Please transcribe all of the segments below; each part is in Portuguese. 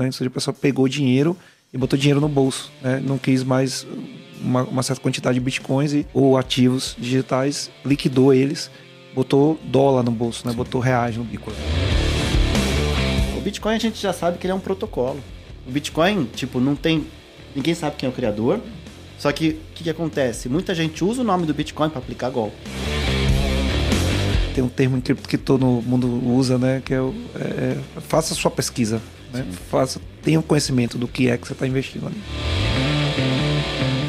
Né? Ou seja, a pessoa pegou dinheiro e botou dinheiro no bolso, né? não quis mais uma, uma, certa quantidade de bitcoins e, ou ativos digitais, liquidou eles, botou dólar no bolso, né? botou reais no bico. O Bitcoin a gente já sabe que ele é um protocolo. O Bitcoin, tipo, não tem. Ninguém sabe quem é o criador. Só que o que, que acontece? Muita gente usa o nome do Bitcoin para aplicar golpe. Tem um termo em cripto que todo mundo usa, né? Que é, é, é faça sua pesquisa. Né? Faça, tenha um conhecimento do que é que você está investindo ali.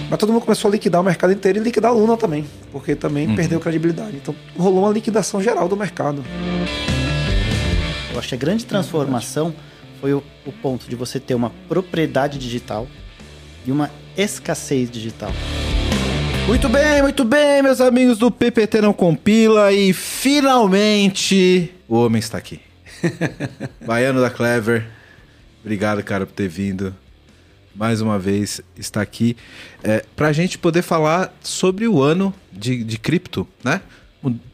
Mas todo mundo começou a liquidar o mercado inteiro e liquidar a Luna também, porque também uhum. perdeu credibilidade. Então rolou uma liquidação geral do mercado. Eu acho que a grande transformação foi o, o ponto de você ter uma propriedade digital e uma escassez digital. Muito bem, muito bem, meus amigos do PPT Não Compila e finalmente o homem está aqui. Baiano da Clever, obrigado, cara, por ter vindo mais uma vez está aqui é, para a gente poder falar sobre o ano de, de cripto, né?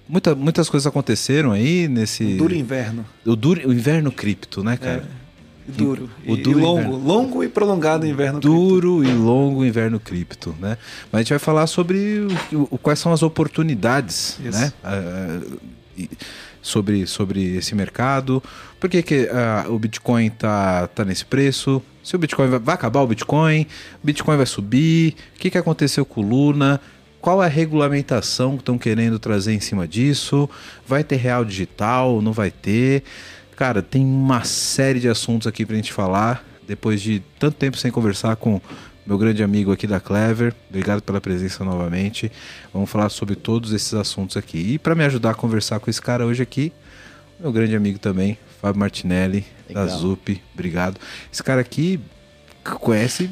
Muita, muitas coisas aconteceram aí nesse. O duro inverno. O, duro, o inverno cripto, né, cara? É. Duro. O, o duro e longo. Inverno. Longo e prolongado inverno Duro cripto. e longo inverno cripto, né? Mas a gente vai falar sobre o, o quais são as oportunidades, Isso. né? Uh, sobre, sobre esse mercado. Por que, que uh, o Bitcoin tá, tá nesse preço? Se o Bitcoin vai, vai acabar o Bitcoin, o Bitcoin vai subir, o que, que aconteceu com o Luna? Qual é a regulamentação que estão querendo trazer em cima disso? Vai ter real digital? Não vai ter? Cara, tem uma série de assuntos aqui pra gente falar. Depois de tanto tempo sem conversar com meu grande amigo aqui da Clever. Obrigado pela presença novamente. Vamos falar sobre todos esses assuntos aqui. E para me ajudar a conversar com esse cara hoje aqui, meu grande amigo também, Fábio Martinelli, Legal. da ZUP. Obrigado. Esse cara aqui conhece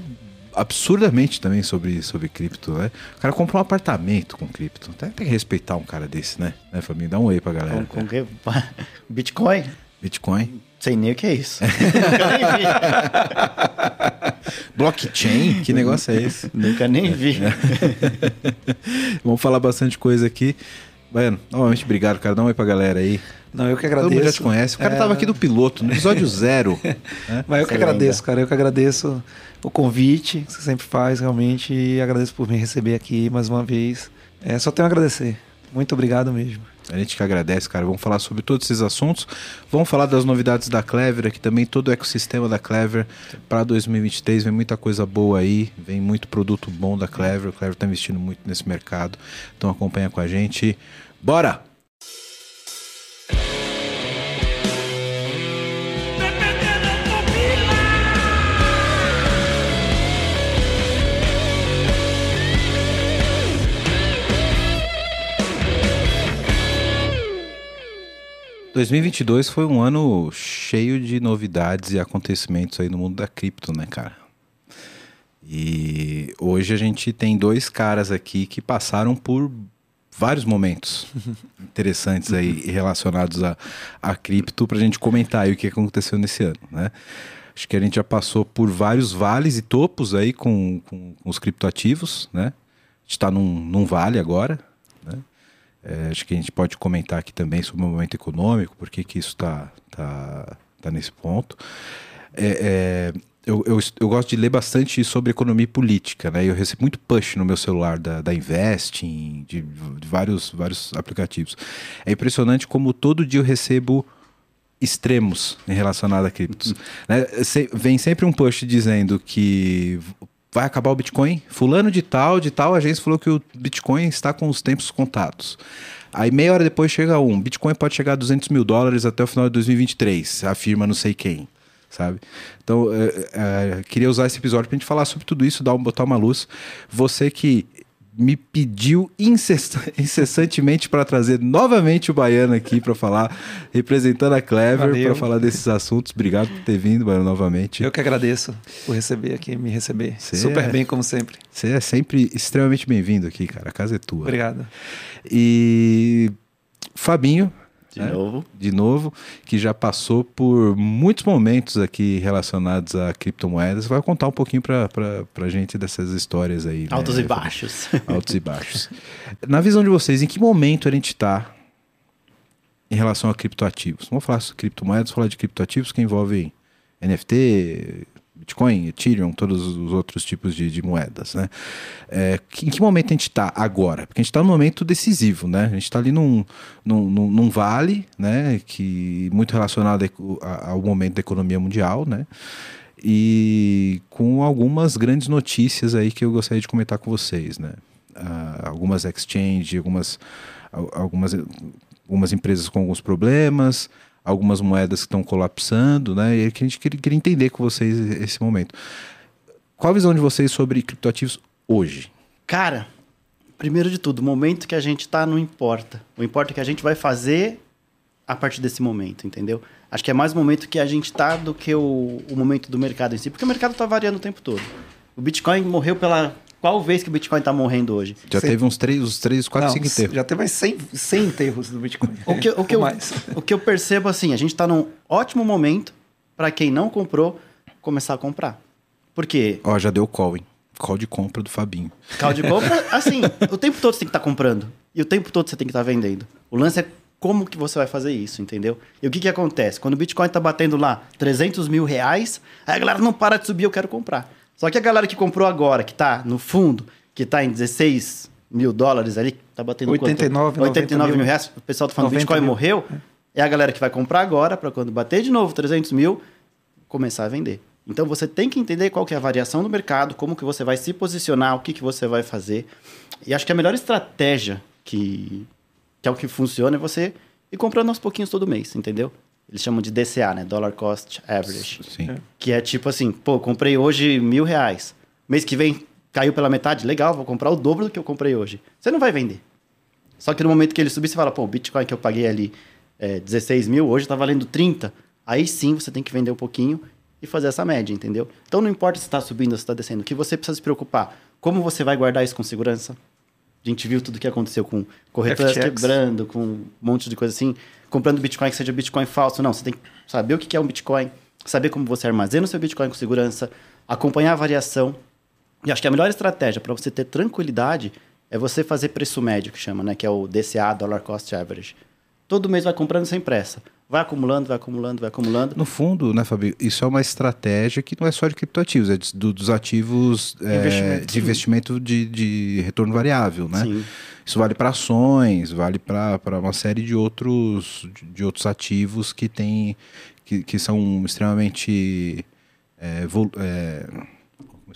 absurdamente também sobre, sobre cripto, né? O cara comprou um apartamento com cripto. Tem, tem que respeitar um cara desse, né? Né, Fabinho? Dá um oi pra galera. Com, com. Bitcoin? Bitcoin. Sei nem o que é isso. Blockchain? Que negócio é esse? Nunca nem vi. Vamos falar bastante coisa aqui. Baiano, novamente obrigado, cara. Dá um oi pra galera aí. Não, eu que agradeço. Todo mundo já te conhece. O cara é... tava aqui do piloto, no episódio zero. né? Mas eu que agradeço, cara. Eu que agradeço o convite que você sempre faz, realmente. E agradeço por me receber aqui mais uma vez. É, só tenho a agradecer. Muito obrigado mesmo. A gente que agradece, cara. Vamos falar sobre todos esses assuntos. Vamos falar das novidades da Clever aqui também, todo o ecossistema da Clever para 2023. Vem muita coisa boa aí, vem muito produto bom da Clever. O Clever está investindo muito nesse mercado. Então acompanha com a gente. Bora! 2022 foi um ano cheio de novidades e acontecimentos aí no mundo da cripto, né, cara? E hoje a gente tem dois caras aqui que passaram por vários momentos interessantes aí relacionados a, a cripto para a gente comentar aí o que aconteceu nesse ano, né? Acho que a gente já passou por vários vales e topos aí com, com, com os criptoativos, né? A gente está num, num vale agora, é, acho que a gente pode comentar aqui também sobre o momento econômico, por que isso está tá, tá nesse ponto. É, é, eu, eu, eu, gosto de ler bastante sobre economia política, né? Eu recebo muito push no meu celular da, da Investing, de, de vários, vários aplicativos. É impressionante como todo dia eu recebo extremos em relacionado a criptos. Né? Vem sempre um push dizendo que vai acabar o Bitcoin? Fulano de tal, de tal agência falou que o Bitcoin está com os tempos contados. Aí meia hora depois chega um, Bitcoin pode chegar a 200 mil dólares até o final de 2023, afirma não sei quem, sabe? Então, é, é, queria usar esse episódio para a gente falar sobre tudo isso, dar botar uma luz. Você que me pediu incessantemente para trazer novamente o Baiano aqui para falar, representando a Clever, para falar desses assuntos. Obrigado por ter vindo, Baiano, novamente. Eu que agradeço por receber aqui, me receber. Cê Super é... bem, como sempre. Você é sempre extremamente bem-vindo aqui, cara. A casa é tua. Obrigado. E Fabinho, de né? novo. De novo, que já passou por muitos momentos aqui relacionados a criptomoedas. Vai contar um pouquinho para a gente dessas histórias aí. Né? Altos né? e baixos. Altos e baixos. Na visão de vocês, em que momento a gente está em relação a criptoativos? Vamos falar sobre criptomoedas, falar de criptoativos que envolvem NFT, Bitcoin, Ethereum, todos os outros tipos de, de moedas, né? É, em que momento a gente está agora? Porque a gente está num momento decisivo, né? A gente está ali num, num, num, vale, né? Que muito relacionado ao momento da economia mundial, né? E com algumas grandes notícias aí que eu gostaria de comentar com vocês, né? Uh, algumas exchange, algumas, algumas, algumas empresas com alguns problemas, algumas moedas que estão colapsando, né? E que a gente queria, queria entender com vocês esse momento. Qual a visão de vocês sobre criptoativos hoje? Cara, primeiro de tudo, o momento que a gente está não importa. O importa é que a gente vai fazer a partir desse momento, entendeu? Acho que é mais o momento que a gente está do que o, o momento do mercado em si, porque o mercado está variando o tempo todo. O Bitcoin morreu pela qual vez que o Bitcoin está morrendo hoje? Já Cê... teve uns três, uns três, quatro, cinco enterros. Já teve mais 100, 100 enterros do Bitcoin. o, que, o, que eu, o que eu percebo assim, a gente está num ótimo momento para quem não comprou começar a comprar. Por quê? Ó, já deu call, hein? Call de compra do Fabinho. Call de compra, assim, o tempo todo você tem que estar tá comprando. E o tempo todo você tem que estar tá vendendo. O lance é como que você vai fazer isso, entendeu? E o que que acontece? Quando o Bitcoin está batendo lá 300 mil reais, aí a galera não para de subir, eu quero comprar. Só que a galera que comprou agora, que tá no fundo, que tá em 16 mil dólares ali, tá batendo 89, quanto? 89 mil, mil reais. O pessoal tá falando que Bitcoin mil. morreu. É. é a galera que vai comprar agora, para quando bater de novo 300 mil, começar a vender. Então você tem que entender qual que é a variação do mercado, como que você vai se posicionar, o que, que você vai fazer. E acho que a melhor estratégia que, que é o que funciona é você ir comprando aos pouquinhos todo mês, entendeu? Eles chamam de DCA, né? Dollar Cost Average. Sim. É. Que é tipo assim, pô, comprei hoje mil reais. Mês que vem caiu pela metade, legal, vou comprar o dobro do que eu comprei hoje. Você não vai vender. Só que no momento que ele subir, você fala, pô, o Bitcoin que eu paguei ali é, 16 mil, hoje tá valendo 30. Aí sim você tem que vender um pouquinho e fazer essa média, entendeu? Então não importa se está subindo ou se está descendo. O que você precisa se preocupar, como você vai guardar isso com segurança? A gente viu tudo o que aconteceu com corretoras quebrando, com um monte de coisa assim comprando Bitcoin que seja Bitcoin falso. Não, você tem que saber o que é um Bitcoin, saber como você armazena o seu Bitcoin com segurança, acompanhar a variação. E acho que a melhor estratégia para você ter tranquilidade é você fazer preço médio, que chama, né? Que é o DCA, Dollar Cost Average. Todo mês vai comprando sem pressa. Vai acumulando, vai acumulando, vai acumulando. No fundo, né, Fabio, isso é uma estratégia que não é só de criptoativos, é de, do, dos ativos é, de investimento de, de, retorno variável, né? Sim. Isso vale para ações, vale para uma série de outros, de outros ativos que, tem, que, que são extremamente é, vol, é,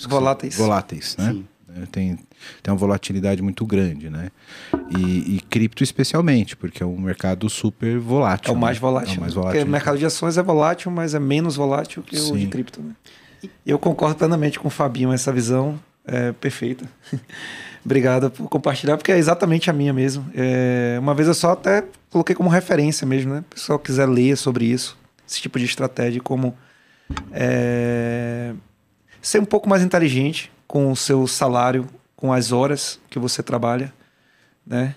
voláteis. voláteis né? Sim. É, tem, tem uma volatilidade muito grande, né? E, e, cripto especialmente, porque é um mercado super volátil. É o mais né? volátil. É o mais volátil. Porque o mercado de ações é volátil, mas é menos volátil que Sim. o de cripto, né? Eu concordo plenamente com o Fabinho, essa visão é perfeita. Obrigado por compartilhar, porque é exatamente a minha mesmo. É, uma vez eu só até coloquei como referência mesmo, né? Se o pessoal quiser ler sobre isso, esse tipo de estratégia, como é, ser um pouco mais inteligente com o seu salário, com as horas que você trabalha, né?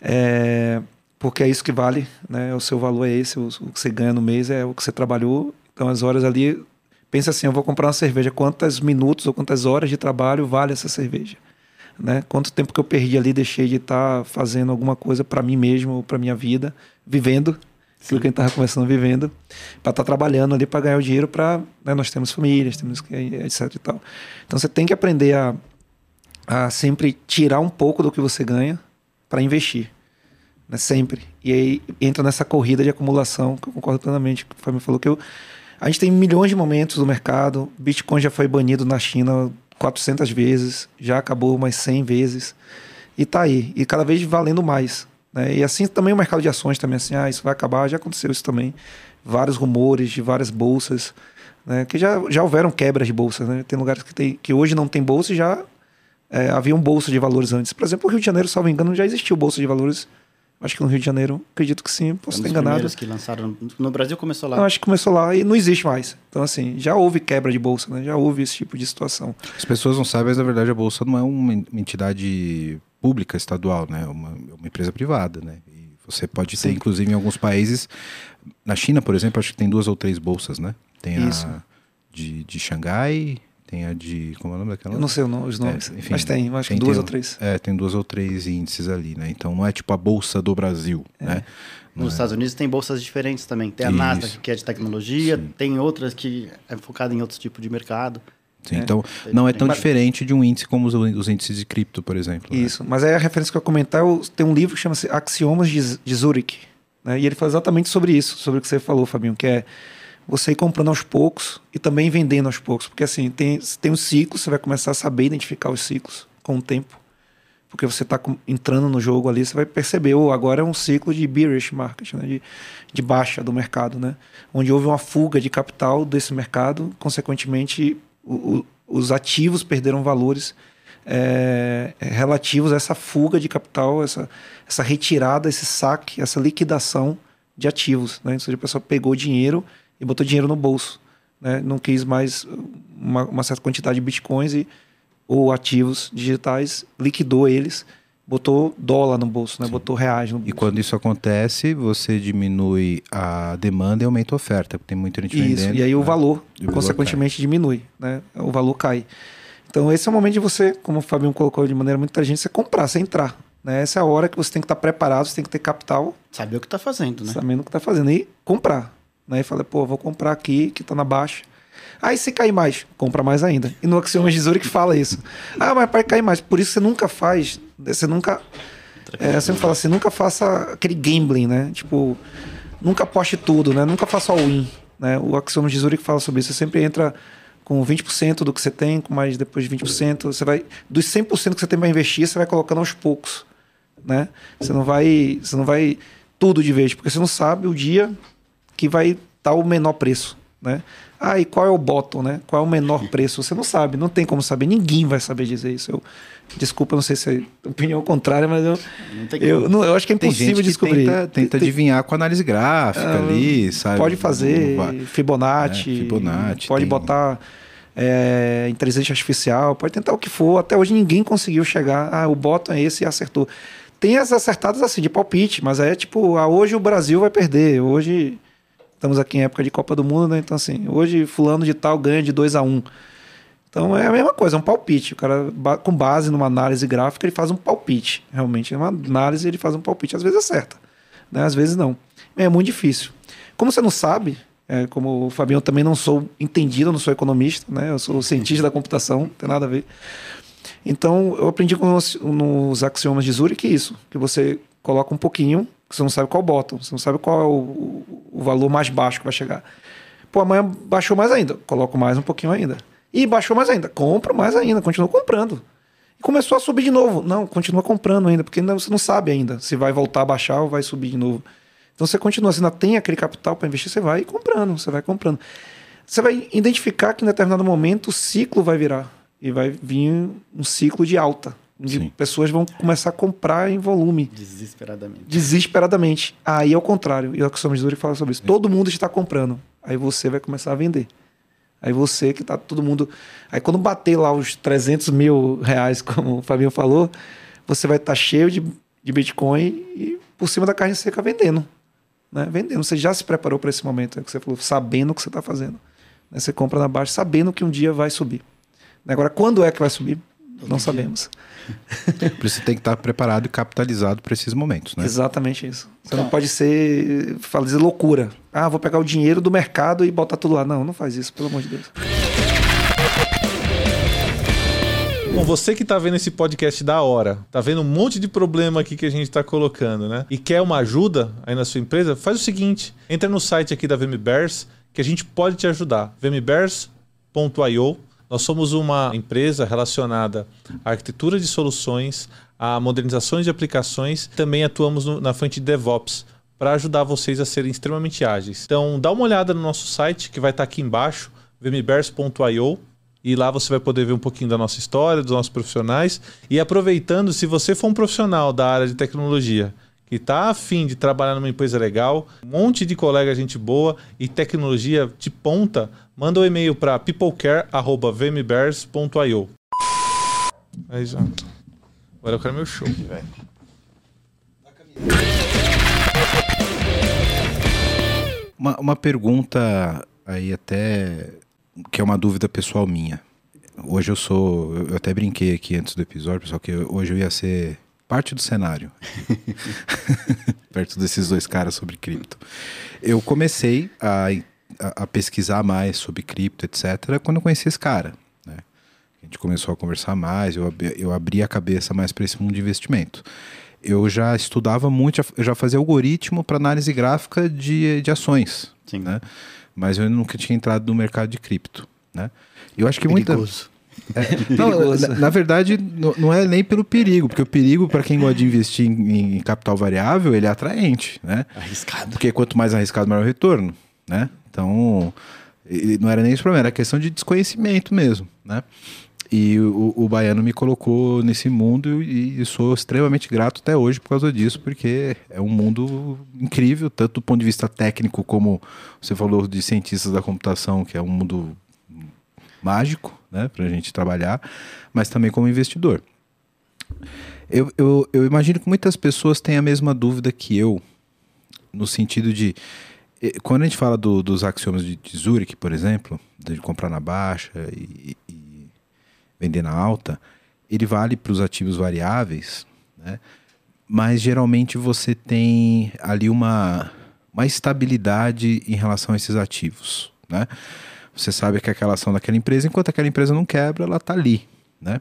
É, porque é isso que vale, né? O seu valor é esse, o, o que você ganha no mês é o que você trabalhou. Então as horas ali, pensa assim, eu vou comprar uma cerveja, quantos minutos ou quantas horas de trabalho vale essa cerveja? né? Quanto tempo que eu perdi ali, deixei de estar tá fazendo alguma coisa para mim mesmo, para minha vida, vivendo, aquilo que a gente estava conversando, vivendo, para estar tá trabalhando ali para ganhar o dinheiro para, né, nós temos famílias, temos que etc e tal. Então você tem que aprender a, a sempre tirar um pouco do que você ganha para investir, né? Sempre. E aí entra nessa corrida de acumulação, que eu concordo plenamente com o Fábio falou que eu a gente tem milhões de momentos no mercado. Bitcoin já foi banido na China 400 vezes, já acabou mais 100 vezes e tá aí, e cada vez valendo mais. Né? E assim também o mercado de ações também assim, ah, isso vai acabar, já aconteceu isso também. Vários rumores de várias bolsas, né? que já, já houveram quebras de bolsas, né? Tem lugares que, tem, que hoje não tem bolsa e já é, havia um bolsa de valores antes. Por exemplo, o Rio de Janeiro, salvo engano, já existiu bolsa de valores Acho que no Rio de Janeiro, acredito que sim, posso estar enganado. que lançaram no Brasil começou lá. Não, acho que começou lá e não existe mais. Então assim, já houve quebra de bolsa, né? Já houve esse tipo de situação. As pessoas não sabem, mas na verdade a bolsa não é uma entidade pública estadual, né? É uma, é uma empresa privada, né? E você pode ter, sim. inclusive, em alguns países, na China, por exemplo, acho que tem duas ou três bolsas, né? Tem Isso. a de, de Xangai, tem a de. Como é o nome daquela? Eu não sei o nome- os nomes, É, enfim, mas tem, acho que tem- duas tem- ou três. É, tem duas ou três índices ali, né? Então não é tipo a Bolsa do Brasil, É. né? Nos Estados Unidos tem bolsas diferentes também. Tem a Isso. Nasdaq, que é de tecnologia, tem outras que é focada em outros tipos de mercado. Sim, É. Então não é tão Mas- diferente de um índice como os, os índices de cripto, por exemplo. né? Isso. Mas aí a referência que eu ia comentar, eu- tem um livro que chama-se Axiomas de, de Zurich. né? E ele fala exatamente sobre isso, sobre o que você falou, Fabinho, que é você ir comprando aos poucos e também vendendo aos poucos. Porque assim, tem, tem os ciclos, você vai começar a saber identificar os ciclos com o tempo. Porque você está entrando no jogo ali, você vai perceber, oh, agora é um ciclo de bearish market, né? de, de baixa do mercado, né? onde houve uma fuga de capital desse mercado, consequentemente o- os ativos perderam valores é, relativos a essa fuga de capital, essa, essa retirada, esse saque, essa liquidação de ativos. Né? Ou seja, a pessoa pegou dinheiro e botou dinheiro no bolso. Né? Não quis mais uma, uma certa quantidade de bitcoins e, ou ativos digitais, liquidou eles, botou dólar no bolso, né? botou reais no bolso. E quando isso acontece, você diminui a demanda e aumenta a oferta, porque tem muita gente Isso, vendendo. e aí o né? valor, E o valor consequentemente, diminui, né? O valor cai. Então esse é o momento de você, como o Fabinho colocou de maneira muito inteligente, você comprar, você entrar. Né? Essa é a hora que você tem que estar preparado, você tem que ter capital, Saber o que tá fazendo, né? sabendo o que está fazendo, e comprar. Né? E fala, pô, vou comprar aqui, que está na baixa. Aí se cair mais, compra mais ainda. E no Axioma de Zurich fala isso. Ah, mas vai cair mais. Por isso você nunca faz, você nunca... É, eu sempre falo assim, nunca faça aquele gambling, né? Tipo, nunca aposte tudo, né? Nunca faça all-in. Né? O Axioma de Zurich fala sobre isso. Você sempre entra com 20% do que você tem, com mais depois de 20%. Você vai, dos 100% que você tem para investir, você vai colocando aos poucos. Né? Você não vai, você não vai tudo de vez, porque você não sabe o dia que vai estar o menor preço, né? Ah, e qual é o bottom, né? Qual é o menor preço? Você não sabe, não tem como saber, ninguém vai saber dizer isso. Eu, desculpa, não sei se é opinião contrária, mas eu, Não tem eu, não, eu acho que é Tem impossível gente que descobrir. tenta, tenta Tem- adivinhar com análise gráfica Ah, ali, sabe? Pode fazer Fibonacci, É, Fibonacci, pode tem- botar é, inteligência artificial, pode tentar o que for. Até hoje ninguém conseguiu chegar. Ah, o bottom é esse e acertou. Tem as acertadas assim, de palpite, mas aí é tipo, ah, hoje o Brasil vai perder. Hoje estamos aqui em época de Copa do Mundo, né? Então, assim, hoje fulano de tal ganha de 2 a 1 um. Então é a mesma coisa, é um palpite. O cara, com base numa análise gráfica, ele faz um palpite. Realmente, é uma análise, ele faz um palpite. Às vezes acerta, né? às vezes não. É muito difícil. Como você não sabe, é, como o Fabiano também não sou entendido, não sou economista, né? Eu sou cientista da computação, não tem nada a ver. Então, eu aprendi com os, nos axiomas de Zurich isso, que você coloca um pouquinho, você não sabe qual bottom, você não sabe qual é o, o- valor mais baixo que vai chegar. Pô, amanhã baixou mais ainda, coloco mais um pouquinho ainda. E baixou mais ainda, compro mais ainda, continuo comprando. E começou a subir de novo. Não, continua comprando ainda, porque ainda você não sabe ainda se vai voltar a baixar ou vai subir de novo. Então você continua, você ainda tem aquele capital para investir, você vai comprando, você vai comprando. Você vai identificar que em determinado momento o ciclo vai virar e vai vir um ciclo de alta, onde Sim. pessoas vão começar a comprar em volume Desesperadamente. desesperadamente. Aí é o contrário. E o de Zurich fala sobre isso. Todo mundo está comprando. Aí você vai começar a vender. Aí você que tá todo mundo. Aí quando bater lá os 300 mil reais, como o Fabinho falou, você vai estar cheio de, de Bitcoin e por cima da carne seca vendendo. Né? Vendendo. Você já se preparou para esse momento, é o que você falou, sabendo o que você está fazendo. Né? Você compra na baixa sabendo que um dia vai subir. Agora, quando é que vai subir? Não dia. sabemos. Por isso você tem que estar preparado e capitalizado para esses momentos, né? Exatamente isso. Você não pode ser, fala dizer loucura. Ah, vou pegar o dinheiro do mercado e botar tudo lá. Não, não faz isso, pelo amor de Deus. Bom, você que tá vendo esse podcast da hora, tá vendo um monte de problema aqui que a gente tá colocando, né? E quer uma ajuda aí na sua empresa, faz o seguinte: entra no site aqui da VMBears que a gente pode te ajudar. vmbears.io. Nós somos uma empresa relacionada à arquitetura de soluções, a modernizações de aplicações, também atuamos no- na frente de DevOps para ajudar vocês a serem extremamente ágeis. Então, dá uma olhada no nosso site que vai estar aqui embaixo, vmbears.io. E lá você vai poder ver um pouquinho da nossa história, dos nossos profissionais. E aproveitando, se você for um profissional da área de tecnologia que está afim de trabalhar numa empresa legal, um monte de colega gente boa e tecnologia de ponta, manda um e-mail para peoplecare.vmbears.io. Aí já. Agora eu quero meu show, velho. Uma, uma pergunta aí até que é uma dúvida pessoal minha. hoje eu sou. Eu até brinquei aqui antes do episódio, pessoal, que hoje eu ia ser parte do cenário. Perto desses dois caras sobre cripto. Eu comecei a, a, a, pesquisar mais sobre cripto, etc., quando eu conheci esse cara. Né? A gente começou a conversar mais, eu, eu abri a cabeça mais para esse mundo de investimento. Eu já estudava muito, eu já fazia algoritmo para análise gráfica de, de ações. Sim. Né? Mas eu nunca tinha entrado no mercado de cripto. Né? Eu acho que Perigoso. É, não, na, na, verdade, não, é nem pelo perigo, porque o perigo, para quem gosta de investir em, em, capital variável, ele é atraente, né? Arriscado. Porque quanto mais arriscado, maior o retorno, né? Então, não era nem esse problema, era questão de desconhecimento mesmo, né? E o, o baiano me colocou nesse mundo e, e sou extremamente grato até hoje por causa disso, porque é um mundo incrível, tanto do ponto de vista técnico, como você falou de cientistas da computação, que é um mundo mágico né, para a gente trabalhar, mas também como investidor. Eu, eu, eu imagino que muitas pessoas têm a mesma dúvida que eu, no sentido de quando a gente fala do, dos axiomas de, de, Zurich, por exemplo, de comprar na baixa e, e vender na alta, ele vale para os ativos variáveis, né? mas geralmente você tem ali uma, uma estabilidade em relação a esses ativos. Né? Você sabe que aquela ação daquela empresa, enquanto aquela empresa não quebra, ela está ali, né?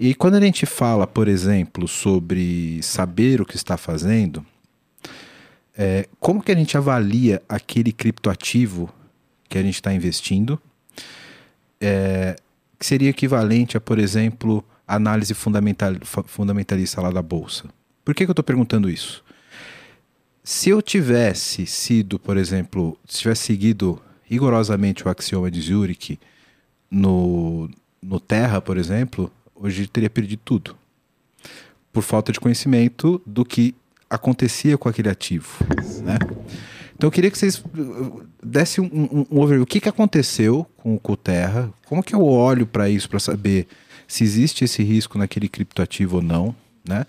E quando a gente fala, por exemplo, sobre saber o que está fazendo, é, como que a gente avalia aquele criptoativo que a gente está investindo, é, que seria equivalente a, por exemplo, análise fundamental, fundamentalista lá da Bolsa? Por que, que eu estou perguntando isso? Se eu tivesse sido, por exemplo, se tivesse seguido rigorosamente o axioma de Zurich no, no Terra, por exemplo, hoje teria perdido tudo. Por falta de conhecimento do que acontecia com aquele ativo. Né? Então eu queria que vocês uh, dessem um, um, um overview. O que, que aconteceu com, o Terra? Como que eu olho para isso para saber se existe esse risco naquele criptoativo ou não? Né?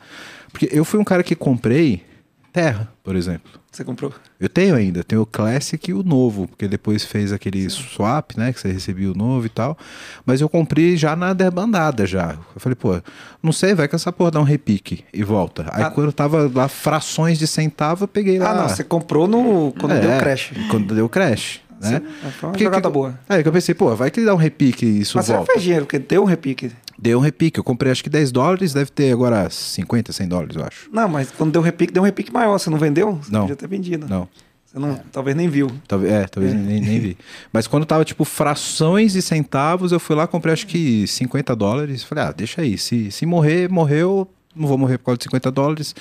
Porque eu fui um cara que comprei Terra, por exemplo. Você comprou? Eu tenho ainda, tenho o Classic e o novo, porque depois fez aquele Sim. swap, né? Que você recebia o novo e tal. Mas eu comprei já na debandada já. Eu falei, pô, não sei, vai que essa porra dá um repique e volta. Aí ah. quando tava lá frações de centavo, eu peguei lá. Ah, não, você comprou no quando é, deu crash. Quando deu crash. Né? Sim, foi uma porque, jogada que, boa. É, que eu pensei, pô, vai que dá um repique e isso Mas volta. Mas você fez dinheiro, porque deu um repique. Deu um repique. Eu comprei acho que 10 dólares, deve ter agora 50, 100 dólares, eu acho. Não, mas quando deu repique, deu um repique maior. Você não vendeu? Você não. podia ter vendido. Não. Você não, é. talvez nem viu. Talvez, é, talvez é. Nem, nem vi. Mas quando tava tipo frações de centavos, eu fui lá, comprei acho que 50 dólares. Falei, ah, deixa aí. Se, se morrer, morreu. Não vou morrer por causa de 50 dólares.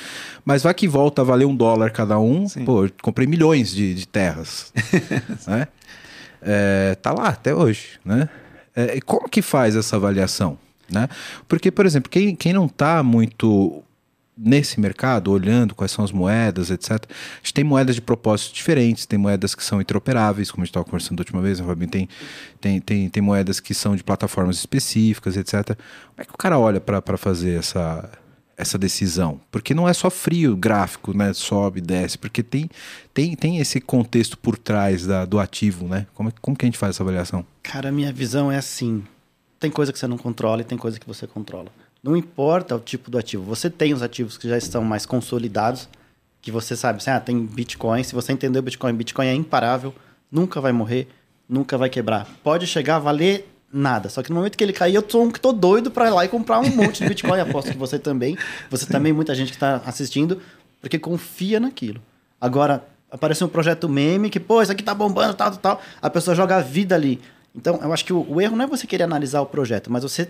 Mas vai que volta a valer um dólar cada um. Sim. Pô, comprei milhões de, de terras. né? É, tá lá até hoje, né? É, e como que faz essa avaliação? Né? Porque, por exemplo, quem, quem não está muito nesse mercado, olhando quais são as moedas, etc. A gente tem moedas de propósitos diferentes, tem moedas que são interoperáveis, como a gente estava conversando da última vez, né, Fabinho? Tem, tem, tem, tem moedas que são de plataformas específicas, etc. Como é que o cara olha para fazer essa, essa decisão? Porque não é só frio gráfico, né? Sobe, desce, porque tem, tem, tem esse contexto por trás da, do ativo, né? Como, como que a gente faz essa avaliação? Cara, a minha visão é assim tem coisa que você não controla e tem coisa que você controla. Não importa o tipo do ativo. Você tem os ativos que já estão mais consolidados, que você sabe, assim, ah, tem Bitcoin. Se você entender o Bitcoin, Bitcoin é imparável, nunca vai morrer, nunca vai quebrar. Pode chegar a valer nada. Só que no momento que ele cair, eu tô, tô doido para ir lá e comprar um monte de Bitcoin. Aposto que você também. Você também, muita gente que está assistindo, porque confia naquilo. Agora, apareceu um projeto meme que, pô, isso aqui tá bombando, tal, tal, tal. A pessoa joga a vida ali. Então, eu acho que o, o, erro não é você querer analisar o projeto, mas você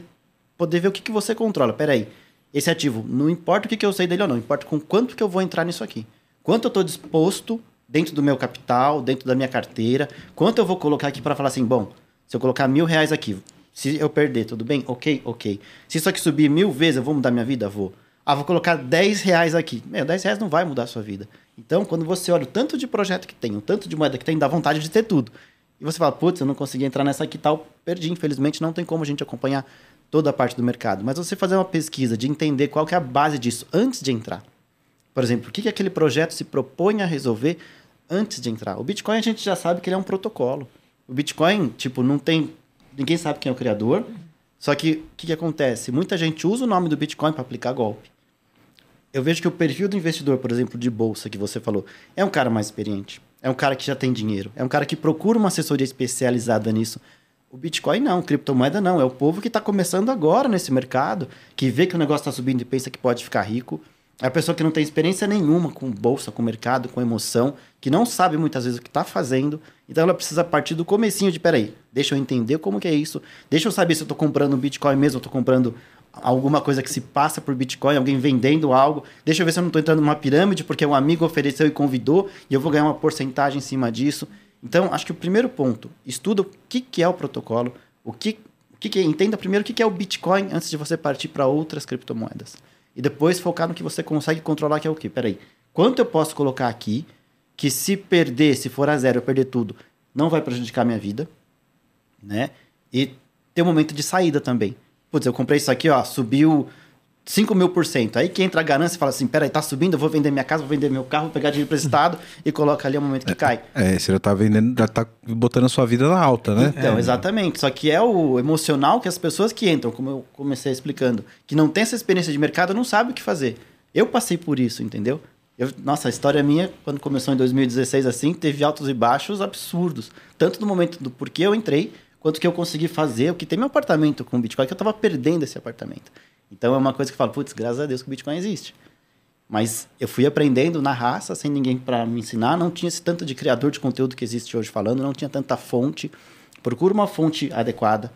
poder ver o que, que você controla. Peraí, esse ativo, não importa o que, que eu sei dele ou não, importa com quanto que eu vou entrar nisso aqui. Quanto eu estou disposto dentro do meu capital, dentro da minha carteira, quanto eu vou colocar aqui para falar assim, bom, se eu colocar mil reais aqui, se eu perder, tudo bem? Ok, ok. Se isso aqui subir mil vezes, eu vou mudar minha vida? Vou. Ah, vou colocar 10 reais aqui. Meu, 10 reais não vai mudar a sua vida. Então, quando você olha o tanto de projeto que tem, o tanto de moeda que tem, dá vontade de ter tudo. E você fala, putz, eu não consegui entrar nessa aqui tal, perdi. Infelizmente, não tem como a gente acompanhar toda a parte do mercado. Mas você fazer uma pesquisa de entender qual que é a base disso antes de entrar. Por exemplo, o que, que aquele projeto se propõe a resolver antes de entrar. O Bitcoin a gente já sabe que ele é um protocolo. O Bitcoin, tipo, não tem. Ninguém sabe quem é o criador. Só que o que, que acontece? Muita gente usa o nome do Bitcoin para aplicar golpe. Eu vejo que o perfil do investidor, por exemplo, de bolsa que você falou, é um cara mais experiente. É um cara que já tem dinheiro. É um cara que procura uma assessoria especializada nisso. O Bitcoin não, criptomoeda não. É o povo que está começando agora nesse mercado, que vê que o negócio está subindo e pensa que pode ficar rico. É a pessoa que não tem experiência nenhuma com bolsa, com mercado, com emoção, que não sabe muitas vezes o que está fazendo. Então ela precisa partir do comecinho de, peraí, deixa eu entender como que é isso. Deixa eu saber se eu estou comprando Bitcoin mesmo, estou comprando alguma coisa que se passa por Bitcoin, alguém vendendo algo. Deixa eu ver se eu não estou entrando numa pirâmide porque um amigo ofereceu e convidou e eu vou ganhar uma porcentagem em cima disso. Então, acho que o primeiro ponto, estuda o que, que é o protocolo, o que, o que, que entenda primeiro o que, que é o Bitcoin antes de você partir para outras criptomoedas. E depois focar no que você consegue controlar, que é o quê? Peraí, quanto eu posso colocar aqui que se perder, se for a zero, eu perder tudo, não vai prejudicar a minha vida, né? E ter um momento de saída também. Putz, eu comprei isso aqui, ó, subiu 5 mil por cento. Aí que entra a ganância e fala assim: peraí, tá subindo, eu vou vender minha casa, vou vender meu carro, vou pegar dinheiro emprestado e coloca ali o momento que cai. É, você já tá vendendo, já tá botando a sua vida na alta, né? Então, é. exatamente. Só que é o emocional que as pessoas que entram, como eu comecei explicando, que não tem essa experiência de mercado, não sabe o que fazer. Eu passei por isso, entendeu? Eu, nossa, a história minha, quando começou em 2016 assim, teve altos e baixos absurdos. Tanto no momento do porquê eu entrei, quanto que eu consegui fazer, o que tem meu apartamento com Bitcoin, que eu tava perdendo esse apartamento. Então é uma coisa que eu falo, putz, graças a Deus que o Bitcoin existe. Mas eu fui aprendendo na raça, sem ninguém para me ensinar. Não tinha esse tanto de criador de conteúdo que existe hoje falando, não tinha tanta fonte. Procura uma fonte adequada.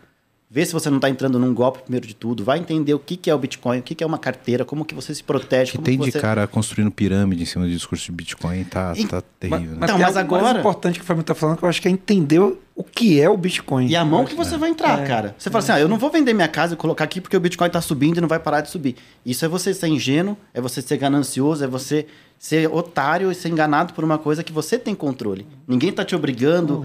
Vê se você não está entrando num golpe primeiro de tudo. Vai entender o que, que é o Bitcoin, o que, que é uma carteira, como que você se protege. Que como tem que de você... cara construindo pirâmide em cima do discurso de Bitcoin, tá, E- tá terrível, né? Então, tem mas algo agora- mais importante que o Fábio tá falando, que eu acho que é entender o que é o Bitcoin. E a mão que você vai entrar, cara. Você fala assim, ah, eu não vou vender minha casa e colocar aqui porque o Bitcoin está subindo e não vai parar de subir. Isso é você ser ingênuo, é você ser ganancioso, é você ser otário e ser enganado por uma coisa que você tem controle. Ninguém tá te obrigando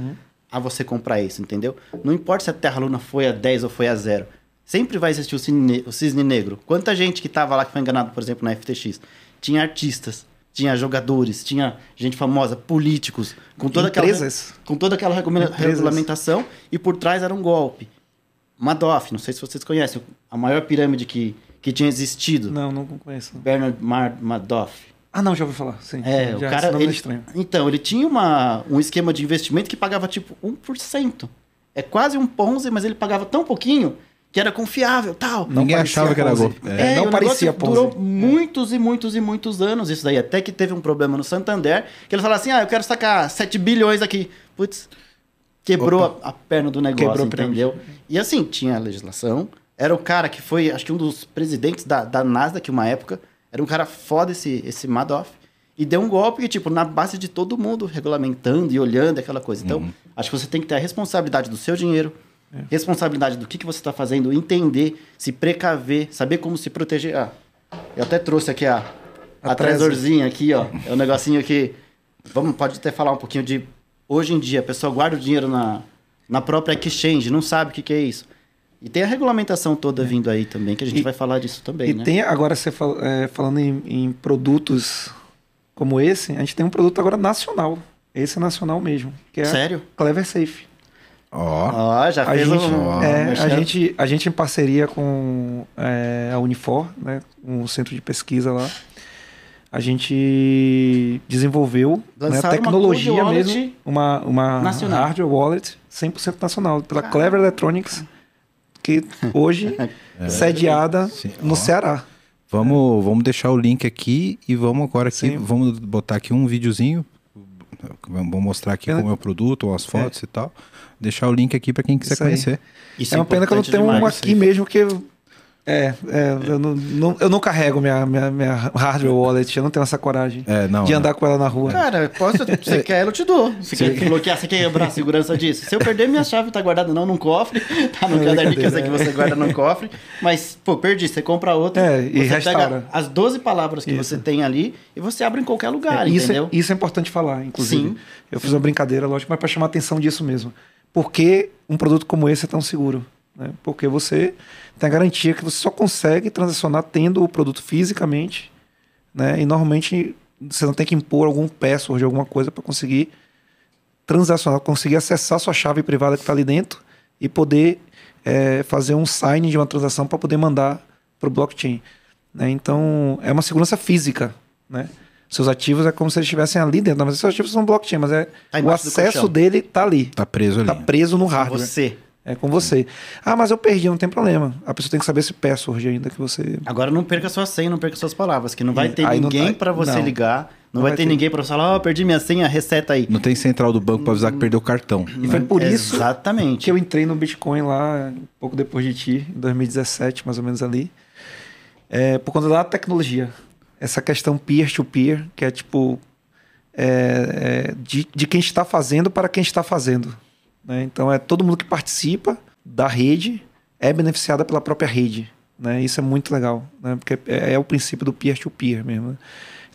a você comprar isso, entendeu? Não importa se a Terra Luna foi a 10 ou foi a 0. Sempre vai existir o cisne, o cisne negro. Quanta gente que tava lá que foi enganado, por exemplo, na FTX? Tinha artistas, tinha jogadores, tinha gente famosa, políticos, com toda Empresas. aquela com toda aquela regulamentação e por trás era um golpe. Madoff, não sei se vocês conhecem, a maior pirâmide que, que tinha existido. Não, não conheço. Bernard Madoff. Ah, não, já ouvi falar. Sim. É, já, o cara. nome é Ele, estranho. então, ele tinha uma, um esquema de investimento que pagava tipo 1%. É quase um Ponzi, mas ele pagava tão pouquinho que era confiável tal. Não Ninguém parecia achava que era Ponzi. golpe. É, É, não o parecia negócio durou Ponzi. muitos e muitos e muitos anos isso daí. Até que teve um problema no Santander, que eles falaram assim, ah, eu quero sacar 7 bilhões aqui. Putz, quebrou a, a perna do negócio, Quebrou entendeu? E assim, tinha a legislação. Era o cara que foi, acho que um dos presidentes da, da Nasdaq uma época. Era um cara foda esse, esse Madoff. E deu um golpe tipo, na base de todo mundo, regulamentando e olhando aquela coisa. Então, Uhum. acho que você tem que ter a responsabilidade do seu dinheiro, É. responsabilidade do que, que você está fazendo, entender, se precaver, saber como se proteger. Ah, eu até trouxe aqui a, a, A tresorzinha aqui, ó. É um negocinho que. Vamos, pode até falar um pouquinho de. Hoje em dia, a pessoa guarda o dinheiro na, na própria exchange, não sabe o que, que é isso. E tem a regulamentação toda vindo aí também, que a gente É. E- vai falar disso também, E né? tem agora, você fal- é, falando em, em produtos como esse, a gente tem um produto agora nacional. Esse é nacional mesmo. Que é Sério? Clever Safe. Ó, Ó, já A fez gente, um. é, a, gente, a gente em parceria com é, a Unifor, né, um centro de pesquisa lá, a gente desenvolveu né, Lançaram uma tecnologia wallet mesmo, uma, uma nacional. hardware wallet 100% nacional, pela Clever Electronics, que hoje sediada Sim, no ó. Ceará. vamos, vamos deixar o link aqui e vamos agora aqui, Sim. vamos botar aqui um videozinho. Vamos mostrar aqui É. como é o produto, as fotos e tal. Deixar o link aqui para quem quiser conhecer. Isso é uma pena que eu não tenho um aqui mesmo que. Eu- É, é, eu, não, não- eu não carrego minha, minha, minha hardware wallet, eu não tenho essa coragem É, não. de não. andar com ela na rua. Cara, posso, você quer, eu te dou. Você quer bloquear, você quer quebrar a segurança disso? Se eu perder, minha chave tá guardada não num cofre, tá no É caderninho que eu sei que você guarda no cofre. Mas, pô, perdi, você compra outra. É, e você restaura. pega as 12 palavras que Isso. você tem ali e você abre em qualquer lugar, É, isso, é, entendeu? isso é importante falar, inclusive. Sim. Eu fiz uma brincadeira, lógico, mas para chamar a atenção disso mesmo. Por que um produto como esse é tão seguro? né? Porque você tem a garantia que você só consegue transacionar tendo o produto fisicamente, né? E normalmente você não tem que impor algum password, alguma coisa para conseguir transacionar, conseguir acessar sua chave privada que está ali dentro e poder é, fazer um sign de uma transação para poder mandar para o blockchain. Né? Então, é uma segurança física. Né? Seus ativos é como se eles estivessem ali dentro. Mas seus ativos são blockchain, mas é, Tá o acesso dele tá ali. Tá preso ali. Tá preso no hardware. Você. É com você. Ah, mas eu perdi, não tem problema. A pessoa tem que saber esse password ainda que você. Agora não perca sua senha, não perca suas palavras, que não vai E ter aí não ninguém tá- pra você não. ligar, não, Não vai, vai ter, ter. ninguém pra você falar, ó, perdi minha senha, reseta aí. Não tem central do banco pra avisar que perdeu o cartão. E foi por isso Exatamente. que eu entrei no Bitcoin lá, um pouco depois de ti, em 2017, mais ou menos ali. É, por conta da tecnologia. Essa questão peer-to-peer, que é tipo. é, é, de, de quem está fazendo para quem está fazendo. Né? Então é todo mundo que participa da rede é beneficiada pela própria rede. Né? Isso é muito legal, né? porque é, é o princípio do peer-to-peer mesmo. né?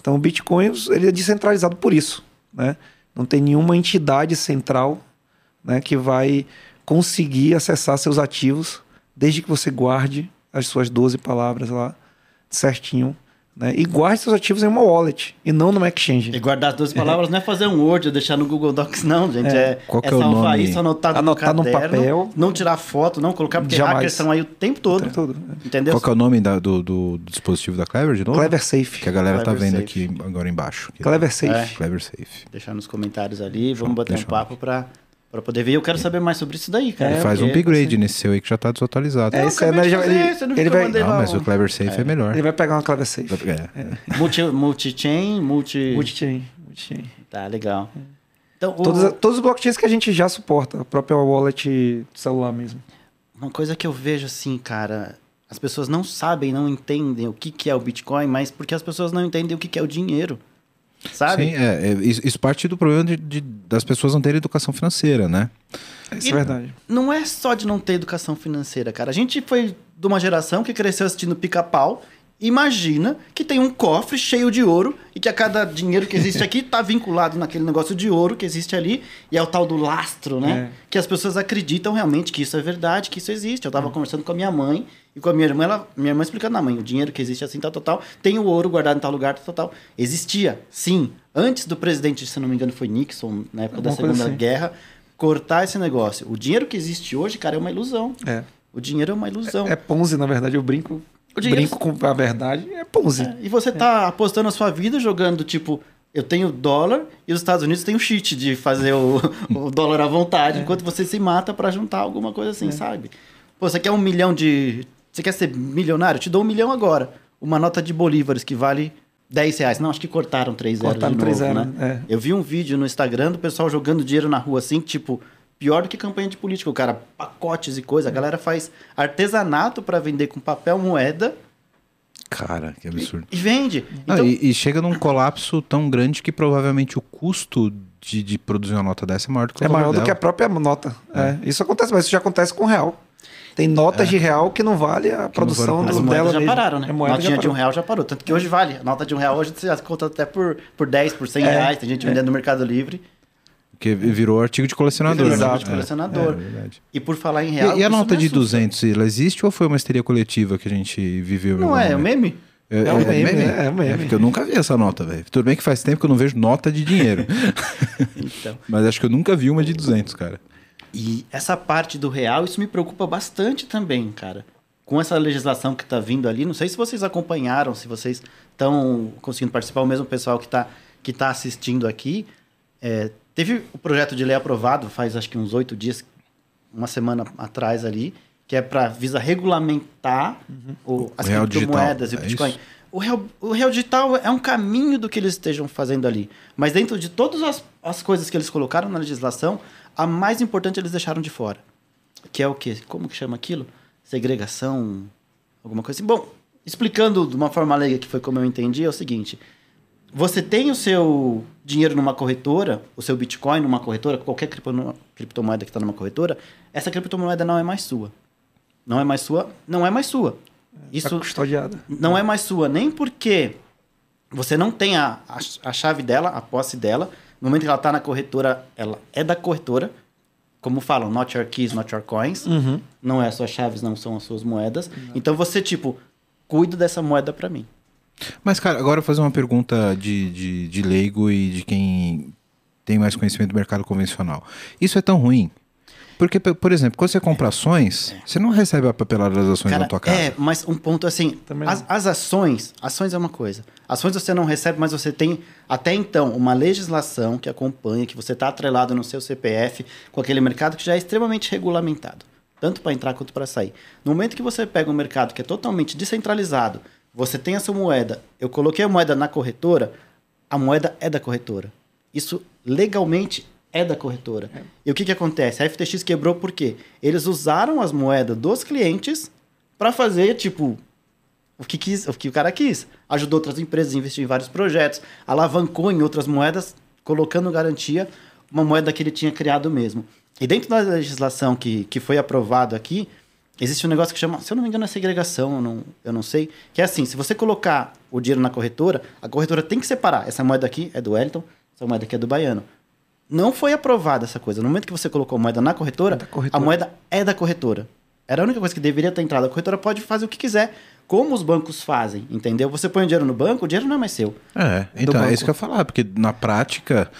Então o Bitcoin ele é descentralizado por isso. Né? Não tem nenhuma entidade central né, que vai conseguir acessar seus ativos desde que você guarde as suas 12 palavras lá certinho. Né, e guarde seus ativos em uma wallet e não numa exchange. E guardar as duas palavras não é fazer um Word ou deixar no Google Docs, não, gente. É, Qual que é é o salvar nome? isso, anotar, Anotar no caderno, papel. não tirar foto, não colocar, porque Jamais. hackers estão aí o tempo todo. Tem tudo. Entendeu? Qual que é o nome da- do, do- dispositivo da Clever de novo? Clever Safe. Que a galera tá Clever vendo Safe. aqui agora embaixo. Clever Safe. É. Clever Safe. Deixar nos comentários ali, vamos Show, bater um deixa papo pra, pra poder ver. Eu quero saber mais sobre isso daí, cara. É, Faz um upgrade nesse seu aí que já tá desatualizado. É, esse já- fazer, ele- ele vai- Não, lá mas um- o Clever Safe é, melhor. Ele vai pegar uma Clever Safe. É. Multi, multi-chain, multi... Multi-chain. multi-chain. Tá, legal. Então, o- Todos, todos os blockchains que a gente já suporta, a própria wallet celular mesmo. uma coisa que eu vejo assim, cara, as pessoas não sabem, não entendem o que, que é o Bitcoin, mas porque as pessoas não entendem o que, que é o dinheiro. Sabe? Sim, é, é, isso, parte do problema de, de- das pessoas não terem educação financeira, né? Isso E- é verdade. Não é só de não ter educação financeira, cara. A gente foi de uma geração que cresceu assistindo pica-pau. Imagina que tem um cofre cheio de ouro e que a cada dinheiro que existe aqui tá vinculado naquele negócio de ouro que existe ali. E é o tal do lastro, né? É. Que as pessoas acreditam realmente que isso é verdade, que isso existe. Eu tava conversando com a minha mãe e com a minha irmã, ela, minha irmã explicando, não, mãe, o dinheiro que existe assim, tal, tal, tal, tem o ouro guardado em tal lugar, tal, tal. Existia, sim. Antes do presidente, se não me engano, foi Nixon, na época da Segunda assim. Guerra, cortar esse negócio. O dinheiro que existe hoje, cara, é uma ilusão. É. O dinheiro é uma ilusão. É Ponzi, na verdade. Eu brinco, O dinheiro- brinco com a verdade. É Ponzi. É, E você tá apostando a sua vida jogando, tipo, eu tenho dólar e os Estados Unidos têm o cheat de fazer o, o dólar à vontade, enquanto você se mata pra juntar alguma coisa assim, sabe? Pô, você quer um milhão de. Você quer ser milionário? Eu te dou um milhão agora. Uma nota de bolívares que vale 10 reais. Não, acho que cortaram 3 zeros Cortaram de três novo, zeros, né? é. Eu vi um vídeo no Instagram do pessoal jogando dinheiro na rua assim, tipo, pior do que campanha de política. O cara, pacotes e coisa. A galera faz artesanato pra vender com papel moeda Cara, que absurdo. e vende. Ah, Então, e, e chega num colapso tão grande que provavelmente o custo de, de produzir uma nota dessa é maior do que o É maior do dela. que a própria nota. É. Isso acontece, mas isso já acontece com real. Tem notas de real que não vale a produção As do, moedas dela já mesmo. pararam, né? É, moeda Notinha de um real já parou. Tanto que hoje vale. A nota de um real hoje você já conta até por, por 10, por 100 É. reais. Tem gente vendendo no Mercado Livre. Porque virou artigo de colecionador. Virou né? de É, colecionador. é verdade. E por falar em E- real. e, a isso nota me de assusta. 200, ela existe ou foi uma histeria coletiva que a gente viveu? Não é, é um momento? meme? É, É um meme, né? É um meme. porque eu nunca vi essa nota, velho. Tudo bem que faz tempo que eu não vejo nota de dinheiro. Então. Mas acho que eu nunca vi uma de 200, cara. E essa parte do real, isso me preocupa bastante também, cara. Com essa legislação que tá vindo ali, não sei se vocês acompanharam, se vocês estão conseguindo participar, o mesmo pessoal que tá, que tá assistindo aqui. É, teve o projeto de lei aprovado faz acho que uns oito dias, uma semana atrás ali, que é para visa regulamentar o, as criptomoedas e o é Bitcoin. isso? O real, o real digital é um caminho do que eles estejam fazendo ali. Mas dentro de todas as, as coisas que eles colocaram na legislação, a mais importante eles deixaram de fora. Que é o quê? Como que chama aquilo? Segregação, alguma coisa assim. Bom, explicando de uma forma leiga, que foi como eu entendi, é o seguinte. Você tem o seu dinheiro numa corretora, o seu Bitcoin numa corretora, qualquer criptomo- criptomoeda que está numa corretora, essa criptomoeda não é mais sua. Não é mais sua, não é mais sua. Tá Isso custodiada. não é mais sua, nem porque você não tem a, a, a chave dela, a posse dela. No momento que ela está na corretora, ela é da corretora. Como falam, not your keys, not your coins. Uhum. Não é as suas chaves, não são as suas moedas. Então você, tipo, cuida dessa moeda para mim. Mas, cara, agora eu vou fazer uma pergunta de, de, de leigo e de quem tem mais conhecimento do mercado convencional. Isso é tão ruim? Porque, por exemplo, quando você compra ações, você não recebe a papelada das ações Cara, na tua casa. é, mas um ponto assim, as, as ações, ações é uma coisa. Ações você não recebe, mas você tem até então uma legislação que acompanha, que você está atrelado no seu CPF com aquele mercado que já é extremamente regulamentado, tanto para entrar quanto para sair. No momento que você pega um mercado que é totalmente descentralizado, você tem a sua moeda, eu coloquei a moeda na corretora, a moeda é da corretora. Isso legalmente é da corretora. E o que, que acontece? A FTX quebrou por quê? Eles usaram as moedas dos clientes para fazer, tipo, o que, quis, o que o cara quis. Ajudou outras empresas a investir em vários projetos, alavancou em outras moedas, colocando garantia uma moeda que ele tinha criado mesmo. E dentro da legislação que, que foi aprovado aqui, existe um negócio que chama, se eu não me engano, é segregação, eu não, eu não sei, que é assim, se você colocar o dinheiro na corretora, a corretora tem que separar. Essa moeda aqui é do Wellington, essa moeda aqui é do Baiano. Não foi aprovada essa coisa. No momento que você colocou a moeda na corretora, É corretora. a moeda é da corretora. Era a única coisa que deveria ter entrado. A corretora pode fazer o que quiser, como os bancos fazem, entendeu? Você põe o dinheiro no banco, o dinheiro não é mais seu. É, então, é isso que eu ia falar, porque na prática,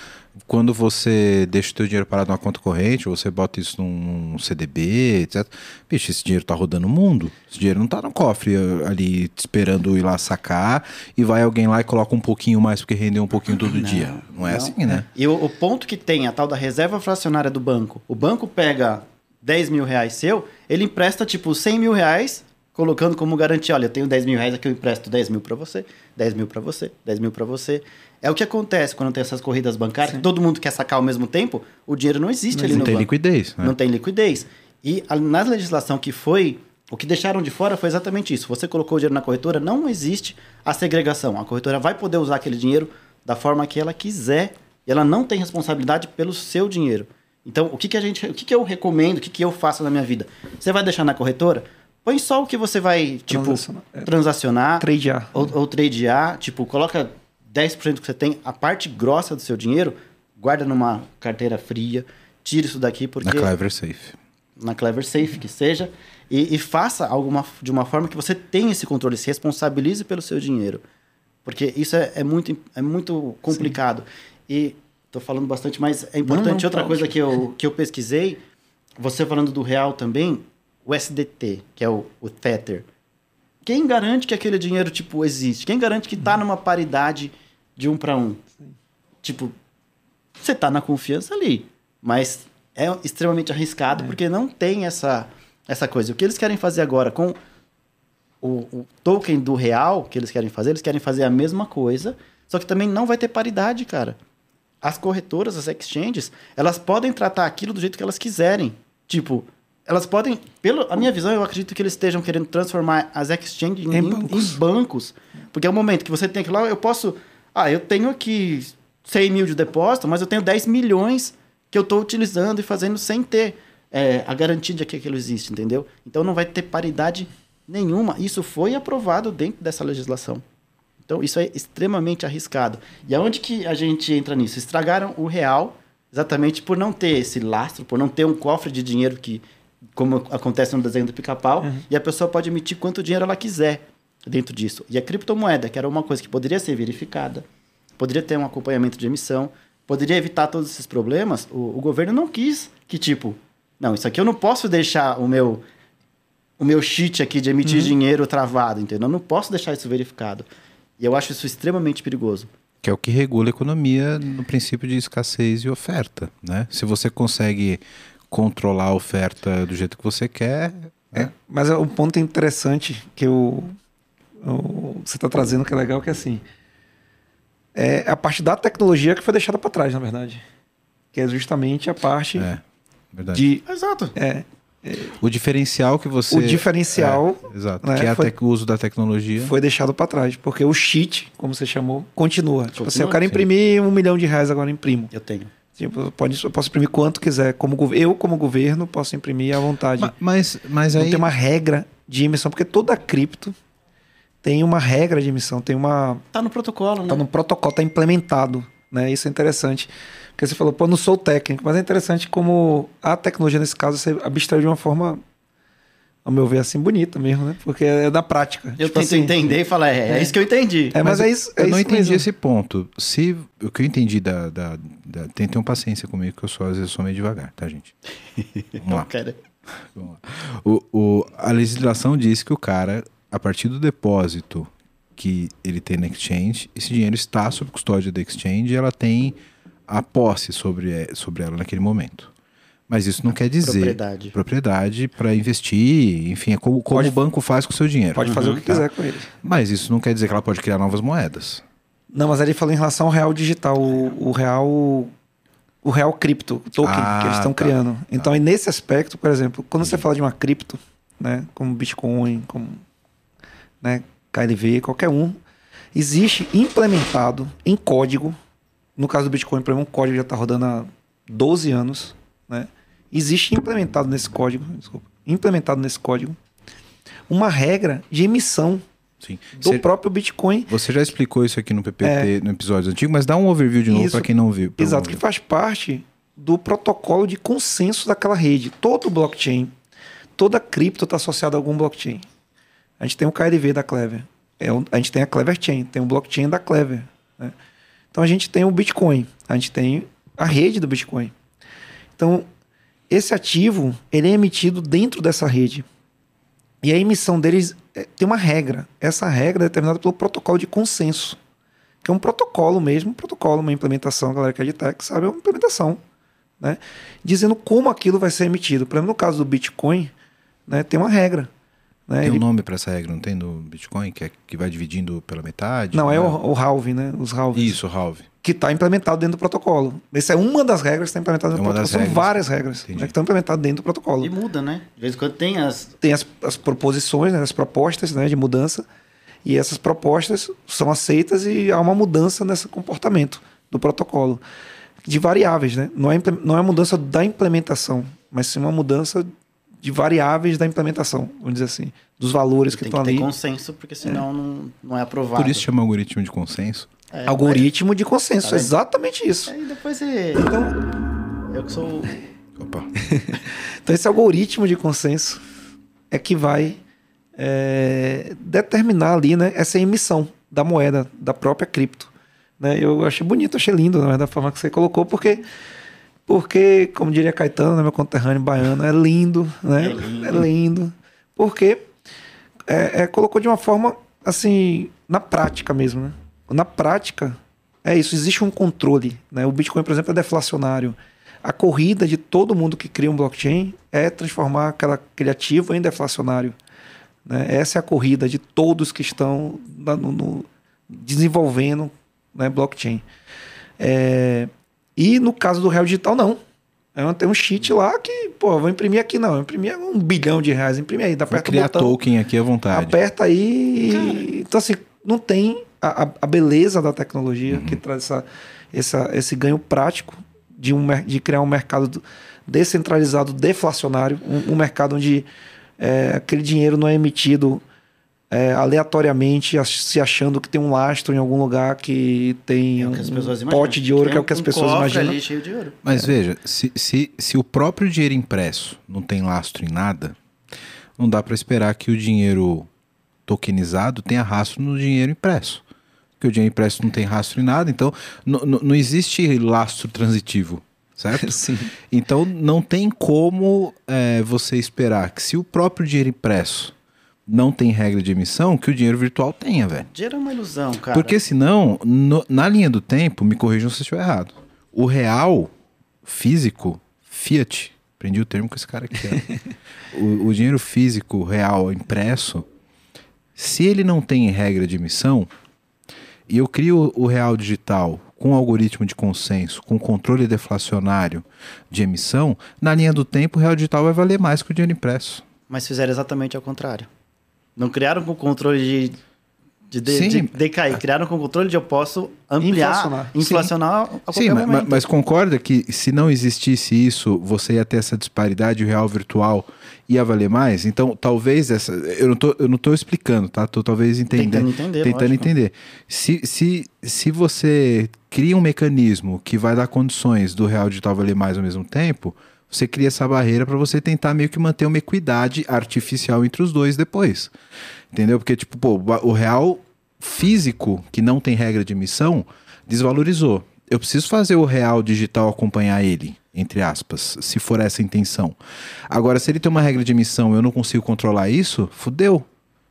quando você deixa o teu dinheiro parado numa conta corrente, ou você bota isso num CDB, etc. Bicho, esse dinheiro tá rodando o mundo. Esse dinheiro não tá no cofre eh, ali esperando ir lá sacar e vai alguém lá e coloca um pouquinho mais porque rendeu um pouquinho todo dia. Não é Não. assim, né? E o, o ponto que tem a tal da reserva fracionária do banco, o banco pega 10 mil reais seu, ele empresta tipo 100 mil reais, colocando como garantia, olha, eu tenho 10 mil reais aqui, eu empresto 10 mil para você, 10 mil para você, 10 mil para você. É o que acontece quando tem essas corridas bancárias, todo mundo quer sacar ao mesmo tempo, o dinheiro não existe ali Não no tem banco. liquidez. né? Não tem liquidez. E a- na legislação que foi, o que deixaram de fora foi exatamente isso. Você colocou o dinheiro na corretora, não existe a segregação. A corretora vai poder usar aquele dinheiro da forma que ela quiser. E ela não tem responsabilidade pelo seu dinheiro. Então, o que, que a gente, o que, que eu recomendo, o que, que eu faço na minha vida? Você vai deixar na corretora? Põe só o que você vai, tipo, Transacionar. É. transacionar Tradear. ou, ou tradear, tipo, coloca 10% que você tem, a parte grossa do seu dinheiro, guarda numa carteira fria, tira isso daqui porque Na Clever Safe. na Clever Safe que seja e, e faça alguma de uma forma que você tenha esse controle, se responsabilize pelo seu dinheiro, porque isso é, é muito é muito complicado e tô falando bastante, mas é importante não, outra tá coisa que eu que eu pesquisei, você falando do real também, o SDT, que é o, o Tether. Quem garante que aquele dinheiro tipo existe? Quem garante que tá numa paridade de um para um? Tipo, você tá na confiança ali, mas é extremamente arriscado porque não tem essa essa coisa. O que eles querem fazer agora com o, o token do real que eles querem fazer, eles querem fazer a mesma coisa, só que também não vai ter paridade, cara. As corretoras, as exchanges, elas podem tratar aquilo do jeito que elas quiserem. Tipo, elas podem, pela a minha visão, eu acredito que eles estejam querendo transformar as exchanges em, Em bancos. em bancos. Porque é o momento que você tem aquilo lá, eu posso. Ah, eu tenho aqui 100 mil de depósito, mas eu tenho 10 milhões que eu estou utilizando e fazendo sem ter é, a garantia de que aquilo existe, entendeu? Então não vai ter paridade nenhuma. Isso foi aprovado dentro dessa legislação. Então isso é extremamente arriscado. E aonde que a gente entra nisso? Estragaram o real exatamente por não ter esse lastro, por não ter um cofre de dinheiro que, como acontece no desenho do pica-pau, e a pessoa pode emitir quanto dinheiro ela quiser dentro disso. E a criptomoeda, que era uma coisa que poderia ser verificada, poderia ter um acompanhamento de emissão, poderia evitar todos esses problemas, o, o governo não quis que, tipo, não, isso aqui eu não posso deixar o meu o meu cheat aqui de emitir dinheiro travado, entendeu? Eu não posso deixar isso verificado. E eu acho isso extremamente perigoso. Que é o que regula a economia no princípio de escassez e oferta, né? Se você consegue controlar a oferta do jeito que você quer, É, mas é um ponto interessante que eu, eu- você está trazendo que é legal, que é assim, é a parte da tecnologia que foi deixada para trás, na verdade. Que é justamente a parte é, verdade. de... Exato. É, O diferencial que você... O diferencial, É, exato, né, que é foi- o uso da tecnologia. foi deixado para trás, porque o cheat, como você chamou, continua. Tipo assim, eu Continua, quero sim. imprimir um milhão de reais, agora imprimo. Eu tenho. Tipo, pode, eu posso imprimir quanto quiser. Como, eu, como governo, posso imprimir à vontade. Ma- Mas, mas Não aí... tem uma regra de emissão, porque toda cripto tem uma regra de emissão, tem uma. Tá no protocolo, né? Tá no protocolo, tá implementado. Né? Isso é interessante. Porque você falou, pô, não sou técnico, mas é interessante como a tecnologia, nesse caso, você abstraiu de uma forma ao meu ver, assim, bonita mesmo, né? Porque é da prática. Eu Tipo tento assim, entender e falar, é, é isso que eu entendi. É, mas, é isso. É eu não isso entendi mesmo. esse ponto. Se o que eu entendi da, da, da tem, tenham paciência comigo que eu sou às vezes sou meio devagar, tá gente? Vamos lá. Cara, Vamos lá. O, o- a legislação diz que o cara, a partir do depósito que ele tem na exchange, esse dinheiro está sob custódia da exchange e ela tem a posse sobre, eh, sobre ela naquele momento. Mas isso não quer dizer propriedade. propriedade para investir, enfim, é como, como Pode- o banco faz com o seu dinheiro. Pode fazer o que Tá? quiser com ele. Mas isso não quer dizer que ela pode criar novas moedas. Não, mas ele falou em relação ao real digital, o, o real. O real cripto, o token Ah, que eles estão tá. criando. Então, e nesse aspecto, por exemplo, quando você fala de uma cripto, né, como Bitcoin, como né, KLV, qualquer um, existe implementado em código, no caso do Bitcoin, por exemplo, um código já está rodando há 12 anos, né? Existe implementado nesse código, desculpa, implementado nesse código, uma regra de emissão Sim. do Você, próprio Bitcoin você já explicou isso aqui no PPT, no episódio antigo, mas dá um overview de novo para quem não viu. Exato, que faz parte do protocolo de consenso daquela rede. Todo blockchain, toda cripto está associada a algum blockchain. A gente tem o KLV da Clever. É o- a gente tem a Clever Chain, tem o blockchain da Clever. né? Então a gente tem o Bitcoin, a gente tem a rede do Bitcoin. Então, esse ativo, ele é emitido dentro dessa rede. E a emissão deles é, tem uma regra. Essa regra é determinada pelo protocolo de consenso que é um protocolo mesmo, um protocolo, uma implementação, a galera que é de tech sabe, é uma implementação, né? Dizendo como aquilo vai ser emitido. Por exemplo, no caso do Bitcoin, né, tem uma regra. Né? Tem um Ele- nome para essa regra, não tem no Bitcoin, que, é, que vai dividindo pela metade? não, é né? o, o halving, né? Os halvings. Isso, halve. Que está implementado dentro do protocolo. Essa é uma das regras que está implementada É dentro do uma protocolo. São regras. várias regras né, que estão implementadas dentro do protocolo. E muda, né? De vez em quando tem as. tem as, as proposições, né, as propostas né, de mudança, e essas propostas são aceitas e há uma mudança nesse comportamento do protocolo. De variáveis, né? Não é, não é mudança da implementação, mas sim uma mudança de variáveis da implementação, vamos dizer assim, dos valores que Tem estão que ter ali. consenso, porque senão não, não é aprovado. Por isso chama algoritmo de consenso. É, Algoritmo de consenso, Tá exatamente isso. Aí depois você. Então, Eu que sou. Opa. Então, esse algoritmo de consenso é que vai é, determinar ali né, essa emissão da moeda, da própria cripto. Né? Eu achei bonito, achei lindo né, da forma que você colocou, porque, porque como diria Caetano, né, meu conterrâneo baiano, é lindo, né? É lindo. É lindo. Porque é, é, colocou de uma forma assim, na prática mesmo. Né? Na prática, é isso, existe um controle. Né? O Bitcoin, por exemplo, é deflacionário. A corrida de todo mundo que cria um blockchain é transformar aquela, aquele ativo em deflacionário. Né? Essa é a corrida de todos que estão na- no- no- desenvolvendo né, blockchain. É, e no caso do real digital, não. É um- tem um cheat lá que, pô, vou imprimir aqui não. Imprimir um bilhão de reais, imprimir aí, dá Vou criar botão. token aqui à vontade. Aperta aí. e- Então, assim, não tem a, a- a beleza da tecnologia Uhum. que traz essa, essa- esse ganho prático de, um, de criar um mercado do- descentralizado, deflacionário, um, um mercado onde é, aquele dinheiro não é emitido é, aleatoriamente, se achando que tem um lastro em algum lugar que tem É que as um pote de ouro, que é o que as um pessoas imaginam. ali cheio de ouro. Mas veja, se, se, se o próprio dinheiro impresso não tem lastro em nada, não dá para esperar que o dinheiro tokenizado tenha rastro no dinheiro impresso. Porque o dinheiro impresso não tem rastro em nada, então não existe lastro transitivo, certo? Sim. Então não tem como é, você esperar que se o próprio dinheiro impresso não tem regra de emissão, que o dinheiro virtual tenha, velho. Dinheiro é uma ilusão, cara. Porque senão, no- na linha do tempo, me corrijam se eu estiver errado. O real físico, fiat, aprendi o termo com esse cara aqui. o, o dinheiro físico real impresso, se ele não tem regra de emissão, e eu crio o real digital com algoritmo de consenso, com controle deflacionário de emissão, na linha do tempo o real digital vai valer mais que o dinheiro impresso. Mas fizeram exatamente ao contrário. Não criaram com controle de, de, de, Sim. de decair. Criaram com controle de eu posso ampliar, Inflacionar. inflacionar, a qualquer Sim, ma- ma- momento. mas, concorda que se não existisse isso, você ia ter essa disparidade, o real virtual ia valer mais? Então, talvez essa. Eu não tô, eu não tô explicando, tá? Tô talvez entendendo. Tentando entender, Tentando lógico. entender. Se, se, se você cria um mecanismo que vai dar condições do real digital valer mais ao mesmo tempo, Você cria essa barreira para você tentar meio que manter uma equidade artificial entre os dois depois. Entendeu? Porque, tipo, pô, o real físico, que não tem regra de emissão, desvalorizou. Eu preciso fazer o real digital acompanhar ele, entre aspas, se for essa a intenção. Agora, se ele tem uma regra de emissão e eu não consigo controlar isso, fudeu.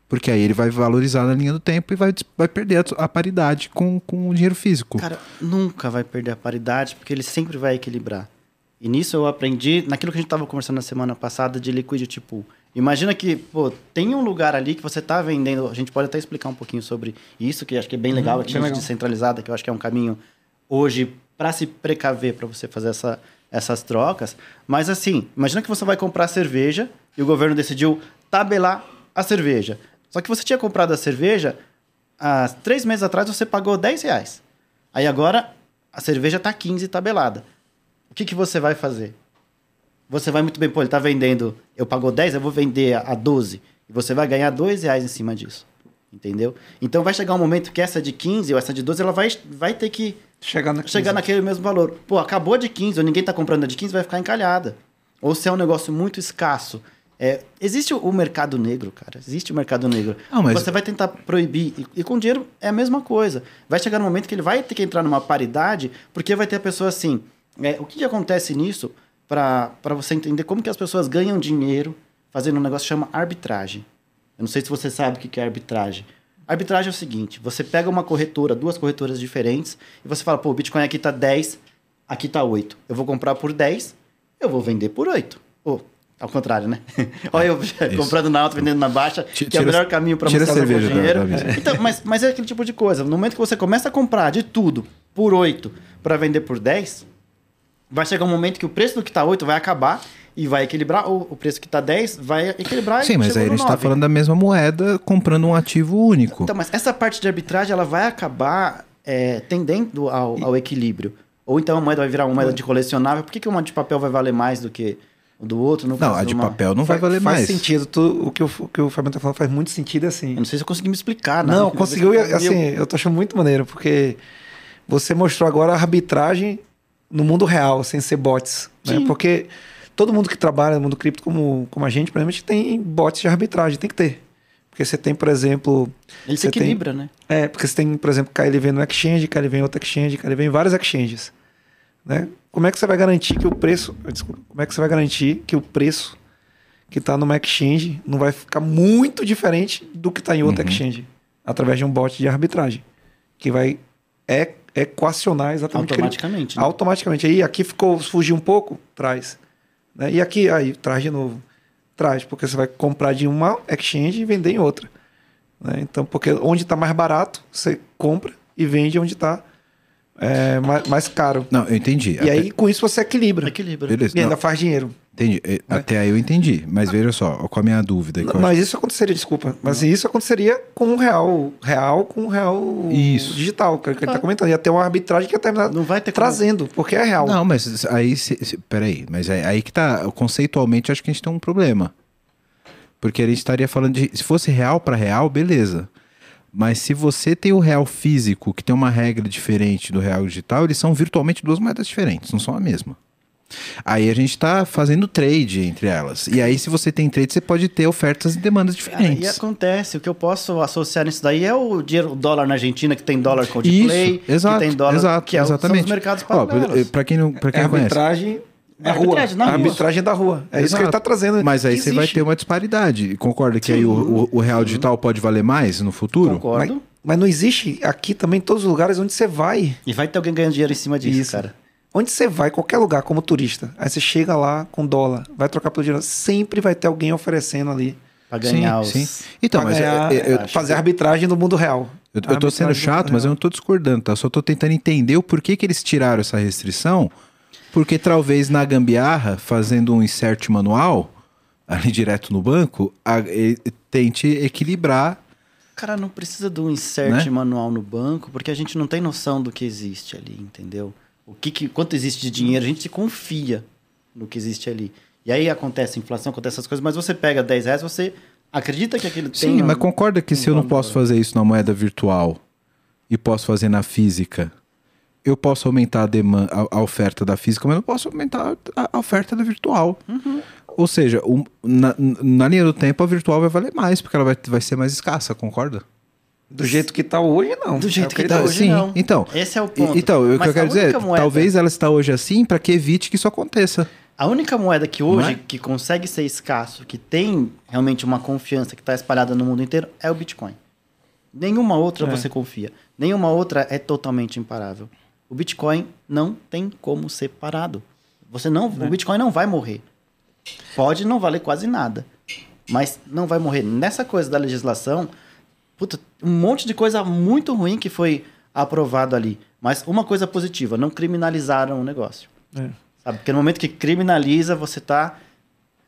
Porque aí ele vai valorizar na linha do tempo e vai, vai perder a, a paridade com, com o dinheiro físico. Cara, nunca vai perder a paridade, porque ele sempre vai equilibrar. E nisso eu aprendi, naquilo que a gente estava conversando na semana passada de liquidity pool. Imagina que, pô, tem um lugar ali que você está vendendo, a gente pode até explicar um pouquinho sobre isso, que acho que é bem legal, Uhum, bem legal. descentralizada, que eu acho que é um caminho hoje para se precaver, para você fazer essa, essas trocas. Mas assim, imagina que você vai comprar cerveja e o governo decidiu tabelar a cerveja. Só que você tinha comprado a cerveja, há três meses atrás você pagou 10 reais. Aí agora a cerveja está 15 tabelada. O que, que você vai fazer? Você vai muito bem, pô, ele está vendendo, eu pagou 10, eu vou vender a 12. E você vai ganhar 2 reais em cima disso. Entendeu? Então vai chegar um momento que essa de 15 ou essa de 12, ela vai, vai ter que Chegar, na chegar naquele mesmo valor. Pô, acabou de 15, ou ninguém tá comprando a de 15, vai ficar encalhada. Ou se é um negócio muito escasso. É, existe o mercado negro, cara. Existe o mercado negro. Não, mas- Você vai tentar proibir. E, e com dinheiro é a mesma coisa. Vai chegar no momento que ele vai ter que entrar numa paridade, porque vai ter a pessoa assim. é, o que, que acontece nisso para você entender como que as pessoas ganham dinheiro fazendo um negócio que chama arbitragem? Eu não sei se você sabe o que que é arbitragem. Arbitragem é o seguinte: você pega uma corretora, duas corretoras diferentes, e você fala, pô, o Bitcoin aqui tá 10, aqui tá 8. Eu vou comprar por 10, eu vou vender por 8. Ou, ao contrário, né? Olha eu comprando na alta, vendendo na baixa, Ti- que é o tira- melhor caminho para tira você a fazer cerveja da- dinheiro. da. Então, mas, mas é aquele tipo de coisa. No momento que você começa a comprar de tudo por 8 para vender por 10, vai chegar um momento que o preço do que tá 8 vai acabar e vai equilibrar, o preço que tá 10 vai equilibrar Sim, mas aí a gente tá 9. falando da mesma moeda comprando um ativo único. Então, mas essa parte de arbitragem ela vai acabar é, tendendo ao, ao equilíbrio. Ou então a moeda vai virar uma moeda de colecionável. Por que, que uma de papel vai valer mais do que o do outro? Não, caso a de uma- papel não vai Faz- valer faz mais. sentido. Tu- o, que o, o que o Fabiano tá falando faz muito sentido assim. Eu não sei se eu consegui me explicar, né? Não, Eu conseguiu, eu- assim, eu tô achando muito maneiro, porque você mostrou agora a arbitragem no mundo real, sem ser bots. Né? Porque todo mundo que trabalha no mundo cripto como, como a gente, provavelmente tem bots de arbitragem, tem que ter. Porque você tem, por exemplo. Ele se você tem- equilibra, né? É, porque você tem, por exemplo, KLV no exchange, KLV em outro exchange, KLV em vários exchanges. Né? Como é que você vai garantir que o preço. Desculpa, como é que você vai garantir que o preço que está numa exchange não vai ficar muito diferente do que está em outra exchange? Através de um bot de arbitragem. Que vai é, equacionar exatamente aquele- Automaticamente. né? Automaticamente. Aí aqui ficou, fugiu um pouco, traz. Né? E aqui, aí, traz de novo. Traz, porque você vai comprar de uma exchange e vender em outra. né? Então, porque onde está mais barato, você compra e vende onde está mais, mais caro. Não, eu entendi. E Até- aí, com isso, você equilibra. Equilibra. Beleza. E ainda não, faz dinheiro. Entendi. É, Até aí eu entendi. Mas veja só, qual a minha dúvida? que eu Mas isso aconteceria, desculpa. Mas isso aconteceria com um real. Real com um real Isso. digital, que ele está comentando. Ia ter uma arbitragem que ia terminar Não vai ter como- trazendo, porque é real. Não, mas aí, se, se- peraí, mas aí, aí que tá, conceitualmente acho que a gente tem um problema. Porque a gente estaria falando de, se fosse real para real, beleza. Mas se você tem o real físico, que tem uma regra diferente do real digital, eles são virtualmente duas moedas diferentes, não são a mesma. Aí a gente tá fazendo trade entre elas. E aí, se você tem trade, você pode ter ofertas e demandas Cara, e diferentes. acontece, o que eu posso associar nisso daí é o dinheiro, o dólar na Argentina, que tem dólar Coldplay, Isso, exato, que tem dólar, exato, que é, o- exatamente. são os mercados paralelos. pra quem não, pra É quem não conhece. arbitragem da É rua. arbitragem na A rua. arbitragem da rua. É isso que ele Exato. está trazendo. Mas aí você vai ter uma disparidade. Concorda que aí o, o- o real digital pode valer mais no futuro? Concordo. Mas, mas não existe aqui também em todos os lugares onde você vai. E vai ter alguém ganhando dinheiro em cima disso, Isso. cara. Onde você vai, qualquer lugar, como turista, aí você chega lá com dólar, vai trocar pelo dinheiro, sempre vai ter alguém oferecendo ali. Pra ganhar sim, os... sim. Então, pra mas ganhar- eu, eu- acho fazer arbitragem no mundo real. eu- eu tô sendo chato, mas eu não tô discordando, tá? Só tô tentando entender o porquê que eles tiraram essa restrição. Porque talvez na gambiarra, fazendo um insert manual, ali direto no banco, a- e- tente equilibrar. Cara, não precisa de um insert Né? manual no banco, porque a gente não tem noção do que existe ali, entendeu? O que, que quanto existe de dinheiro, a gente confia no que existe ali. E aí acontece inflação, acontece essas coisas, mas você pega 10 reais, você acredita que aquilo tem... Sim, um- mas concorda que um se eu não posso fazer isso na moeda virtual e posso fazer na física, eu posso aumentar a, deman- a- a oferta da física, mas não posso aumentar a, a oferta da virtual. Ou seja, o- na, na linha do tempo, a virtual vai valer mais, porque ela vai, vai ser mais escassa, concorda? Do jeito que tá hoje, não. Do jeito É que ele tá tá hoje, sim, não. então. Esse é o ponto. Então, o que eu quero a dizer, única moeda- talvez ela está hoje assim para que evite que isso aconteça. A única moeda que hoje é? que consegue ser escasso, que tem realmente uma confiança que está espalhada no mundo inteiro, é o Bitcoin. Nenhuma outra É. você confia. Nenhuma outra é totalmente imparável. O Bitcoin não tem como ser parado. Você não, o Bitcoin não vai morrer. Pode não valer quase nada, mas não vai morrer. Nessa coisa da legislação, puta, um monte de coisa muito ruim que foi aprovado ali. Mas uma coisa positiva, não criminalizaram o negócio. É. Sabe? Porque no momento que criminaliza, você tá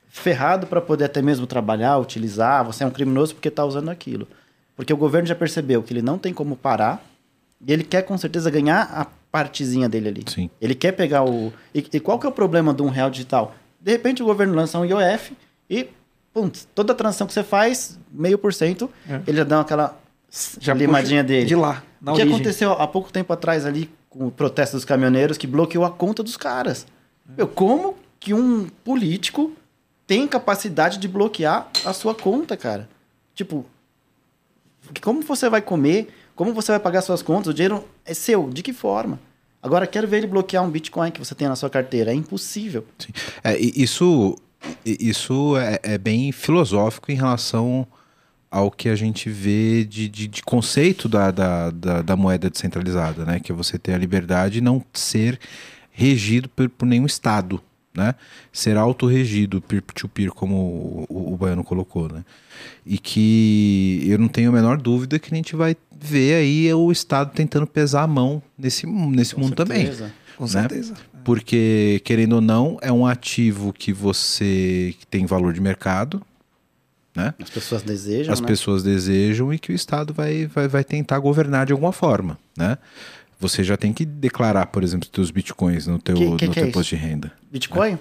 ferrado para poder até mesmo trabalhar, utilizar, você é um criminoso porque tá usando aquilo. Porque o governo já percebeu que ele não tem como parar e ele quer com certeza ganhar a partezinha dele ali. Sim. Ele quer pegar o. E, e qual que é o problema de um real digital? De repente o governo lança um IOF e pum, toda transação que você faz, meio por cento, É. ele já dá aquela Já limadinha dele. De lá, na o que origem. aconteceu há pouco tempo atrás ali com o protesto dos caminhoneiros que bloqueou a conta dos caras? Meu, como que um político tem capacidade de bloquear a sua conta, cara? Tipo, como você vai comer? Como você vai pagar suas contas? O dinheiro é seu. De que forma? Agora, quero ver ele bloquear um Bitcoin que você tem na sua carteira. É impossível. É, isso isso é, é bem filosófico em relação ao que a gente vê de, de, de conceito da, da, da, da moeda descentralizada, né? Que é você ter a liberdade de não ser regido por, por nenhum Estado, né? Ser autorregido, peer-to-peer, como o, o Baiano colocou, né? E que eu não tenho a menor dúvida que a gente vai ver aí o Estado tentando pesar a mão nesse, nesse mundo também. Certeza. Com né? certeza. Porque, querendo ou não, é um ativo que você que tem valor de mercado, né? As pessoas desejam, As né? pessoas desejam e que o Estado vai, vai, vai tentar governar de alguma forma, né? Você já tem que declarar, por exemplo, os teus bitcoins no teu, Que- que no que é teu isso? imposto de renda. Bitcoin?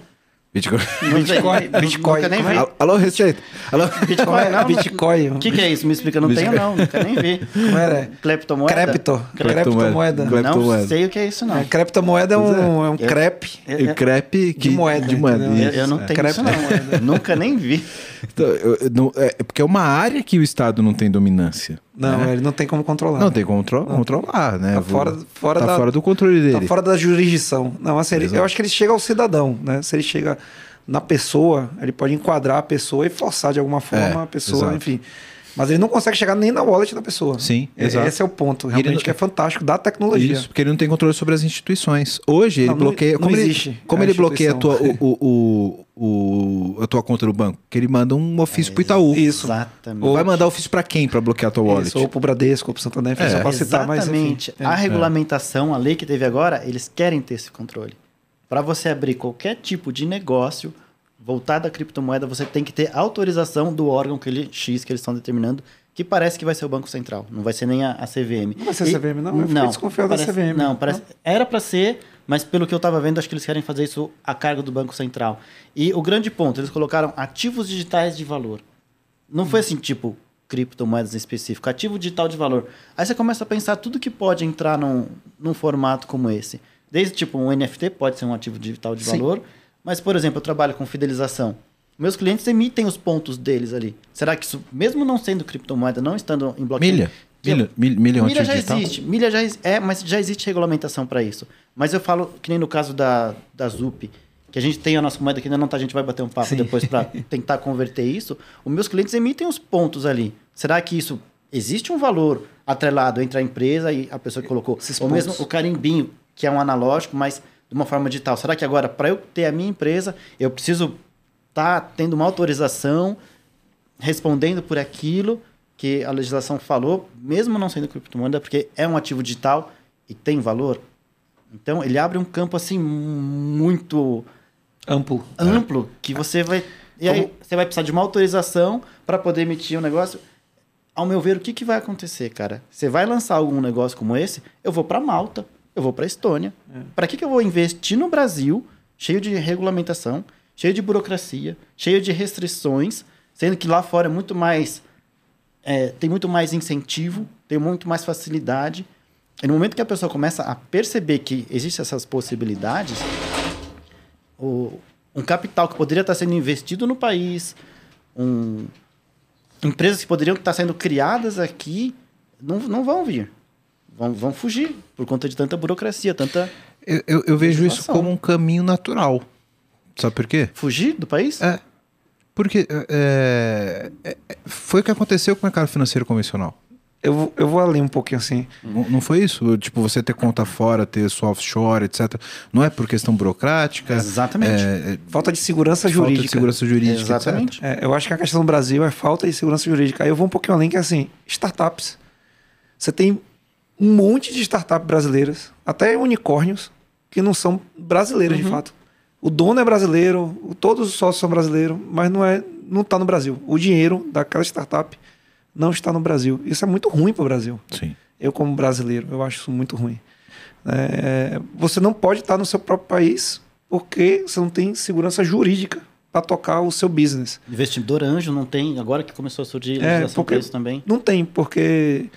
Bitcoin. Bitcoin, Nunca Bitcoin, nem como é? vi. Al- Alô, respeito. Alô? Bitcoin, não. Bitcoin. O que, que é isso? Me explica. Não tenho, não. Nunca nem vi. Como era? Cleptomoeda? Crepto. Creptomoeda. Creptomoeda. Cleptomoeda. Não sei o que é isso, não. É, criptomoeda é um, é um Eu- crepe. Eu, O crepe que- De moeda, De moeda. eu- eu não é. tenho isso, não. Creptomoeda. Nunca nem vi. Então, eu- eu não- é porque é uma área que o Estado não tem dominância. Não, né? ele não tem como controlar. Não tem como contro- controlar, né? Tá fora- fora tá da- fora do controle dele. Tá fora da jurisdição. Não, assim, ele- eu acho que ele chega ao cidadão, né? Se ele chega na pessoa, ele pode enquadrar a pessoa e forçar de alguma forma É, a pessoa, exato. enfim. Mas ele não consegue chegar nem na wallet da pessoa. Sim, É- exato. Esse é o ponto, ele realmente, não- que é fantástico da tecnologia. Isso, porque ele não tem controle sobre as instituições. Hoje ele Não, bloqueia. não como existe ele, como a ele bloqueia a tua, o, o, o- a tua conta no banco? Que ele manda um ofício pro Itaú. Isso. Exatamente. Vai mandar ofício pra quem pra bloquear a tua wallet? Isso, ou pro Bradesco, ou pro Santander, É. só pra citar, mas enfim. Exatamente. É. A regulamentação, a lei que teve agora, eles querem ter esse controle. Para você abrir qualquer tipo de negócio voltado à criptomoeda, você tem que ter autorização do órgão que ele, X que eles estão determinando, que parece que vai ser o Banco Central, não vai ser nem a, a CVM. Não vai ser a CVM, não? Eu fiquei desconfiado da parece- CVM. Não, parece, era para ser, mas pelo que eu estava vendo, acho que eles querem fazer isso a cargo do Banco Central. E o grande ponto, eles colocaram ativos digitais de valor. Não foi assim, tipo, criptomoedas em específico, ativo digital de valor. Aí você começa a pensar tudo que pode entrar num, num formato como esse. Desde, tipo, um NFT pode ser um ativo digital de Sim. valor, mas, por exemplo, eu trabalho com fidelização. Meus clientes emitem os pontos deles ali. Será que isso, mesmo não sendo criptomoeda, não estando em blockchain... Milha. que- Milha, milha, milha Milha já digital? existe. Milha já é, mas já existe regulamentação para isso. Mas eu falo que nem no caso da, da ZUP, que a gente tem a nossa moeda que ainda não tá, a gente vai bater um papo Sim. depois para tentar converter isso. Os meus clientes emitem os pontos ali. Será que isso existe um valor atrelado entre a empresa e a pessoa que colocou? Esses Ou mesmo pontos. o carimbinho, que é um analógico, mas de uma forma digital. Será que agora, para eu ter a minha empresa, eu preciso estar tendo uma autorização, respondendo por aquilo que a legislação falou, mesmo não sendo criptomoeda, porque é um ativo digital e tem valor? Então, ele abre um campo assim muito Amplo. amplo que você vai. E aí, Como- você vai precisar de uma autorização para poder emitir um negócio. Ao meu ver, o que, que vai acontecer, cara? Você vai lançar algum negócio como esse, eu vou para Malta, eu vou para Estônia. Para que, que eu vou investir no Brasil, cheio de regulamentação, cheio de burocracia, cheio de restrições, sendo que lá fora é muito mais. é, tem muito mais incentivo, tem muito mais facilidade. E no momento que a pessoa começa a perceber que existem essas possibilidades, o, um capital que poderia estar sendo investido no país, um, empresas que poderiam estar sendo criadas aqui, não, não vão vir. Vão, vão fugir por conta de tanta burocracia, tanta. Eu, eu, eu vejo isso como um caminho natural. Sabe por quê? Fugir do país? É. Porque é, é, é, foi o que aconteceu com o mercado financeiro convencional. Eu, vou- eu vou além um pouquinho assim. Não não foi isso? Tipo, você ter conta fora, ter sua offshore, etc. Não é por questão burocrática. Exatamente. É, é, Falta de segurança falta jurídica. de segurança jurídica, Exatamente. É, eu acho que a questão do Brasil é falta de segurança jurídica. Aí eu vou um pouquinho além, que é assim, startups. Você tem um monte de startups brasileiras, até unicórnios, que não são brasileiras de fato. O dono é brasileiro, todos os sócios são brasileiros, mas não é, não está no Brasil. O dinheiro daquela startup não está no Brasil. Isso é muito ruim para o Brasil. Sim. Eu, como brasileiro, eu acho isso muito ruim. É, você não pode estar no seu próprio país porque você não tem segurança jurídica para tocar o seu business. Investidor anjo não tem, agora que começou a surgir É, legislação porque- para isso também. Não tem, porque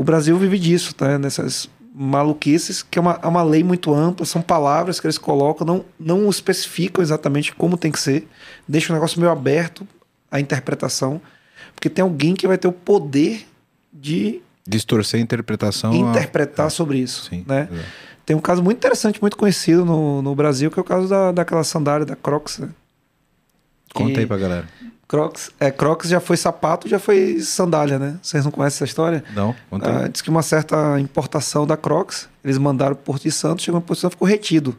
o Brasil vive disso, tá? Nessas maluquices, que é uma, é uma lei muito ampla, são palavras que eles colocam, não, não especificam exatamente como tem que ser, deixa o negócio meio aberto à interpretação, porque tem alguém que vai ter o poder de Distorcer a interpretação. a- interpretar sobre isso, Sim. né? exato. Tem um caso muito interessante, muito conhecido no, no Brasil, que é o caso da, daquela sandália da Crocs. Né? Conta aí pra galera. Crocs, é, Crocs já foi sapato, já foi sandália, né? Vocês não conhecem essa história? Não? Ah, diz que uma certa importação da Crocs, eles mandaram pro Porto de Santos, chegou no Porto de Santos ficou retido.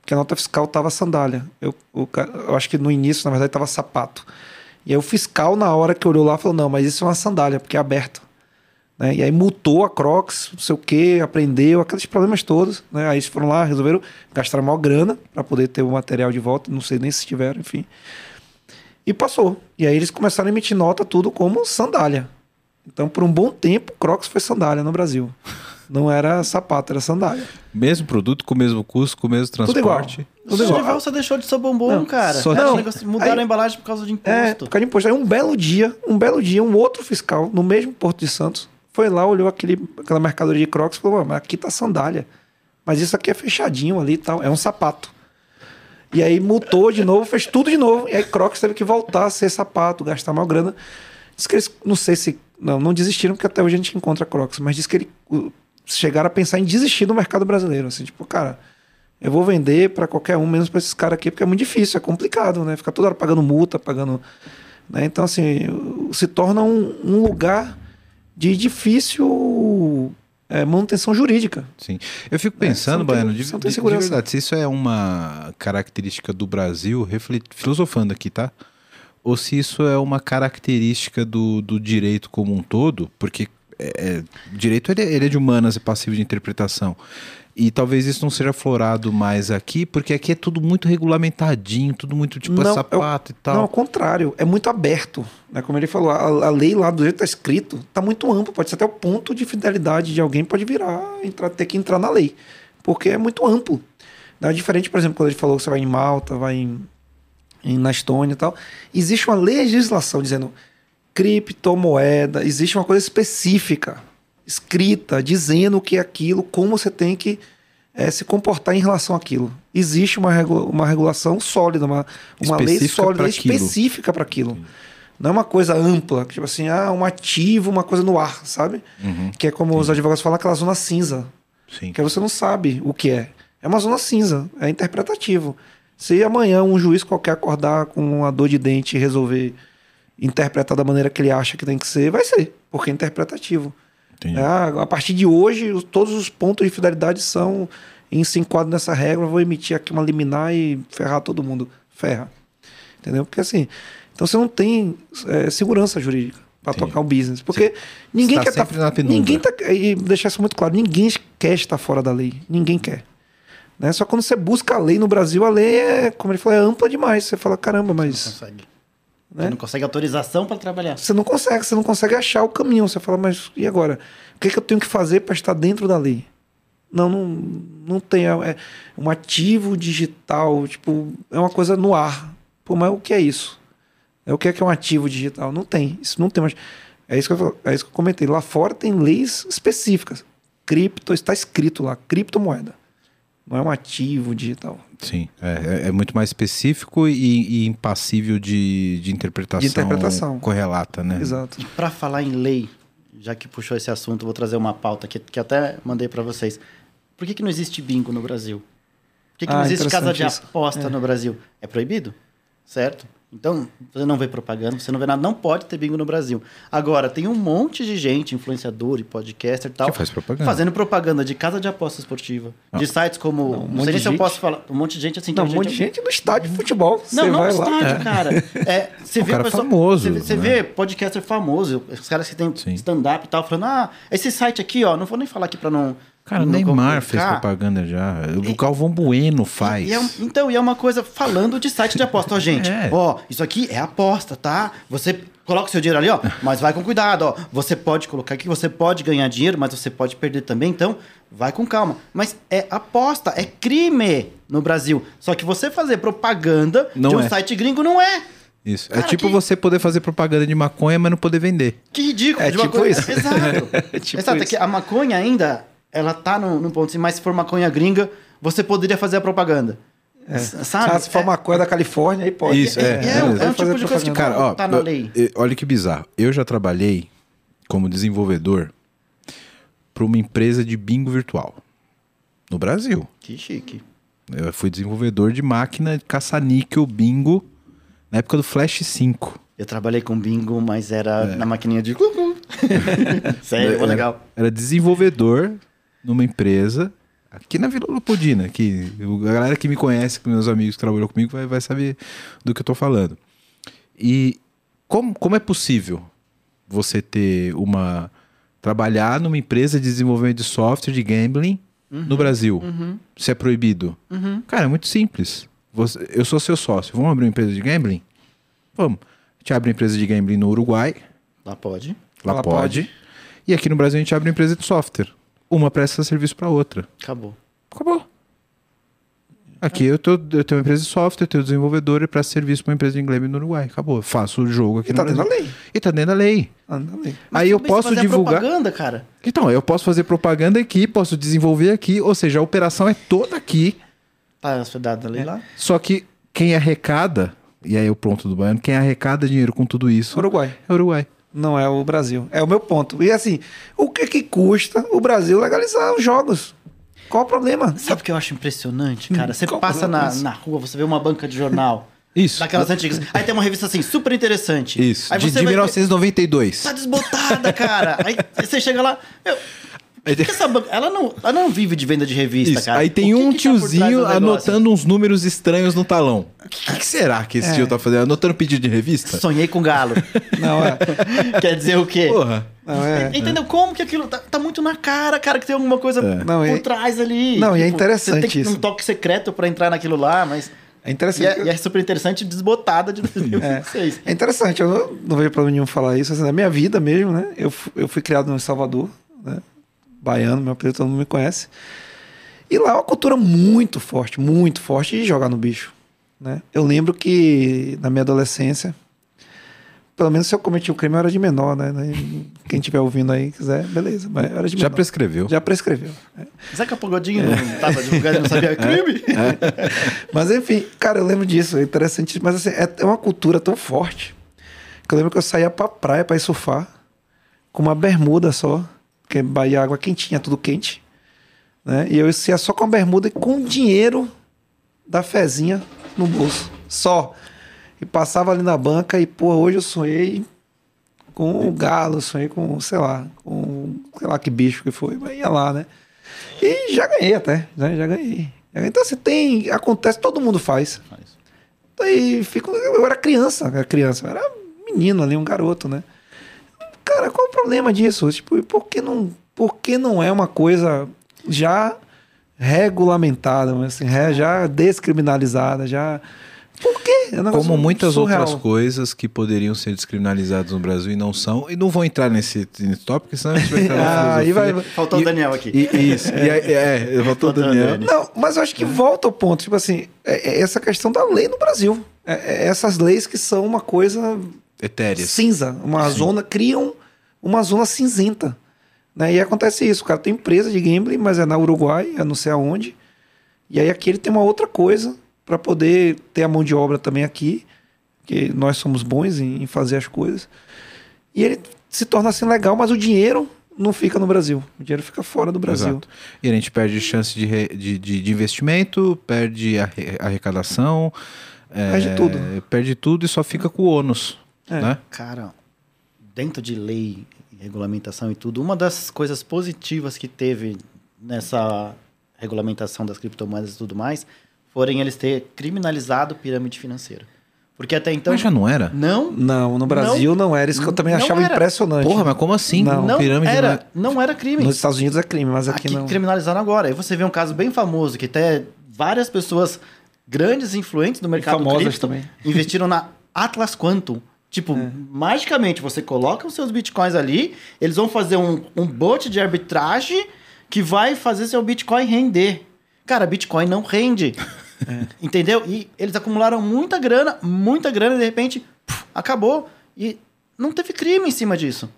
Porque a nota fiscal tava sandália. Eu, o ca- eu acho que no início, na verdade, tava sapato. E aí o fiscal, na hora que olhou lá, falou: não, mas isso é uma sandália, porque é aberto. Né? E aí multou a Crocs, não sei o que, aprendeu, aqueles problemas todos. Né? Aí eles foram lá, resolveram gastar maior grana para poder ter o material de volta, não sei nem se tiveram, enfim. E passou. E aí eles começaram a emitir nota tudo como sandália. Então, por um bom tempo, Crocs foi sandália no Brasil. Não era sapato, era sandália. Mesmo produto, com o mesmo custo, com o mesmo Tudo igual. transporte. Tudo O igual. Genival só deixou de ser bombom, Não, cara. só- Não, negócio- mudaram aí- a embalagem por causa de É, imposto. por causa de imposto. Aí um belo dia, um belo dia, um outro fiscal, no mesmo Porto de Santos, foi lá, olhou aquele, aquela mercadoria de Crocs e falou: "Ué, mas aqui tá sandália. Mas isso aqui é fechadinho ali e tal, é um sapato. E aí multou de novo, fez tudo de novo. E aí Crocs teve que voltar a ser sapato, gastar maior grana. Diz que eles, não sei se. Não, não desistiram, porque até hoje a gente encontra Crocs, mas diz que eles chegaram a pensar em desistir do mercado brasileiro. Assim, tipo, cara, eu vou vender para qualquer um, menos para esses caras aqui, porque é muito difícil, é complicado, né? Ficar toda hora pagando multa, pagando. né? Então, assim, se torna um, um lugar de difícil é, manutenção jurídica. Sim. Eu fico É, você pensando, tem- Baiano, de, de- verdade, se isso é uma característica do Brasil, reflet- filosofando aqui, tá? Ou se isso é uma característica do, do direito como um todo, porque é, é, direito ele, é- ele é de humanas e passivo de interpretação. E talvez isso não seja aflorado mais aqui, porque aqui é tudo muito regulamentadinho, tudo muito tipo é Não, sapato e tal. Não, ao contrário, é muito aberto. Né? Como ele falou, a, a lei lá do jeito que está escrito está muito amplo, pode ser até o ponto de fidelidade de alguém pode virar, entrar, ter que entrar na lei. Porque é muito amplo. Não é diferente, por exemplo, quando ele falou que você vai em Malta, vai em, em- na Estônia e tal. Existe uma legislação dizendo criptomoeda, existe uma coisa específica, escrita, dizendo o que é aquilo, como você tem que eh, se comportar em relação àquilo. Existe uma, uma regulação sólida, uma, uma lei sólida, específica para aquilo. Não é uma coisa ampla, tipo assim, ah, um ativo, uma coisa no ar, sabe? Uhum, Que é como os advogados falam, aquela zona cinza, sim. que você não sabe o que é. É uma zona cinza, é interpretativo. Se amanhã um juiz qualquer acordar com uma dor de dente e resolver interpretar da maneira que ele acha que tem que ser, vai ser, porque é interpretativo. Entendi. Ah, a partir de hoje, os- todos os pontos de fidelidade são em se enquadram nessa regra, eu vou emitir aqui uma liminar e ferrar todo mundo. Ferra. Entendeu? Porque assim, então você não tem é, segurança jurídica para tocar o business. Porque ninguém está quer na penumbra. Ninguém tá, e deixar isso muito claro, ninguém quer estar fora da lei. Ninguém quer. Né? Só quando você busca a lei no Brasil, a lei é, como ele falou, é ampla demais. Você fala, caramba, Não mas consegue. Né? Você não consegue autorização para trabalhar. você não consegue, você não consegue achar o caminho. Você fala, mas e agora? O que, é que eu tenho que fazer para estar dentro da lei? Não, não, não tem. É é um ativo digital, tipo, é uma coisa no ar. Pô, mas o que é isso? É o que é que é um ativo digital? Não tem. Isso não tem mais. É isso que eu, é isso que eu comentei. Lá fora tem leis específicas. cripto, está escrito lá, criptomoeda. Não é um ativo digital. Sim, é, é- é muito mais específico e, e impassível de, de interpretação, De interpretação. correlata, né? Exato. E para falar em lei, já que puxou esse assunto, vou trazer uma pauta que, que até mandei para vocês. Por que, que não existe bingo no Brasil? Por que, que Ah, não existe casa de aposta no Brasil? É proibido? Certo? Então, você não vê propaganda, você não vê nada, não pode ter bingo no Brasil. Agora, tem um monte de gente, influenciador e podcaster e tal, Que faz propaganda. fazendo propaganda de casa de aposta esportiva. De sites como. Não, um sei monte nem se eu posso falar. Um monte de gente assim. que Não, um monte de gente no estádio de futebol. não, Você não vai no lá. estádio, cara. É, você vê cara pessoa- famoso, Você, vê- você né? vê podcaster famoso, os caras que Sim. stand-up e tal, falando, ah, esse site aqui, ó, não vou nem falar aqui pra não. Cara, não Neymar fez propaganda já. O Galvão Bueno faz. E é então, e é uma coisa falando de site de aposta, ó, gente. É. Ó, isso aqui é aposta, tá? Você coloca o seu dinheiro ali, ó, mas vai com cuidado, ó. Você pode colocar aqui, você pode ganhar dinheiro, mas você pode perder também, então vai com calma. Mas é aposta, é crime no Brasil. Só que você fazer propaganda Não de um é. site gringo não é. Isso. Cara, é tipo que- você poder fazer propaganda de maconha, mas não poder vender. Que ridículo. É tipo coisa- isso. Exato. É tipo Exato, é isso. que a maconha ainda, ela tá num, num ponto assim, mas se for maconha gringa, você poderia fazer a propaganda. S- Sabe? Ah, se for É- maconha da Califórnia, aí pode. Isso, é, é, é, um- é um tipo de coisa que Cara, ó, tá na lei. olha que bizarro. Eu já trabalhei como desenvolvedor para uma empresa de bingo virtual no Brasil. Que chique. Eu fui desenvolvedor de máquina de caça-níquel bingo na época do Flash 5. Eu trabalhei com bingo, mas era É. na maquininha de... Sério, Era- legal. Era desenvolvedor numa empresa aqui na Vila Leopoldina, que o- a galera que me conhece, que meus amigos que trabalham comigo, vai, vai saber do que eu tô falando. E como, como é possível você ter uma. trabalhar numa empresa de desenvolvimento de software de gambling no Brasil? Se é proibido? Cara, é muito simples. Você- eu sou seu sócio. Vamos abrir uma empresa de gambling? Vamos. A gente abre uma empresa de gambling no Uruguai. Lá pode. Lá Lá pode. pode. E aqui no Brasil a gente abre uma empresa de software. Uma presta serviço para outra. Acabou. Acabou. Aqui eu, tô, eu tenho uma empresa de software, eu tenho desenvolvedor e presto serviço para uma empresa de inglês no Uruguai. Acabou. Eu faço o jogo aqui E no tá dentro da lei. E tá dentro da lei. Tá dentro da lei. Mas Aí eu posso fazer divulgar. propaganda, cara. Então, eu posso fazer propaganda aqui, posso desenvolver aqui, ou seja, a operação é toda aqui. Tá hospedado da lei lá? Só que quem arrecada, e aí é o ponto do baiano, quem arrecada dinheiro com tudo isso Uruguai. é Uruguai. Não é o Brasil. É o meu ponto. E assim, o que que custa o Brasil legalizar os jogos? Qual o problema? Sabe o que eu acho impressionante, cara? Você Qual passa na, na rua, você vê uma banca de jornal. Isso. Daquelas antigas. Aí tem uma revista assim, super interessante. Isso. Aí de de vai ver- 1992. Tá desbotada, cara. Aí você chega lá. Meu, por que que essa banca. Ela não, ela não vive de venda de revista, Isso. cara. Aí tem O que um que tá tiozinho negócio? anotando uns números estranhos no talão. O que, que será que esse É. tio tá fazendo? Anotando pedido de revista? Sonhei com galo. Não, é. Quer dizer o quê? Porra. Não, é. Entendeu como que aquilo tá, tá muito na cara, cara, que tem alguma coisa Não, por e- trás ali. Não, e é Tipo, interessante Você tem que ter um isso. toque secreto pra entrar naquilo lá, mas. É E interessante. é, e é super interessante desbotada de 2006. É interessante, eu não, não vejo problema nenhum falar isso. Assim, na minha vida mesmo, né? Eu, eu fui criado no Salvador, né? Baiano, meu apelido todo mundo me conhece. E lá é uma cultura muito forte, muito forte de jogar no bicho. Né? Eu lembro que na minha adolescência, pelo menos se eu cometi um crime, eu era de menor, né? Quem estiver ouvindo aí quiser, beleza. Mas era de Já menor. prescreveu. Já prescreveu. é. Zeca Pagodinho não tava divulgando e não sabia crime? Mas enfim, cara, eu lembro disso, é interessante. Mas assim, é é uma cultura tão forte que eu lembro que eu saía pra praia pra ir surfar com uma bermuda só, porque Bahia água quentinha, tudo quente. Né? E eu ia só com a bermuda e com dinheiro da fezinha no bolso. Só. E passava ali na banca e, pô, hoje eu sonhei com o galo, sonhei com, sei lá, com sei lá que bicho que foi, mas ia lá, né? E já ganhei até, né? Já ganhei. Então, assim, tem. Acontece, todo mundo faz. Daí fico. Eu era criança, era criança, eu era menino ali, um garoto, né? Cara, qual o problema disso? Tipo, por que não, por que não é uma coisa já regulamentada, assim, re- já descriminalizada, já. Por quê? É um Como muitas surreal. outras coisas que poderiam ser descriminalizadas no Brasil e não são. E não vou entrar nesse, nesse tópico, senão a gente vai entrar Ah, aí vai- Faltou o Daniel aqui. E, isso. E aí, é, o Faltou o Daniel. Dani. Não, mas eu acho que volta ao ponto, tipo assim, é- é essa questão da lei no Brasil. É- é essas leis que são uma coisa Etéreas. cinza, uma zona, criam uma zona cinzenta. Né? E acontece isso, o cara tem empresa de gambling, mas é na Uruguai, é não sei aonde. E aí aqui ele tem uma outra coisa para poder ter a mão de obra também aqui, que nós somos bons em, em fazer as coisas. E ele se torna assim legal, mas o dinheiro não fica no Brasil. O dinheiro fica fora do Brasil. Exato. E a gente perde chance de, re- de, de- de investimento, perde arre- arrecadação. é, Perde tudo. né? Perde tudo e só fica com o ônus. É. Né? Cara, dentro de lei, regulamentação e tudo, uma das coisas positivas que teve nessa regulamentação das criptomoedas e tudo mais, foram eles ter criminalizado pirâmide financeira. Porque até então. Mas já não era? Não, Não, no Brasil não, era isso que eu também Não achava era. impressionante. Porra, mas como assim? Não. não Pirâmide era, não é- não era crime. Nos Estados Unidos é crime, mas aqui, Aqui não. criminalizaram agora. Aí você vê um caso bem famoso que até várias pessoas grandes influentes do mercado famosas cripto também. investiram na Atlas Quantum. Tipo, É. magicamente você coloca os seus bitcoins ali, eles vão fazer um, um bot de arbitragem que vai fazer seu bitcoin render. Cara, bitcoin não rende. É. Entendeu? E eles acumularam muita grana, muita grana e de repente puf, acabou. E não teve crime em cima disso.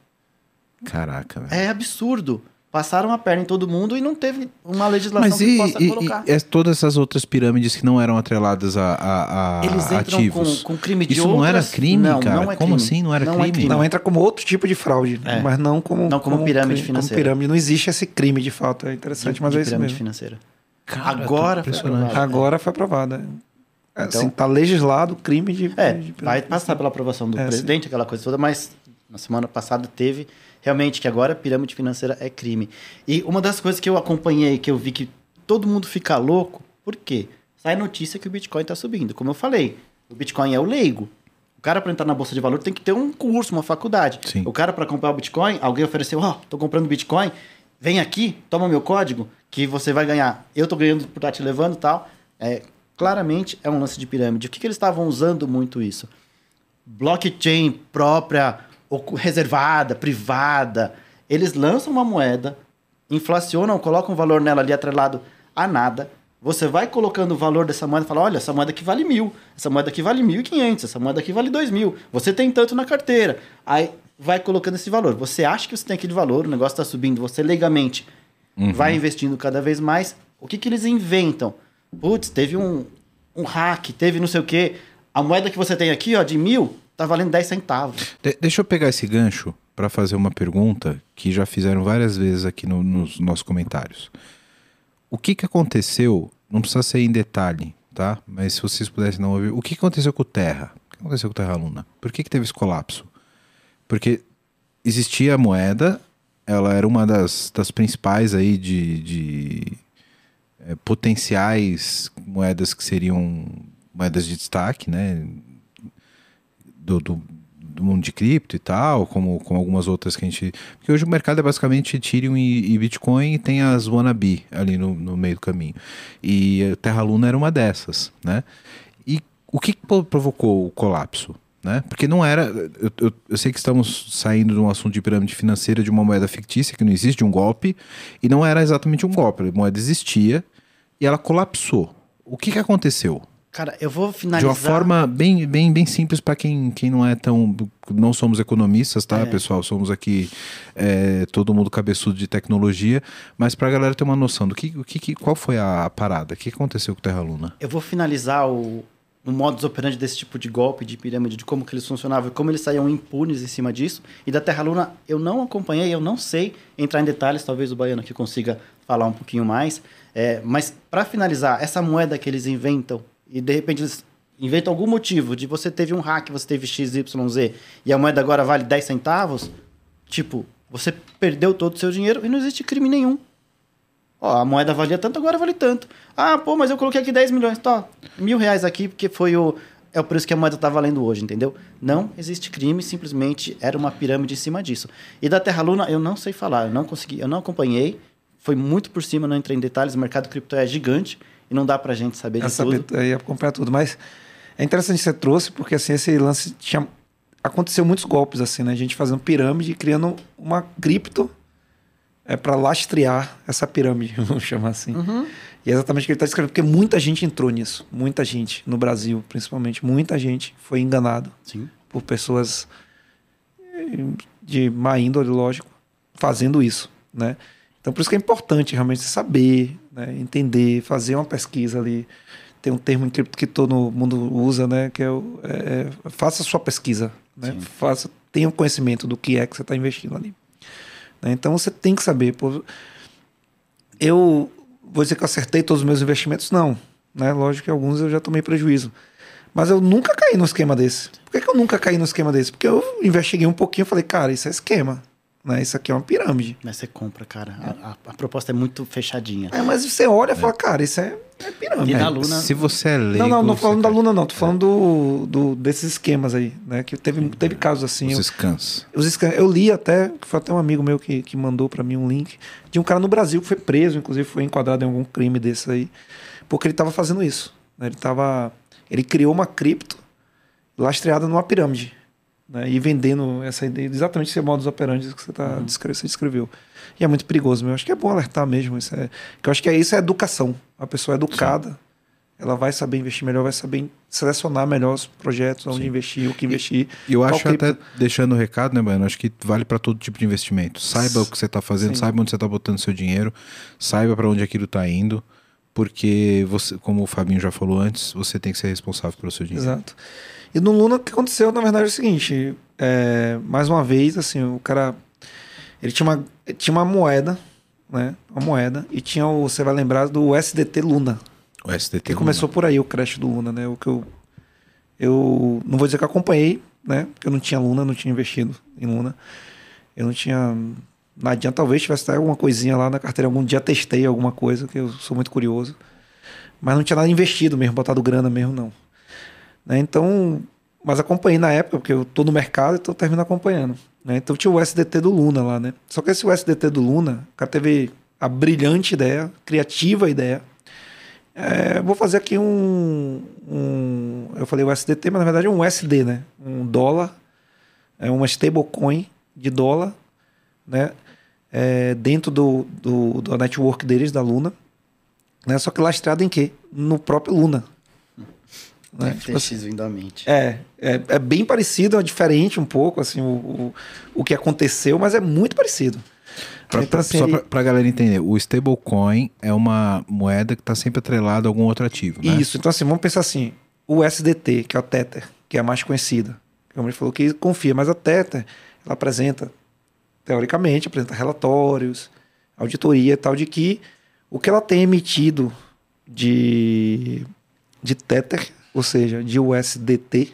Caraca, velho. É absurdo. Passaram a perna em todo mundo e não teve uma legislação Mas que e, possa e- colocar. e é todas essas outras pirâmides que não eram atreladas a, a- a Eles entram ativos? com, com crime de Isso não era outras- crime, não, cara? Não é Como crime. assim não era Não é crime? Não, entra como outro tipo de fraude, É. mas não como, Não como pirâmide crime, financeira. Como pirâmide. Não existe esse crime de fato. É interessante, de, mas de é isso pirâmide mesmo. financeira. Cara, Agora foi aprovado. Agora foi aprovado. É. É, Então- assim, tá legislado o crime de. É, de pirâmide vai passar pela aprovação do É, presidente, aquela coisa toda, mas na semana passada teve realmente que agora pirâmide financeira é crime. E uma das coisas que eu acompanhei, que eu vi que todo mundo fica louco, por quê? Sai notícia que o Bitcoin está subindo. Como eu falei, o Bitcoin é o leigo. O cara para entrar na bolsa de valor tem que ter um curso, uma faculdade. Sim. O cara para comprar o Bitcoin, alguém ofereceu, ó, tô comprando Bitcoin, vem aqui, toma meu código que você vai ganhar. Eu tô ganhando por estar te levando e tal. É, claramente é um lance de pirâmide. O que, que eles estavam usando muito isso? blockchain própria, reservada, privada. Eles lançam uma moeda, inflacionam, colocam um valor nela ali atrelado a nada. Você vai colocando o valor dessa moeda e fala: olha, essa moeda aqui vale mil, essa moeda aqui vale mil e quinhentos, essa moeda aqui vale dois mil. Você tem tanto na carteira. Aí vai colocando esse valor. Você acha que você tem aquele valor, o negócio está subindo, você legalmente vai investindo cada vez mais. O que, que eles inventam? Putz, teve um, um hack, teve não sei o quê. A moeda que você tem aqui, ó, de mil, tá valendo 10 centavos. De- deixa eu pegar esse gancho para fazer uma pergunta que já fizeram várias vezes aqui no- nos nossos comentários. O que, que aconteceu? Não precisa ser em detalhe, tá? Mas se vocês pudessem não ouvir, o que aconteceu com o Terra? O que aconteceu com o Terra Luna? Por que, que teve esse colapso? Porque existia a moeda, ela era uma das, das principais aí de, de eh, potenciais moedas que seriam moedas de destaque, né? Do, do, do mundo de cripto e tal, como, como algumas outras que a gente. Porque hoje o mercado é basicamente Ethereum e, e Bitcoin e tem as wannabe ali no, no meio do caminho. E Terra Luna era uma dessas, né? E o que provocou o colapso? Né? Porque não era. Eu, eu- eu sei que estamos saindo de um assunto de pirâmide financeira de uma moeda fictícia que não existe, de um golpe, e não era exatamente um golpe. A moeda existia e ela colapsou. O que, que aconteceu? Cara, eu vou De finalizar. uma forma bem, bem, bem simples para quem, quem não é tão. Não somos economistas, tá, É. pessoal? Somos aqui é, todo mundo cabeçudo de tecnologia, mas para a galera ter uma noção do que, o que, que- qual foi a, parada, o que aconteceu com o Terra Luna? Eu vou finalizar o, o modus operandi desse tipo de golpe, de pirâmide, de como que eles funcionavam e como eles saíam impunes em cima disso. E da Terra Luna eu não acompanhei, eu não sei entrar em detalhes, talvez o Baiano aqui consiga falar um pouquinho mais. É, mas para finalizar, essa moeda que eles inventam, e de repente eles inventam algum motivo de você teve um hack, você teve XYZ, e a moeda agora vale 10 centavos, tipo, você perdeu todo o seu dinheiro e não existe crime nenhum. Ó, a moeda valia tanto, agora vale tanto. Ah, pô, mas eu coloquei aqui 10 milhões. Tá, mil reais aqui, porque foi o. É o preço que a moeda tá valendo hoje, entendeu? Não existe crime, simplesmente era uma pirâmide em cima disso. E da Terra Luna, eu não sei falar, eu não consegui, eu não acompanhei. Foi muito por cima, não entrei em detalhes. O mercado cripto é gigante e não dá pra gente saber É de saber, tudo. é, acompanhar tudo. Mas é interessante que você trouxe, porque assim, esse lance tinha. Aconteceu muitos golpes, assim, né? A gente fazendo pirâmide, criando uma cripto é, para lastrear essa pirâmide, vamos chamar assim. E é exatamente o que ele está descrevendo, porque muita gente entrou nisso. Muita gente, no Brasil, principalmente, muita gente foi enganado Sim. por pessoas eh, de má índole, lógico, fazendo isso. né? Então por isso que é importante realmente saber, né? entender, fazer uma pesquisa ali. Tem um termo em cripto que todo mundo usa, né? Que é, o, é, é faça a sua pesquisa, né? Faça, tenha conhecimento do que é que você está investindo ali. Né? Então você tem que saber. Pô, eu vou dizer que eu acertei todos os meus investimentos? Não. Né? Lógico que alguns eu já tomei prejuízo. Mas eu nunca caí no esquema desse. Por que, que eu nunca caí no esquema desse? Porque eu investiguei um pouquinho e falei, cara, isso é esquema. Né? Isso aqui é uma pirâmide. Mas você compra, cara. A, a, a proposta é muito fechadinha. É, mas você olha e fala, cara, isso é, é pirâmide. E É. Luna. Se você é leigo... Não, não, não falando da. Luna, não. Tô falando do, do- desses esquemas aí, né? Que teve, teve casos assim. Os eu- scans. Os esca- Eu li até, foi até um amigo meu que, que mandou pra mim um link, de um cara no Brasil que foi preso, inclusive foi enquadrado em algum crime desse aí, porque ele tava fazendo isso. né? Ele tava. Ele criou uma cripto lastreada numa pirâmide. Né? E vendendo essa ideia, exatamente esse modus operandi que você, tá, descre- você descreveu. E é muito perigoso, meu. Acho que é bom alertar mesmo. Isso é, que eu acho que é, isso é educação. A pessoa é educada, ela vai saber investir melhor, vai saber selecionar melhor os projetos, onde investir, o que investir. E eu acho cripto. até, deixando o recado, né, mano? Acho que vale para todo tipo de investimento. Saiba o que você tá fazendo, Sim. saiba onde você tá botando seu dinheiro, saiba para onde aquilo tá indo, porque você, como o Fabinho já falou antes, você tem que ser responsável pelo seu dinheiro. Exato. E no Luna o que aconteceu, na verdade, é o seguinte: é, mais uma vez, assim, o cara. Ele tinha uma, tinha uma moeda, né? Uma moeda, e tinha o. Você vai lembrar do SDT Luna. O SDT Que começou por aí o crash do Luna, né? O que eu. Eu não vou dizer que eu acompanhei, né? Porque eu não tinha Luna, não tinha investido em Luna. Eu não tinha. Nadinha, talvez tivesse até alguma coisinha lá na carteira. Algum dia testei alguma coisa, que eu sou muito curioso. Mas não tinha nada investido mesmo, botado grana mesmo, não. Né? Então, mas acompanhei na época, porque eu tô no mercado, então eu termino acompanhando. Né? Então tinha o SDT do Luna lá, né? Só que esse USDT do Luna, o cara teve a brilhante ideia, criativa ideia. É, vou fazer aqui um, um. Eu falei o SDT, mas na verdade é um USD, né? Um dólar, é uma stablecoin de dólar, né? É, dentro do, do, do network deles, da Luna. Né? Só que lastreado em quê? No próprio Luna. Né? Tipo assim, FTX vindo à mente. é, é, é bem parecido, é diferente um pouco, assim, o, o, o que aconteceu, mas é muito parecido. Pra, então, assim, só ele- pra, pra galera entender, o stablecoin é uma moeda que tá sempre atrelada a algum outro ativo, né? Isso, então assim, vamos pensar assim, o SDT, que é o Tether, que é a mais conhecida, como ele falou que confia, mas a Tether, ela apresenta, teoricamente, apresenta relatórios, auditoria e tal, de que o que ela tem emitido de, de Tether, ou seja, de USDT,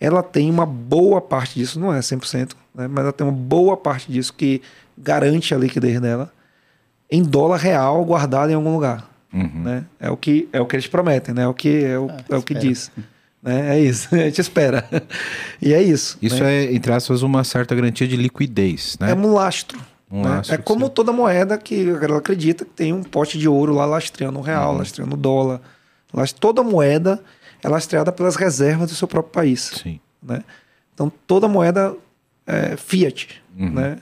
ela tem uma boa parte disso, não é 100%, né, mas ela tem uma boa parte disso que garante a liquidez dela em dólar real guardado em algum lugar. Uhum. Né? É, o que, é o que eles prometem, né? é o que, é o, Ah, é o que diz. Né? É isso, a gente espera. e é isso. Isso né? é, entre aspas, uma certa garantia de liquidez, né? É um lastro. Um né? lastro é como você- toda moeda que a galera acredita que tem um pote de ouro lá lastreando o real, Uhum. lastreando o dólar. Last- Toda moeda é lastreada pelas reservas do seu próprio país. Sim. né? Então toda moeda é fiat, Uhum. né?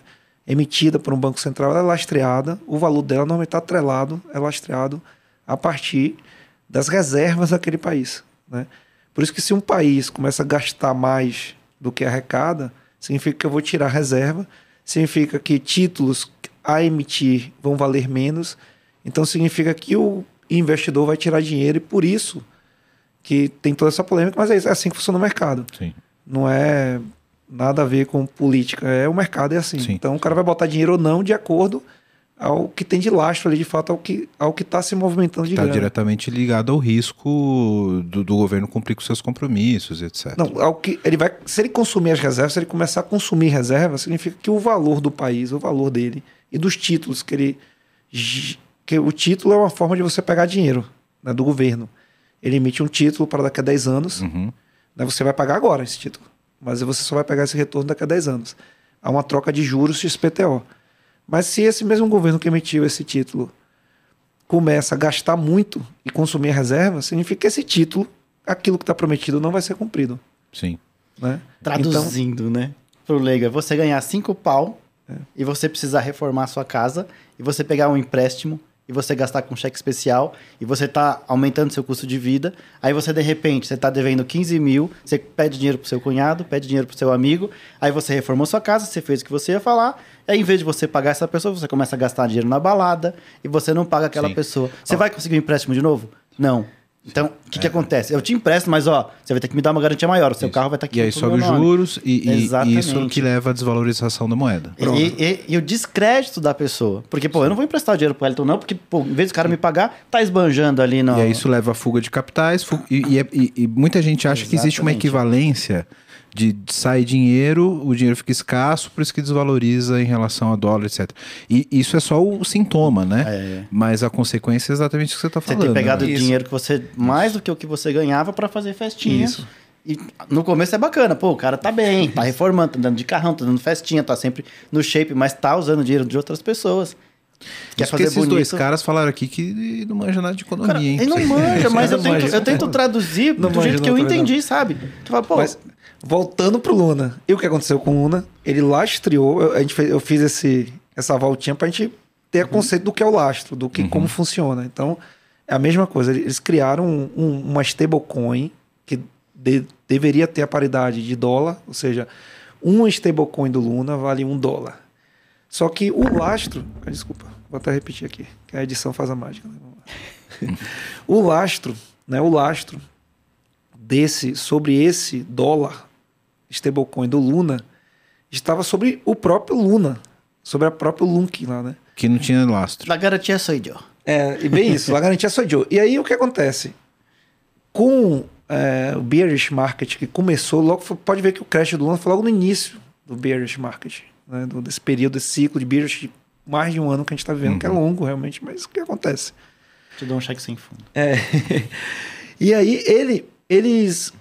emitida por um banco central, é lastreada, o valor dela normalmente está atrelado, é lastreado a partir das reservas daquele país. Né? Por isso que se um país começa a gastar mais do que arrecada, significa que eu vou tirar reserva, significa que títulos a emitir vão valer menos, então significa que o investidor vai tirar dinheiro e por isso que tem toda essa polêmica, mas é é assim que funciona o mercado Sim. não é nada a ver com política, é o mercado é assim. Sim. Então o cara vai botar dinheiro ou não de acordo ao que tem de lastro ali, de fato, ao que ao que está se movimentando de Está diretamente ligado ao risco do, do governo cumprir com seus compromissos, etc. Não, ao que ele vai, se ele consumir as reservas, se ele começar a consumir reservas, significa que o valor do país, o valor dele e dos títulos que ele que o título é uma forma de você pegar dinheiro né, do governo. Ele emite um título para daqui a 10 anos, Uhum. né, você vai pagar agora esse título, mas você só vai pegar esse retorno daqui a 10 anos. Há uma troca de juros XPTO. Mas se esse mesmo governo que emitiu esse título começa a gastar muito e consumir a reserva, significa que esse título, aquilo que está prometido, não vai ser cumprido. Sim. Né? Traduzindo, né? Pro leigo, é você ganhar cinco pau É. e você precisar reformar a sua casa e você pegar um empréstimo e você gastar com cheque especial e você tá aumentando seu custo de vida. Aí você, de repente, você tá devendo 15 mil, você pede dinheiro pro seu cunhado, pede dinheiro pro seu amigo, aí você reformou sua casa, você fez o que você ia falar, aí em vez de você pagar essa pessoa, você começa a gastar dinheiro na balada e você não paga aquela Sim. pessoa. Você vai conseguir um empréstimo de novo? Não. Então, o que, que acontece? Eu te empresto, mas ó, você vai ter que me dar uma garantia maior. O seu carro vai estar aqui E aí sobe os juros e, e- Exatamente. isso que leva à desvalorização da moeda. E, e- e o descrédito da pessoa. Porque, pô, eu não vou emprestar dinheiro pro Elton, não, porque, pô, em vez do cara me pagar, tá esbanjando ali no. E aí isso leva à fuga de capitais. fu- E, e é- e- muita gente acha que existe uma Exatamente. equivalência de sai dinheiro, o dinheiro fica escasso, por isso que desvaloriza em relação a dólar, etc. E isso é só o sintoma, né? É. Mas a consequência é exatamente o que você está Você falando. tem pegado né? dinheiro que você. Mais do que o que você ganhava pra fazer festinha. Isso. E no começo é bacana, pô, o cara tá bem, tá reformando, tá andando de carrão, tá dando festinha, tá sempre no shape, mas tá usando dinheiro de outras pessoas. Quer fazer esses bonito. dois caras falaram aqui que não manja nada de economia, Cara, hein? ele não manja, mas eu tento, eu tento traduzir Não do jeito que eu também entendi, sabe? Tu fala, pô, Mas voltando pro Luna, e o que aconteceu com o Luna? Ele lastreou, eu, a gente fez- eu fiz esse, essa voltinha pra gente ter conceito do que é o lastro, do que como funciona. Então, é a mesma coisa. Eles criaram um- um- uma stablecoin que de- deveria ter a paridade de dólar, ou seja, um stablecoin do Luna vale um dólar. Só que o lastro. ah, Desculpa, vou até repetir aqui, que a edição faz a mágica. né? O lastro, né? O lastro desse sobre esse dólar stablecoin do Luna estava sobre o próprio Luna, sobre a própria Lunk lá, né? Que não tinha lastro. a garantia sou eu. É, e bem isso, a garantia só Joe. E aí o que acontece? Com é, o bearish market que começou, logo foi- pode ver que o crash do Luna foi logo no início do bearish market, né? Do- desse período, desse ciclo de bearish de mais de um ano que a gente está vivendo, que é longo realmente, mas o que acontece? Te dou um cheque sem fundo. É. e aí ele, eles,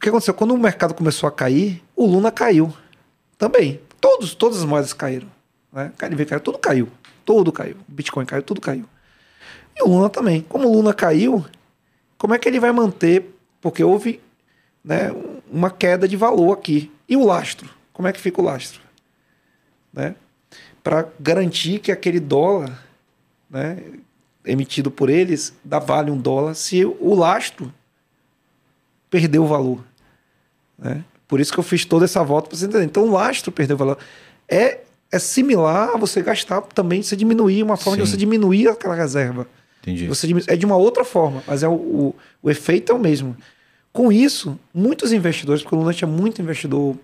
o que aconteceu? Quando o mercado começou a cair, o Luna caiu também. Todos, todas as moedas caíram, né? KNV caiu, tudo caiu, tudo caiu. Bitcoin caiu, tudo caiu. E o Luna também. Como o Luna caiu, como é que ele vai manter? Porque houve, né, uma queda de valor aqui. E o lastro? Como é que fica o lastro? Né? Para garantir que aquele dólar, né, emitido por eles dá vale um dólar se o lastro perdeu o valor. Né? Por isso que eu fiz toda essa volta para você entender. Então, o lastro perdeu valor. É, é similar a você gastar também, você diminuir, uma forma de Sim. você diminuir aquela reserva. Entendi. Você diminu- é de uma outra forma, mas é o, o, o efeito é o mesmo. Com isso, muitos investidores, porque o Luna tinha muito investidor,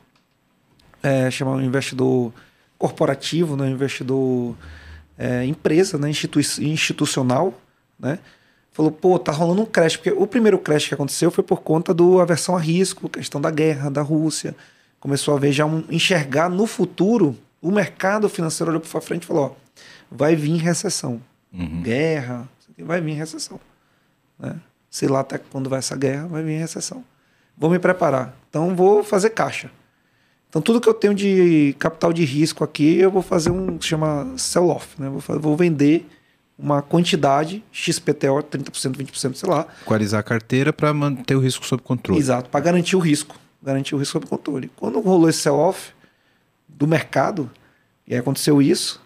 é, chamado investidor corporativo, né, investidor é, empresa, né, institui- institucional, né, falou, pô, tá rolando um crash, porque o primeiro crash que aconteceu foi por conta do aversão a risco, questão da guerra, da Rússia, começou a ver já um, enxergar no futuro, o mercado financeiro olhou para frente e falou, ó, vai vir recessão, Uhum. guerra, vai vir recessão, né? Sei lá até quando vai essa guerra, vai vir recessão. Vou me preparar. Então vou fazer caixa. Então tudo que eu tenho de capital de risco aqui, eu vou fazer um que se chama sell-off, né? Vou, vou vender uma quantidade XPTO, 30%, 20%, sei lá, Equalizar a carteira para manter o risco sob controle. Exato, para garantir o risco. Garantir o risco sob controle. Quando rolou esse sell-off do mercado, e aí aconteceu isso,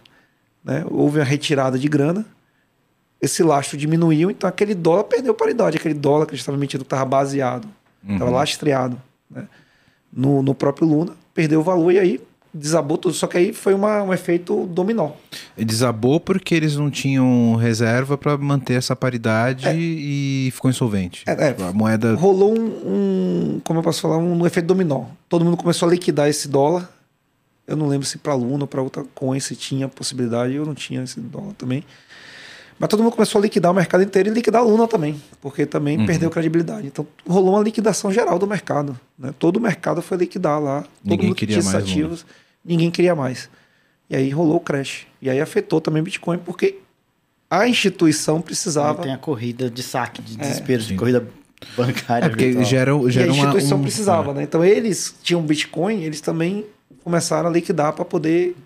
né, houve uma retirada de grana, esse lastro diminuiu, então aquele dólar perdeu paridade. Aquele dólar que a gente estava emitindo estava baseado, estava lastreado né, no, no próprio Luna, perdeu o valor e aí desabou tudo. Só que aí foi uma, um efeito dominó. Desabou porque eles não tinham reserva para manter essa paridade e ficou insolvente. É, é. A moeda. rolou um, um- como eu posso falar, um, efeito dominó. Todo mundo começou a liquidar esse dólar. Eu não lembro se para Luna ou para outra coin se tinha possibilidade, eu não tinha esse dólar também. Mas todo mundo começou a liquidar o mercado inteiro e liquidar a Luna também, porque também Uhum. perdeu credibilidade. Então rolou uma liquidação geral do mercado. Né? Todo o mercado foi liquidar lá. Todo Ninguém mundo que queria tinha mais esses ativos, ninguém queria mais. E aí rolou o crash. E aí afetou também o Bitcoin, porque a instituição Aí precisava. tem a corrida de saque, de É. desespero, de Sim. corrida bancária. É porque virtual. gera, E a gera uma. instituição um- precisava, né? Então eles tinham Bitcoin, eles também começaram a liquidar para poder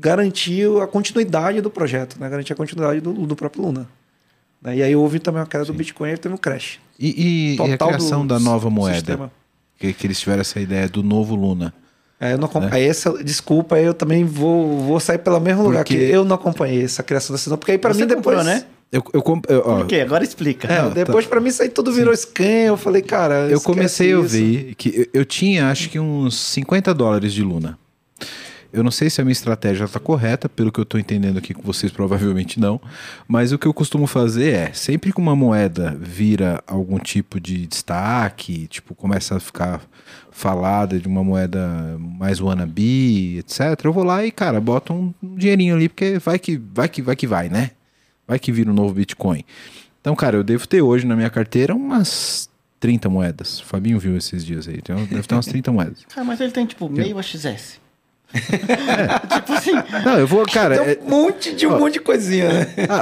garantir a continuidade do projeto, né? Garantir a continuidade do, do próprio Luna. Né? E aí houve também uma queda do Bitcoin e teve um crash. E, e- e a Total criação do da nova moeda? Que, que eles tiveram essa ideia do novo Luna. É, eu não acompanhei essa, desculpa, eu também vou, vou sair pelo mesmo lugar Porque- que eu não acompanhei essa criação da cidade, porque aí pra Você mim depois, comprou, né? Eu, eu, comp- eu, ó, Por quê? Agora explica. É, Não, depois pra mim isso aí tudo virou scan, eu falei, cara, eu comecei a ouvir que eu, eu tinha acho que uns 50 dólares de Luna. Eu não sei se a minha estratégia está correta, pelo que eu estou entendendo aqui com vocês, provavelmente não. Mas o que eu costumo fazer é, sempre que uma moeda vira algum tipo de destaque, tipo, começa a ficar falada de uma moeda mais wannabe, etc., eu vou lá e, cara, boto um dinheirinho ali, porque vai que vai que vai que vai, né? Vai que vira um novo Bitcoin. Então, cara, eu devo ter hoje na minha carteira umas 30 moedas. O Fabinho viu esses dias aí. Então, deve ter umas 30 moedas. Cara, mas ele tem tipo meio AXS. Tipo assim. Não, eu vou, cara. Tem é- um monte de um monte de coisinha, né? a,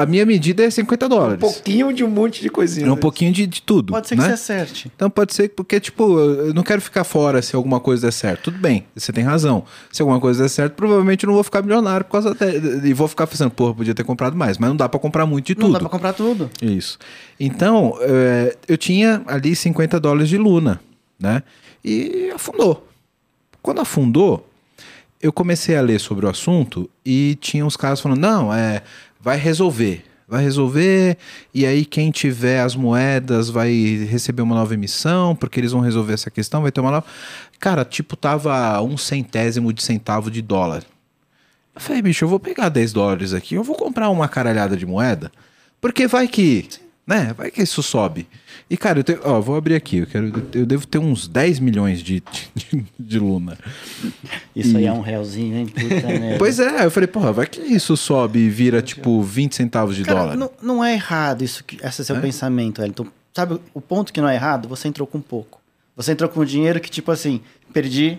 a- a minha medida é 50 Um dólares. pouquinho de um monte de coisinha. É um pouquinho de, de tudo. Pode ser né? que você acerte. Então pode ser porque, tipo, eu não quero ficar fora se alguma coisa der certo. Tudo bem, você tem razão. Se alguma coisa der certo, provavelmente eu não vou ficar milionário por causa até. E vou ficar pensando, porra, podia ter comprado mais. Mas não dá pra comprar muito de Não dá tudo. pra comprar tudo. Isso. Então, é, eu tinha ali 50 dólares de Luna, né? E afundou. Quando afundou, eu comecei a ler sobre o assunto e tinha uns caras falando: não, é, vai resolver. Vai resolver, e aí quem tiver as moedas vai receber uma nova emissão, porque eles vão resolver essa questão, vai ter uma nova. Cara, tipo, tava um centésimo de centavo de dólar. Eu falei, bicho, eu vou pegar 10 dólares aqui, eu vou comprar uma caralhada de moeda, porque vai que, né, vai que isso sobe. E, cara, eu tenho, ó, vou abrir aqui, eu, quero, eu devo ter uns 10 milhões de, de, de Luna. Isso aí é um realzinho, hein? Puta. Pois é, eu falei, porra, vai que isso sobe e vira, tipo, 20 centavos de Cara, dólar. não, não é errado isso, que, esse seu É? pensamento, Elton. Sabe, o ponto que não é errado, você entrou com pouco. Você entrou com dinheiro que, tipo assim, perdi.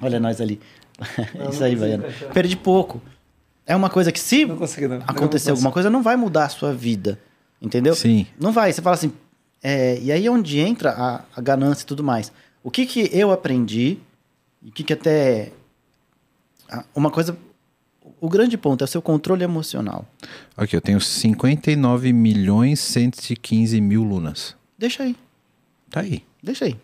Olha nós ali. isso aí, Baiano. Perdi pouco. É uma coisa que, se Não consegui, não. acontecer não alguma coisa, não vai mudar a sua vida. Entendeu? Sim. Não vai. Você fala assim. é, e aí é onde entra a, a ganância e tudo mais. O que que eu aprendi, e o que que até. Uma coisa. O grande ponto é o seu controle emocional. Aqui, eu tenho 59 milhões 115 mil lunas. Deixa aí. Tá aí. Deixa aí.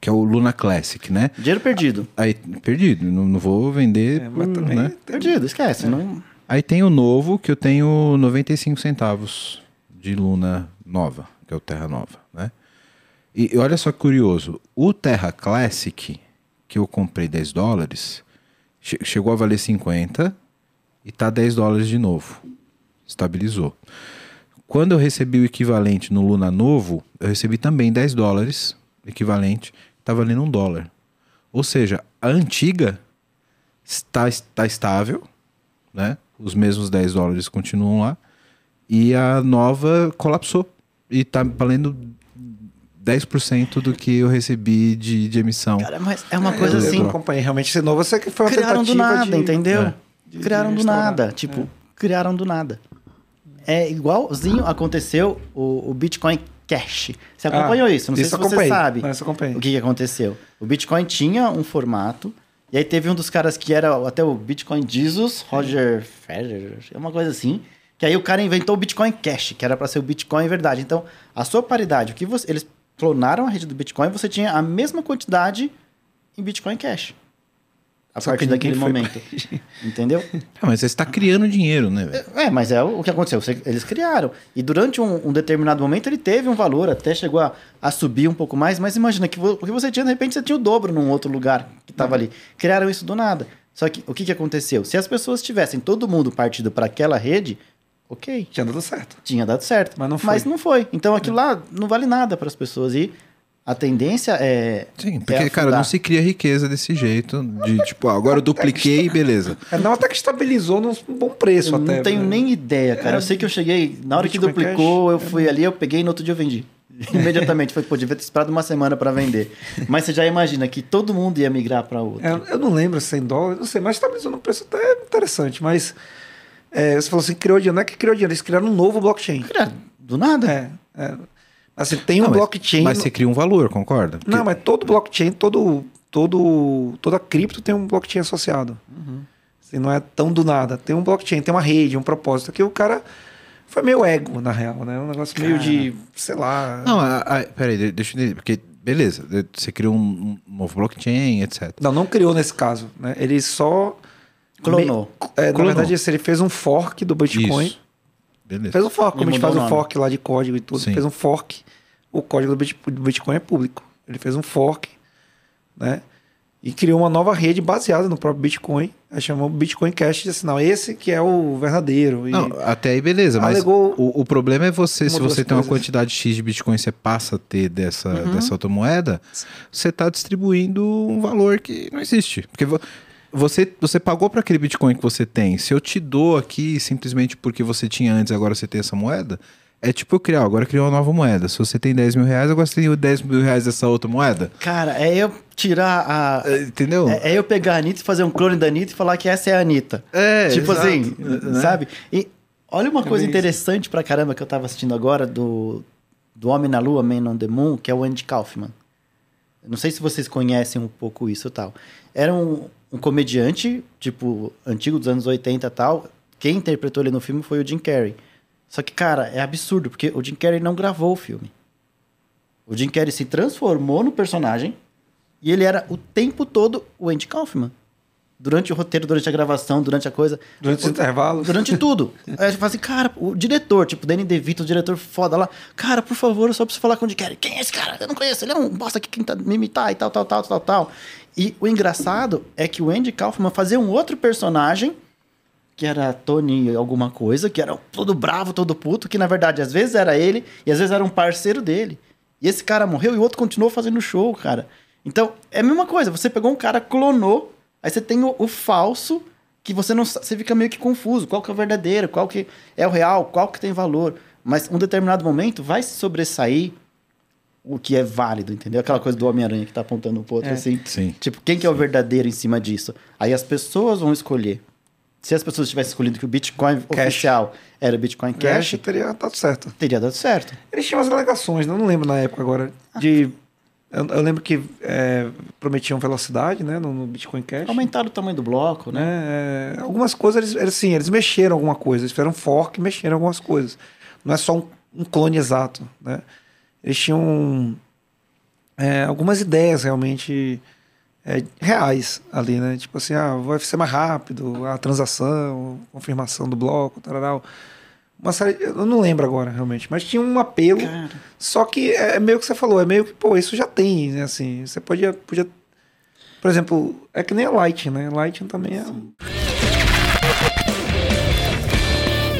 Que é o Luna Classic, né? Dinheiro perdido. Aí, perdido, não, não vou vender, É, por, também né? Perdido, esquece. Não... Aí tem o novo, que eu tenho 95 centavos de Luna nova, que é o Terra Nova, né? E, olha só que curioso, o Terra Classic, que eu comprei 10 dólares, che- chegou a valer 50 e tá 10 dólares de novo. Estabilizou. Quando eu recebi o equivalente no Luna novo, eu recebi também 10 dólares, equivalente, tá valendo um dólar. Ou seja, a antiga está, está estável, né? Os mesmos 10 dólares continuam lá. E a nova colapsou. E tá valendo 10% do que eu recebi de, de emissão. Cara, mas é uma coisa eu, assim. Eu acompanhei realmente esse novo. Você que foi uma Criaram do nada, de... entendeu? É. de- criaram do nada. Tipo, criaram do nada. É igualzinho aconteceu o, o Bitcoin Cash. Você Ah, acompanhou isso? Não sei isso se você acompanhei. sabe Não, o que, que aconteceu. O Bitcoin tinha um formato. E aí teve um dos caras que era até o Bitcoin Jesus, Roger Federer, é uma coisa assim. Que aí o cara inventou o Bitcoin Cash, que era para ser o Bitcoin verdade. Então, a sua paridade, o que você, eles clonaram a rede do Bitcoin, você tinha a mesma quantidade em Bitcoin Cash. A Só partir daquele momento. Entendeu? Ah, mas você está criando dinheiro, né, velho? É, mas é o o que aconteceu. Eles criaram. E durante um, um determinado momento ele teve um valor, até chegou a, a subir um pouco mais. Mas imagina que o que você tinha, de repente, você tinha o dobro num outro lugar que estava ali. Criaram isso do nada. Só que o que, que aconteceu? Se as pessoas tivessem todo mundo partido para aquela rede, ok, Tinha dado certo. tinha dado certo. Mas não foi. Mas não foi. Então aquilo lá não vale nada para as pessoas. E a tendência é. Sim, é porque, cara, afundar. não se cria riqueza desse jeito. De tipo, ah, agora eu dupliquei e beleza. É, não, até que estabilizou num bom preço Eu até. não tenho né? nem ideia, cara. Eu sei que eu cheguei, na hora que duplicou, Cash, eu fui ali, eu peguei e no outro dia eu vendi. Imediatamente. Foi, pô, devia ter esperado uma semana para vender. Mas você já imagina que todo mundo ia migrar para outro. É, eu não lembro 100 dólares, não sei, mas estabilizou num preço até interessante. Mas é, você falou assim, criou dinheiro, não é que criou dinheiro, eles criaram um novo blockchain. Cara, do nada. É, é. Assim, tem um Não, mas- blockchain. Mas você cria um valor, concorda? Porque- Não, mas todo blockchain, todo, todo, toda cripto tem um blockchain associado. Assim, não é tão do nada. Tem um blockchain, tem uma rede, um propósito. Que o cara foi meio ego, na real, né? Um negócio meio de, sei lá. Não, a, a, peraí, de- deixa eu entender. Porque beleza, você criou um, um novo blockchain, etc. Não, não criou nesse caso, né? Ele só Clonou. É, na Clonou. verdade, ele fez um fork do Bitcoin. Isso. Beleza. Fez um fork, como a gente faz nome. fork lá de código e tudo. Sim. Fez um fork. O código do Bit- do Bitcoin é público. Ele fez um fork, né? E criou uma nova rede baseada no próprio Bitcoin. Aí chamou Bitcoin Cash e disse, não, esse que é o verdadeiro. Não, até aí beleza, mas o, o problema é você, se uma você tem uma coisas. quantidade X de Bitcoin, você passa a ter dessa, Uhum. dessa outra moeda, você está distribuindo um valor que não existe. Porque você, você pagou para aquele Bitcoin que você tem. Se eu te dou aqui simplesmente porque você tinha antes, agora você tem essa moeda, é tipo eu criar, agora criei uma nova moeda. Se você tem 10 mil reais, agora você tem os 10 mil reais dessa outra moeda. Cara, é eu tirar a. É, Entendeu? É, é eu pegar a Anitta e fazer um clone da Anitta e falar que essa é a Anitta. É, tipo exato, assim, né? sabe? E olha uma coisa bem interessante pra caramba que eu tava assistindo agora do, do Homem na Lua, Man on the Moon, que é o Andy Kaufman. Não sei se vocês conhecem um pouco isso e tal. Era um, um comediante, tipo, antigo dos anos 80 e tal. Quem interpretou ele no filme foi o Jim Carrey. Só que, cara, é absurdo, porque o Jim Carrey não gravou o filme. O Jim Carrey se transformou no personagem e ele era o tempo todo o Andy Kaufman. Durante o roteiro, durante a gravação, durante a coisa. durante os intervalos. Durante tudo. Aí eu falo assim, cara, o diretor, tipo, Danny DeVito, o diretor foda lá. Cara, por favor, eu só preciso falar com o Jim Carrey. Quem é esse cara? Eu não conheço. Ele é um bosta que tenta me imitar e tal, tal, tal, tal, tal. E o engraçado é que o Andy Kaufman fazia um outro personagem, que era Tony alguma coisa, que era todo bravo, todo puto, que na verdade às vezes era ele e às vezes era um parceiro dele. E esse cara morreu e o outro continuou fazendo show, cara. Então, é a mesma coisa. Você pegou um cara, clonou, aí você tem o, o falso, que você não você fica meio que confuso. Qual que é o verdadeiro, qual que é o real, qual que tem valor. Mas um determinado momento vai se sobressair o que é válido, entendeu? Aquela coisa do Homem-Aranha que tá apontando pro outro É. assim. Sim. Tipo, quem que é o verdadeiro em cima disso? Aí as pessoas vão escolher. Se as pessoas tivessem escolhido que o Bitcoin oficial era Bitcoin Cash, Cash teria dado certo. teria dado certo. Eles tinham as alegações, né? eu não lembro na época agora, de... Eu, eu lembro que é, prometiam velocidade, né, no, no Bitcoin Cash. Aumentaram o tamanho do bloco, né? né? É, algumas coisas, eles, eles, sim, eles mexeram alguma coisa. Eles fizeram fork e mexeram algumas coisas. Não é só um, um clone exato, né? Eles tinham é, algumas ideias realmente é, reais ali, né? Tipo assim, ah, vai ser mais rápido, a transação, confirmação do bloco, tal, uma série, eu não lembro agora realmente, mas tinha um apelo. Cara. Só que é meio que você falou, é meio que, pô, isso já tem, né? Assim, você podia, podia. Por exemplo, é que nem a Light, né? Light também é.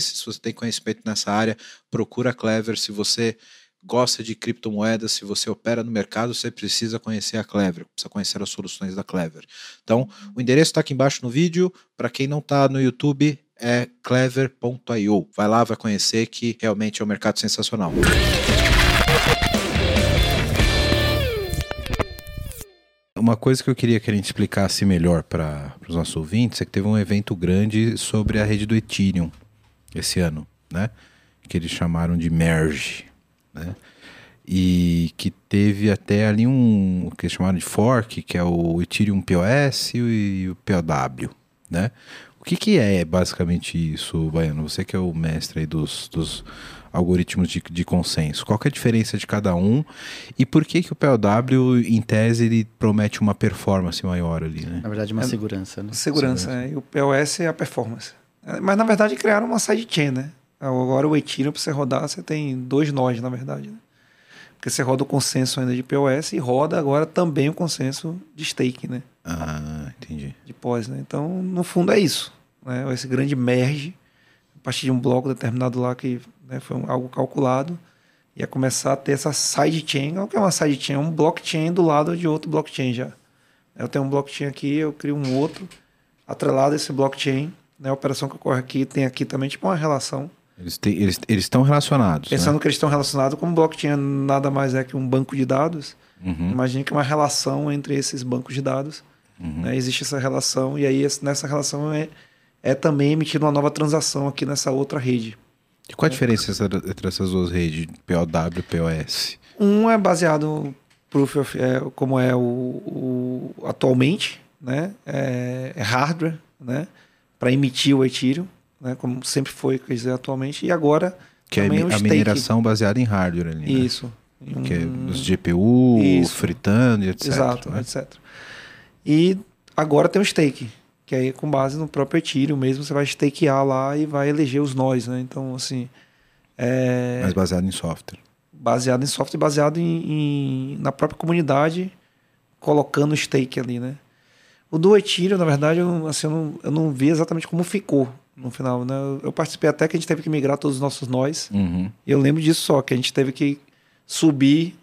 se você tem conhecimento nessa área, procura a Clever. Se você gosta de criptomoedas, se você opera no mercado, você precisa conhecer a Clever, precisa conhecer as soluções da Clever. Então, o endereço está aqui embaixo no vídeo. Para quem não está no YouTube, é clever.io. Vai lá, vai conhecer que realmente é um mercado sensacional. Uma coisa que eu queria que a gente explicasse melhor para os nossos ouvintes é que teve um evento grande sobre a rede do Ethereum esse ano, né? Que eles chamaram de Merge, né? E que teve até ali um o que eles chamaram de fork, que é o Ethereum POS e o POW, né? O que, que é basicamente isso, Baiano? Você que é o mestre aí dos, dos algoritmos de, de consenso. Qual que é a diferença de cada um e por que, que o POW, em tese, ele promete uma performance maior ali, né? Na verdade, uma segurança, né? Segurança, é, e o POS é a performance. É, Mas na verdade criaram uma sidechain, né? Agora o Ethereum, para você rodar, você tem dois nós, na verdade. Né? Porque você roda o consenso ainda de POS e roda agora também o consenso de stake, né? Ah, entendi. De pós, né? Então, no fundo é isso. Né? Esse grande merge, a partir de um bloco determinado lá que né, foi algo calculado, ia começar a ter essa sidechain. O que é uma sidechain? É um blockchain do lado de outro blockchain já. Eu tenho um blockchain aqui, eu crio um outro atrelado a esse blockchain. Né? A operação que ocorre aqui tem aqui também tipo uma relação. Eles têm- eles eles estão relacionados. Pensando né? que eles estão relacionados, como blockchain nada mais é que um banco de dados, Uhum. Imagine que uma relação entre esses bancos de dados. Uhum. né? Existe essa relação, e aí nessa relação é, é também emitida uma nova transação aqui nessa outra rede. E qual a diferença entre essas duas redes, POW e POS? Um é baseado proof of, é, como é o, o- atualmente, né? É, é hardware, né? Para emitir o Ethereum, né? Como sempre foi, dizer, atualmente. E agora Que é a, também o a mineração baseada em hardware ali, né? Isso. Que é um- os GPU, Isso. fritando e etc. Exato, né? etc. E agora tem o stake, que aí é com base no próprio Ethereum mesmo, você vai stakear lá e vai eleger os nós, né? Então, assim, é Mas baseado em software. baseado em software, baseado em, em- na própria comunidade, colocando stake ali, né? O do na verdade, eu, não- assim, eu, não, eu não vi exatamente como ficou no final, né? Eu, participei até que a gente teve que migrar todos os nossos nós, Uhum. e eu lembro disso só, que a gente teve que subir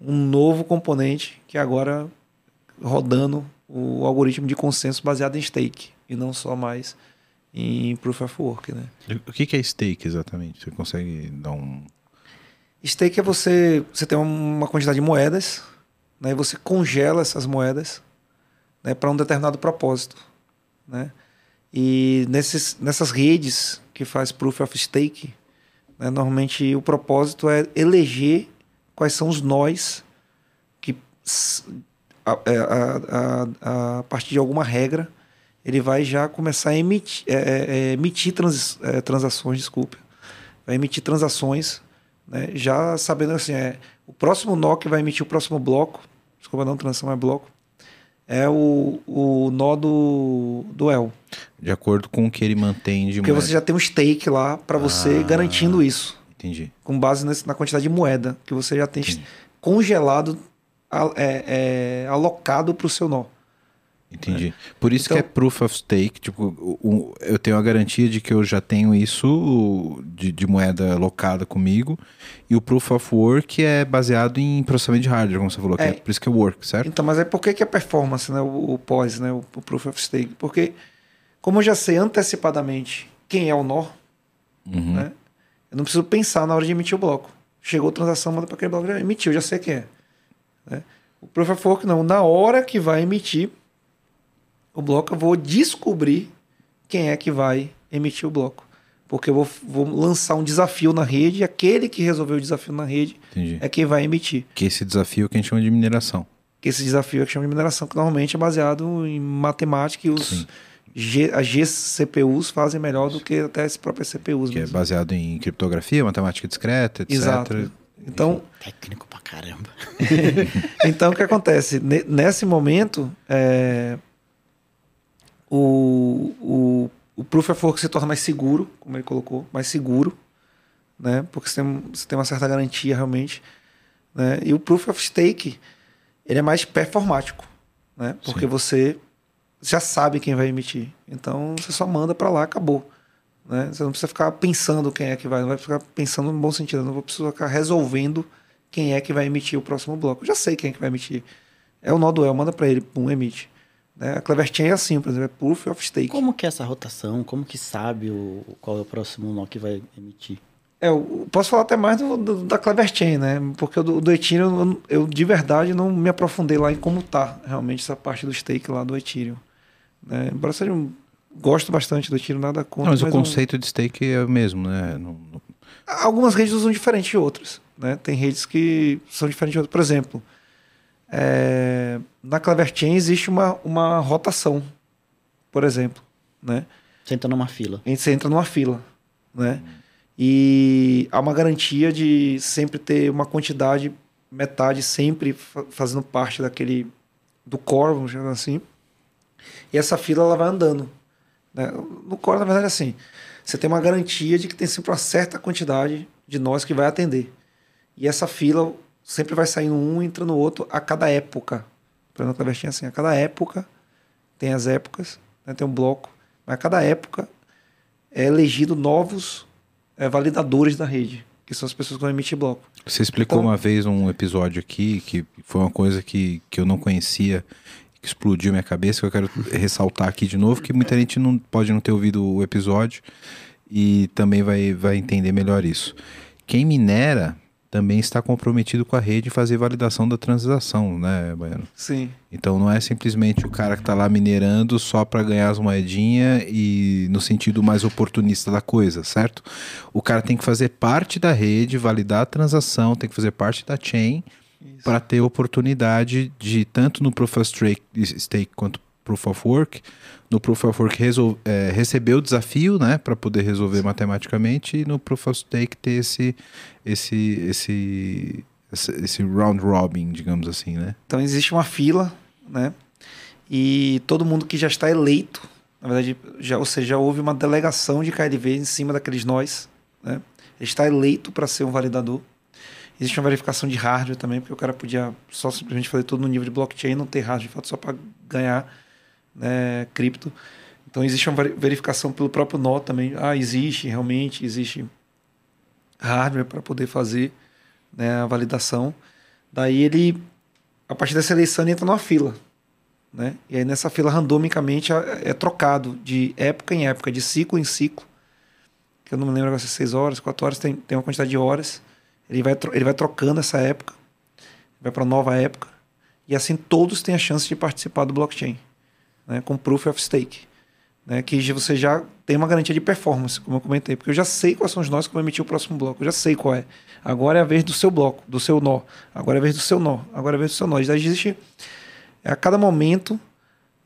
um novo componente que agora rodando o algoritmo de consenso baseado em stake e não só mais em proof of work, né? O que que é stake exatamente? Você consegue dar um. Stake é você, você tem uma quantidade de moedas, né? E você congela essas moedas, né, para um determinado propósito, né? E nesses, nessas redes que faz proof of stake, né, normalmente o propósito é eleger quais são os nós que s- a, é, a, a, a partir de alguma regra ele vai já começar a emitir, é, é, é, emitir trans, é, transações, desculpe, vai emitir transações né, já sabendo assim, é, o próximo nó que vai emitir o próximo bloco, desculpa, não transação, é bloco, é o, o nó do, do El. De acordo com o que ele mantém de Porque moeda. você já tem um stake lá para você Ah. garantindo isso, Entendi. com base nesse- na quantidade de moeda que você já tem Entendi. congelado, é, é, alocado para o seu nó. Entendi. Por isso Então- que é proof of stake. Tipo, o- eu tenho a garantia de que eu já tenho isso de, de moeda alocada comigo. E o proof of work é baseado em processamento de hardware, como você falou. que É. é por isso que é work, certo? Então, mas aí por que, que é performance, né? O, o POS, né? O, o Proof of Stake? Porque, como eu já sei antecipadamente quem é o nó, Uhum. né? Eu não preciso pensar na hora de emitir o bloco. Chegou a transação, manda para aquele bloco, já emitiu, já sei quem é. né? O Proof of Work não. Na hora que vai emitir o bloco, eu vou descobrir quem é que vai emitir o bloco. Porque eu vou, vou lançar um desafio na rede e aquele que resolveu o desafio na rede Entendi. é quem vai emitir. Que esse desafio é que a gente chama de mineração. Que esse desafio é que chama de mineração, que normalmente é baseado em matemática e os. G, as GCPUs fazem melhor do que até as próprias CPUs. Que é mesmo. baseado em criptografia, matemática discreta, etc. Exato. Então, Técnico pra caramba. então o que acontece? Ne- Nesse momento, é, o, o, o Proof of Work se torna mais seguro, como ele colocou, mais seguro, né? porque você tem, você tem uma certa garantia realmente. Né? E o Proof of Stake ele é mais performático, né? porque Sim. você já sabe quem vai emitir. Então você só manda para lá, acabou. Né? Você não precisa ficar pensando quem é que vai, não vai ficar pensando no bom sentido, não vou precisar ficar resolvendo quem é que vai emitir o próximo bloco. Eu já sei quem é que vai emitir. É o nó do El, manda para ele, pum, emite. Né? A Clever Chain é assim, por exemplo, é Proof of Stake. Como que é essa rotação? Como que sabe o, qual é o próximo nó que vai emitir? É, eu posso falar até mais do, do- da Clever Chain, né? Porque o do, do Ethereum, eu, eu, de verdade não me aprofundei lá em como tá realmente essa parte do stake lá do Ethereum. Né? Embora seja um. Gosto bastante do Ethereum, nada contra. Não, mas o eu- conceito de stake é o mesmo, né? Não- não- Algumas redes usam diferente de outras. Né? Tem redes que são diferentes de outras. Por exemplo, é, na Clever Chain existe uma, uma rotação, por exemplo. Né? Senta numa fila. Você entra numa fila. Né? E há uma garantia de sempre ter uma quantidade, metade sempre fa- fazendo parte daquele. do core, vamos chamar assim. E essa fila ela vai andando. né? No core, na verdade, é assim. Você tem uma garantia de que tem sempre uma certa quantidade de nós que vai atender. E essa fila sempre vai saindo um, entrando no outro a cada época. Por exemplo, a assim, a cada época tem as épocas, né, tem um bloco, mas a cada época é elegido novos é, validadores da rede, que são as pessoas que vão emitir bloco. Você explicou Então- uma vez um episódio aqui que foi uma coisa que, que eu não conhecia, que explodiu minha cabeça, que eu quero ressaltar aqui de novo, que muita gente não pode não ter ouvido o episódio e também vai, vai entender melhor isso. Quem minera também está comprometido com a rede em fazer validação da transação, né, Baiano? Sim. Então não é simplesmente o cara que está lá minerando só para ganhar as moedinhas e no sentido mais oportunista da coisa, certo? O cara tem que fazer parte da rede, validar a transação, tem que fazer parte da chain para ter oportunidade de tanto no Proof of Stake, stake quanto Proof of Work, no Proof of Work resol- é, receber o desafio, né, para poder resolver matematicamente e no Proof of Stake ter esse esse esse esse, round robin, digamos assim, né? Então existe uma fila, né? E todo mundo que já está eleito, na verdade, já, ou seja, já houve uma delegação de KLV em cima daqueles nós, né? Ele está eleito para ser um validador. Existe uma verificação de hardware também, porque o cara podia só simplesmente fazer tudo no nível de blockchain, não ter hardware de fato só para ganhar né, cripto. Então existe uma veri- verificação pelo próprio nó também. Ah, existe realmente, existe hardware para poder fazer né, a validação. Daí ele, a partir dessa eleição, ele entra numa fila. Né? E aí nessa fila, randomicamente, é é trocado de época em época, de ciclo em ciclo. Que eu não me lembro se é 6 horas, 4 horas, tem, tem uma quantidade de horas. Ele vai, ele vai trocando essa época, vai para nova época. E assim todos têm a chance de participar do blockchain, né? com Proof of Stake. Né? Que já- você já tem uma garantia de performance, como eu comentei. Porque eu já sei quais são os nós que vão emitir o próximo bloco. Eu já sei qual é. Agora é a vez do seu bloco, do seu nó. Agora é a vez do seu nó. Agora é a vez do seu nó. Daí existe a cada momento,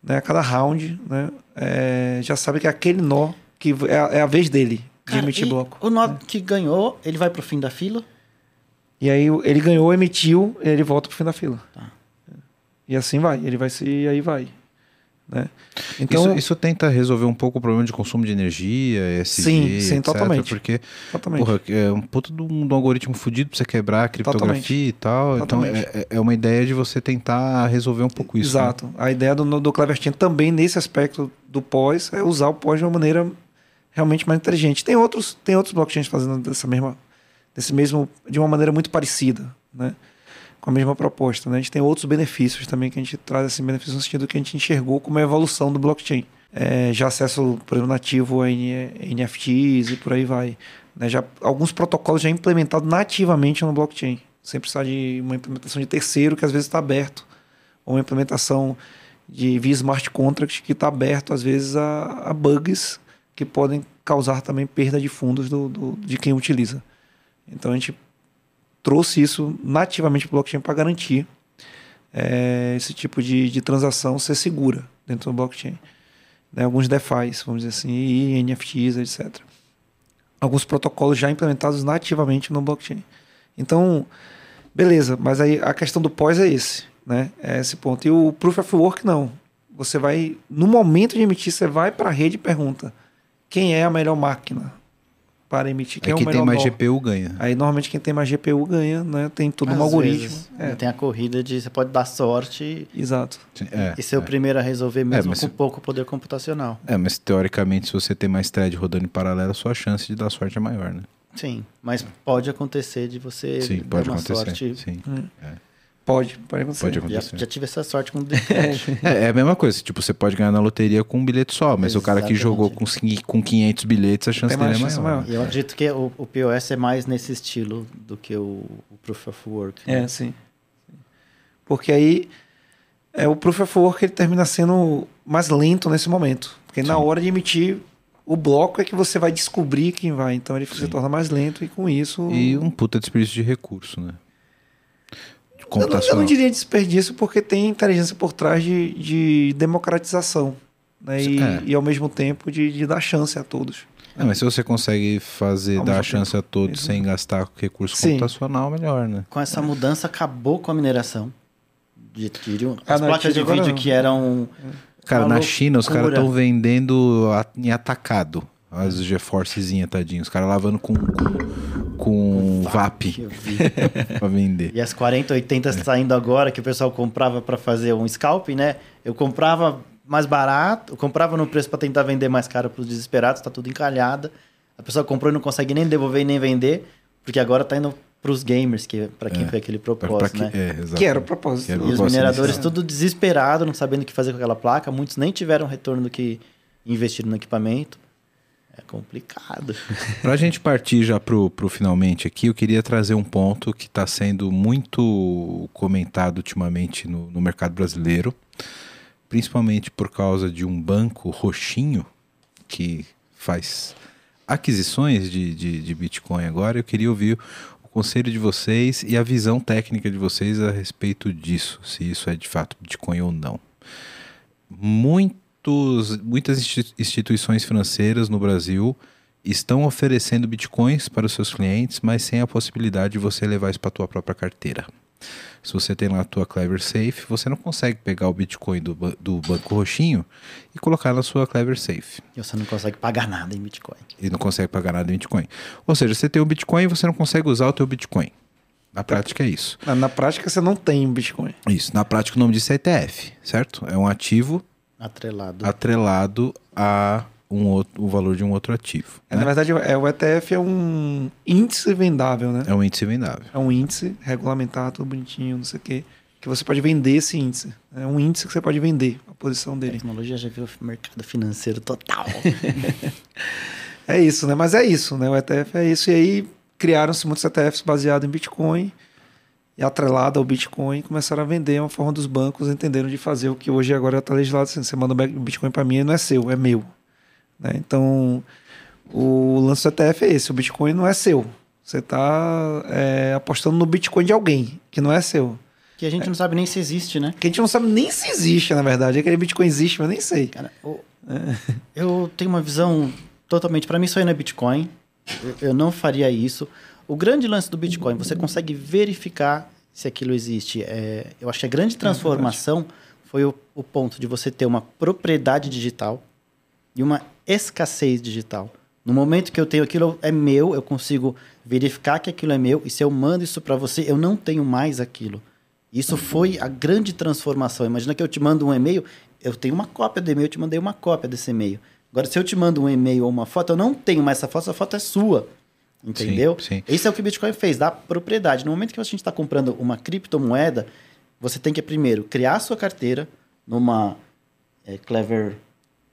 né, a cada round, né, é, já sabe que é aquele nó que é a, é a vez dele de Cara, emitir e bloco. O nó que ganhou, ele vai pro fim da fila? E aí ele ganhou, emitiu, ele volta pro fim da fila. Tá. E assim vai, ele vai se aí vai, né? Então, isso, isso tenta resolver um pouco o problema de consumo de energia, ESG, Sim, sim, etc, totalmente. Porque, totalmente. porra, é um puto de um, algoritmo fudido pra você quebrar a criptografia Totalmente. e tal. Totalmente. Então, é, é uma ideia de você tentar resolver um pouco isso. né? Exato. A ideia do, do Clever Chain também nesse aspecto do pós é usar o pós de uma maneira realmente mais inteligente. Tem outros, tem outros blockchains fazendo dessa mesma, desse mesmo, de uma maneira muito parecida, né? Com a mesma proposta. Né? A gente tem outros benefícios também que a gente traz esse benefício no sentido que a gente enxergou como a evolução do blockchain. É, já acesso, por exemplo, nativo a NFTs e por aí vai. Né? Já, alguns protocolos já implementados nativamente no blockchain, sem precisar de uma implementação de terceiro que às vezes está aberto ou uma implementação de via smart contract que está aberto às vezes a, a bugs que podem causar também perda de fundos do, do- de quem utiliza. Então a gente trouxe isso nativamente para o blockchain para garantir eh, esse tipo de, de transação ser segura dentro do blockchain. Né, alguns DeFis, vamos dizer assim, e NFTs, etc. Alguns protocolos já implementados nativamente no blockchain. Então, beleza, mas aí a questão do pós é esse, né? É esse ponto. E o Proof of Work não. Você vai, no momento de emitir, você vai para a rede e pergunta quem é a melhor máquina para emitir, quem Aí é o quem melhor tem mais nó. GPU ganha. Aí normalmente quem tem mais GPU ganha, né? Tem todo um algoritmo. É, Tem a corrida de você pode dar sorte exato. É, e ser o é. primeiro a resolver mesmo mas com se- pouco poder computacional. É, mas teoricamente, se você tem mais thread rodando em paralelo, a sua chance de dar sorte é maior, né? Sim, mas pode acontecer de você Sim, dar pode uma acontecer. sorte. Sim. Pode, pode acontecer. Pode Já, acontecer. já tive essa sorte com o É, é a mesma coisa. Tipo, você pode ganhar na loteria com um bilhete só, mas o cara que Exatamente. jogou com, com 500 bilhetes, a chance dele mais é maior. maior. E eu acredito que o, o POS é mais nesse estilo do que o, o Proof of Work. né? É, sim. Porque aí é, o Proof of Work ele termina sendo mais lento nesse momento. Porque na Sim. hora de emitir o bloco é que você vai descobrir quem vai. Então ele se Sim. torna mais lento e com isso. E um puta desperdício de recurso, né? Eu, não, eu não diria desperdício porque tem inteligência por trás de, de democratização. Né? E, É. e ao mesmo tempo de, de dar chance a todos. É, mas se você consegue fazer, Ao dar a chance a todos Mesmo sem gastar recurso Sim. computacional, melhor, né? Com essa mudança, acabou com a mineração. De, de, Ah, as não, placas de vídeo não. que eram. Cara, na China, os caras estão vendendo em atacado as GeForcezinha, tadinhos. Os caras lavando com, com, com VAP Eu vi. pra vender. E as 40, 80 saindo agora, que o pessoal comprava para fazer um scalp, né? Eu comprava mais barato, eu comprava no preço para tentar vender mais caro para os desesperados, tá tudo encalhada. A pessoa comprou e não consegue nem devolver e nem vender, porque agora tá indo pros gamers, que para quem É. foi aquele Pra- pra propósito, que- né? é, exato. Que era o propósito. Era o E os propósito mineradores tudo desesperado, não sabendo o que fazer com aquela placa. Muitos nem tiveram retorno do que investiram no equipamento. É complicado. Para a gente partir já pro, pro finalmente aqui, eu queria trazer um ponto que está sendo muito comentado ultimamente no, no mercado brasileiro, principalmente por causa de um banco roxinho que faz aquisições de, de, de Bitcoin agora. Eu queria ouvir o conselho de vocês e a visão técnica de vocês a respeito disso, se isso é de fato Bitcoin ou não. Muitos, muitas institu- instituições financeiras no Brasil estão oferecendo bitcoins para os seus clientes, mas sem a possibilidade de você levar isso para a tua própria carteira. Se você tem lá a tua Clever Safe, você não consegue pegar o Bitcoin do, do banco roxinho e colocar na sua Clever Safe. E você não consegue pagar nada em Bitcoin. E não consegue pagar nada em Bitcoin. Ou seja, você tem o Bitcoin e você não consegue usar o teu Bitcoin. Na prática é isso. Na, na prática, você não tem Bitcoin. Isso. Na prática o nome disso é ETF, certo? É um ativo Atrelado. atrelado a um outro, o valor de um outro ativo. É, né? Na verdade, é, o ETF é um índice vendável, né? É um índice vendável. É um índice regulamentado, tudo bonitinho, não sei o quê. Que você pode vender esse índice. É um índice que você pode vender a posição A dele. tecnologia já virou mercado financeiro total. É isso, né? Mas é isso, né? O ETF é isso. E aí criaram-se muitos ETFs baseados em Bitcoin e atrelado ao Bitcoin começaram a vender uma forma dos bancos entenderam de fazer o que hoje agora está legislado assim, você manda o Bitcoin para mim e não é seu, é meu. Né? Então, o lance do ETF é esse, o Bitcoin não é seu. Você está apostando no Bitcoin de alguém, que não é seu. que a gente não sabe nem se existe, né? Que a gente não sabe nem se existe, na verdade. Aquele Bitcoin existe, mas eu nem sei. Cara, o- eu tenho uma visão totalmente. Para mim, isso aí não é Bitcoin. Eu, eu não faria isso. O grande lance do Bitcoin, você consegue verificar se aquilo existe. É, eu acho que a grande transformação foi o, o ponto de você ter uma propriedade digital e uma escassez digital. No momento que eu tenho aquilo é meu, eu consigo verificar que aquilo é meu e se eu mando isso para você, eu não tenho mais aquilo. Isso foi a grande transformação. Imagina que eu te mando um e-mail, eu tenho uma cópia do e-mail, eu te mandei uma cópia desse e-mail. Agora, se eu te mando um e-mail ou uma foto, eu não tenho mais essa foto, essa foto é sua. Entendeu? Sim, sim. Isso é o que o Bitcoin fez, dá propriedade. No momento que a gente está comprando uma criptomoeda, você tem que primeiro criar a sua carteira numa é, Clever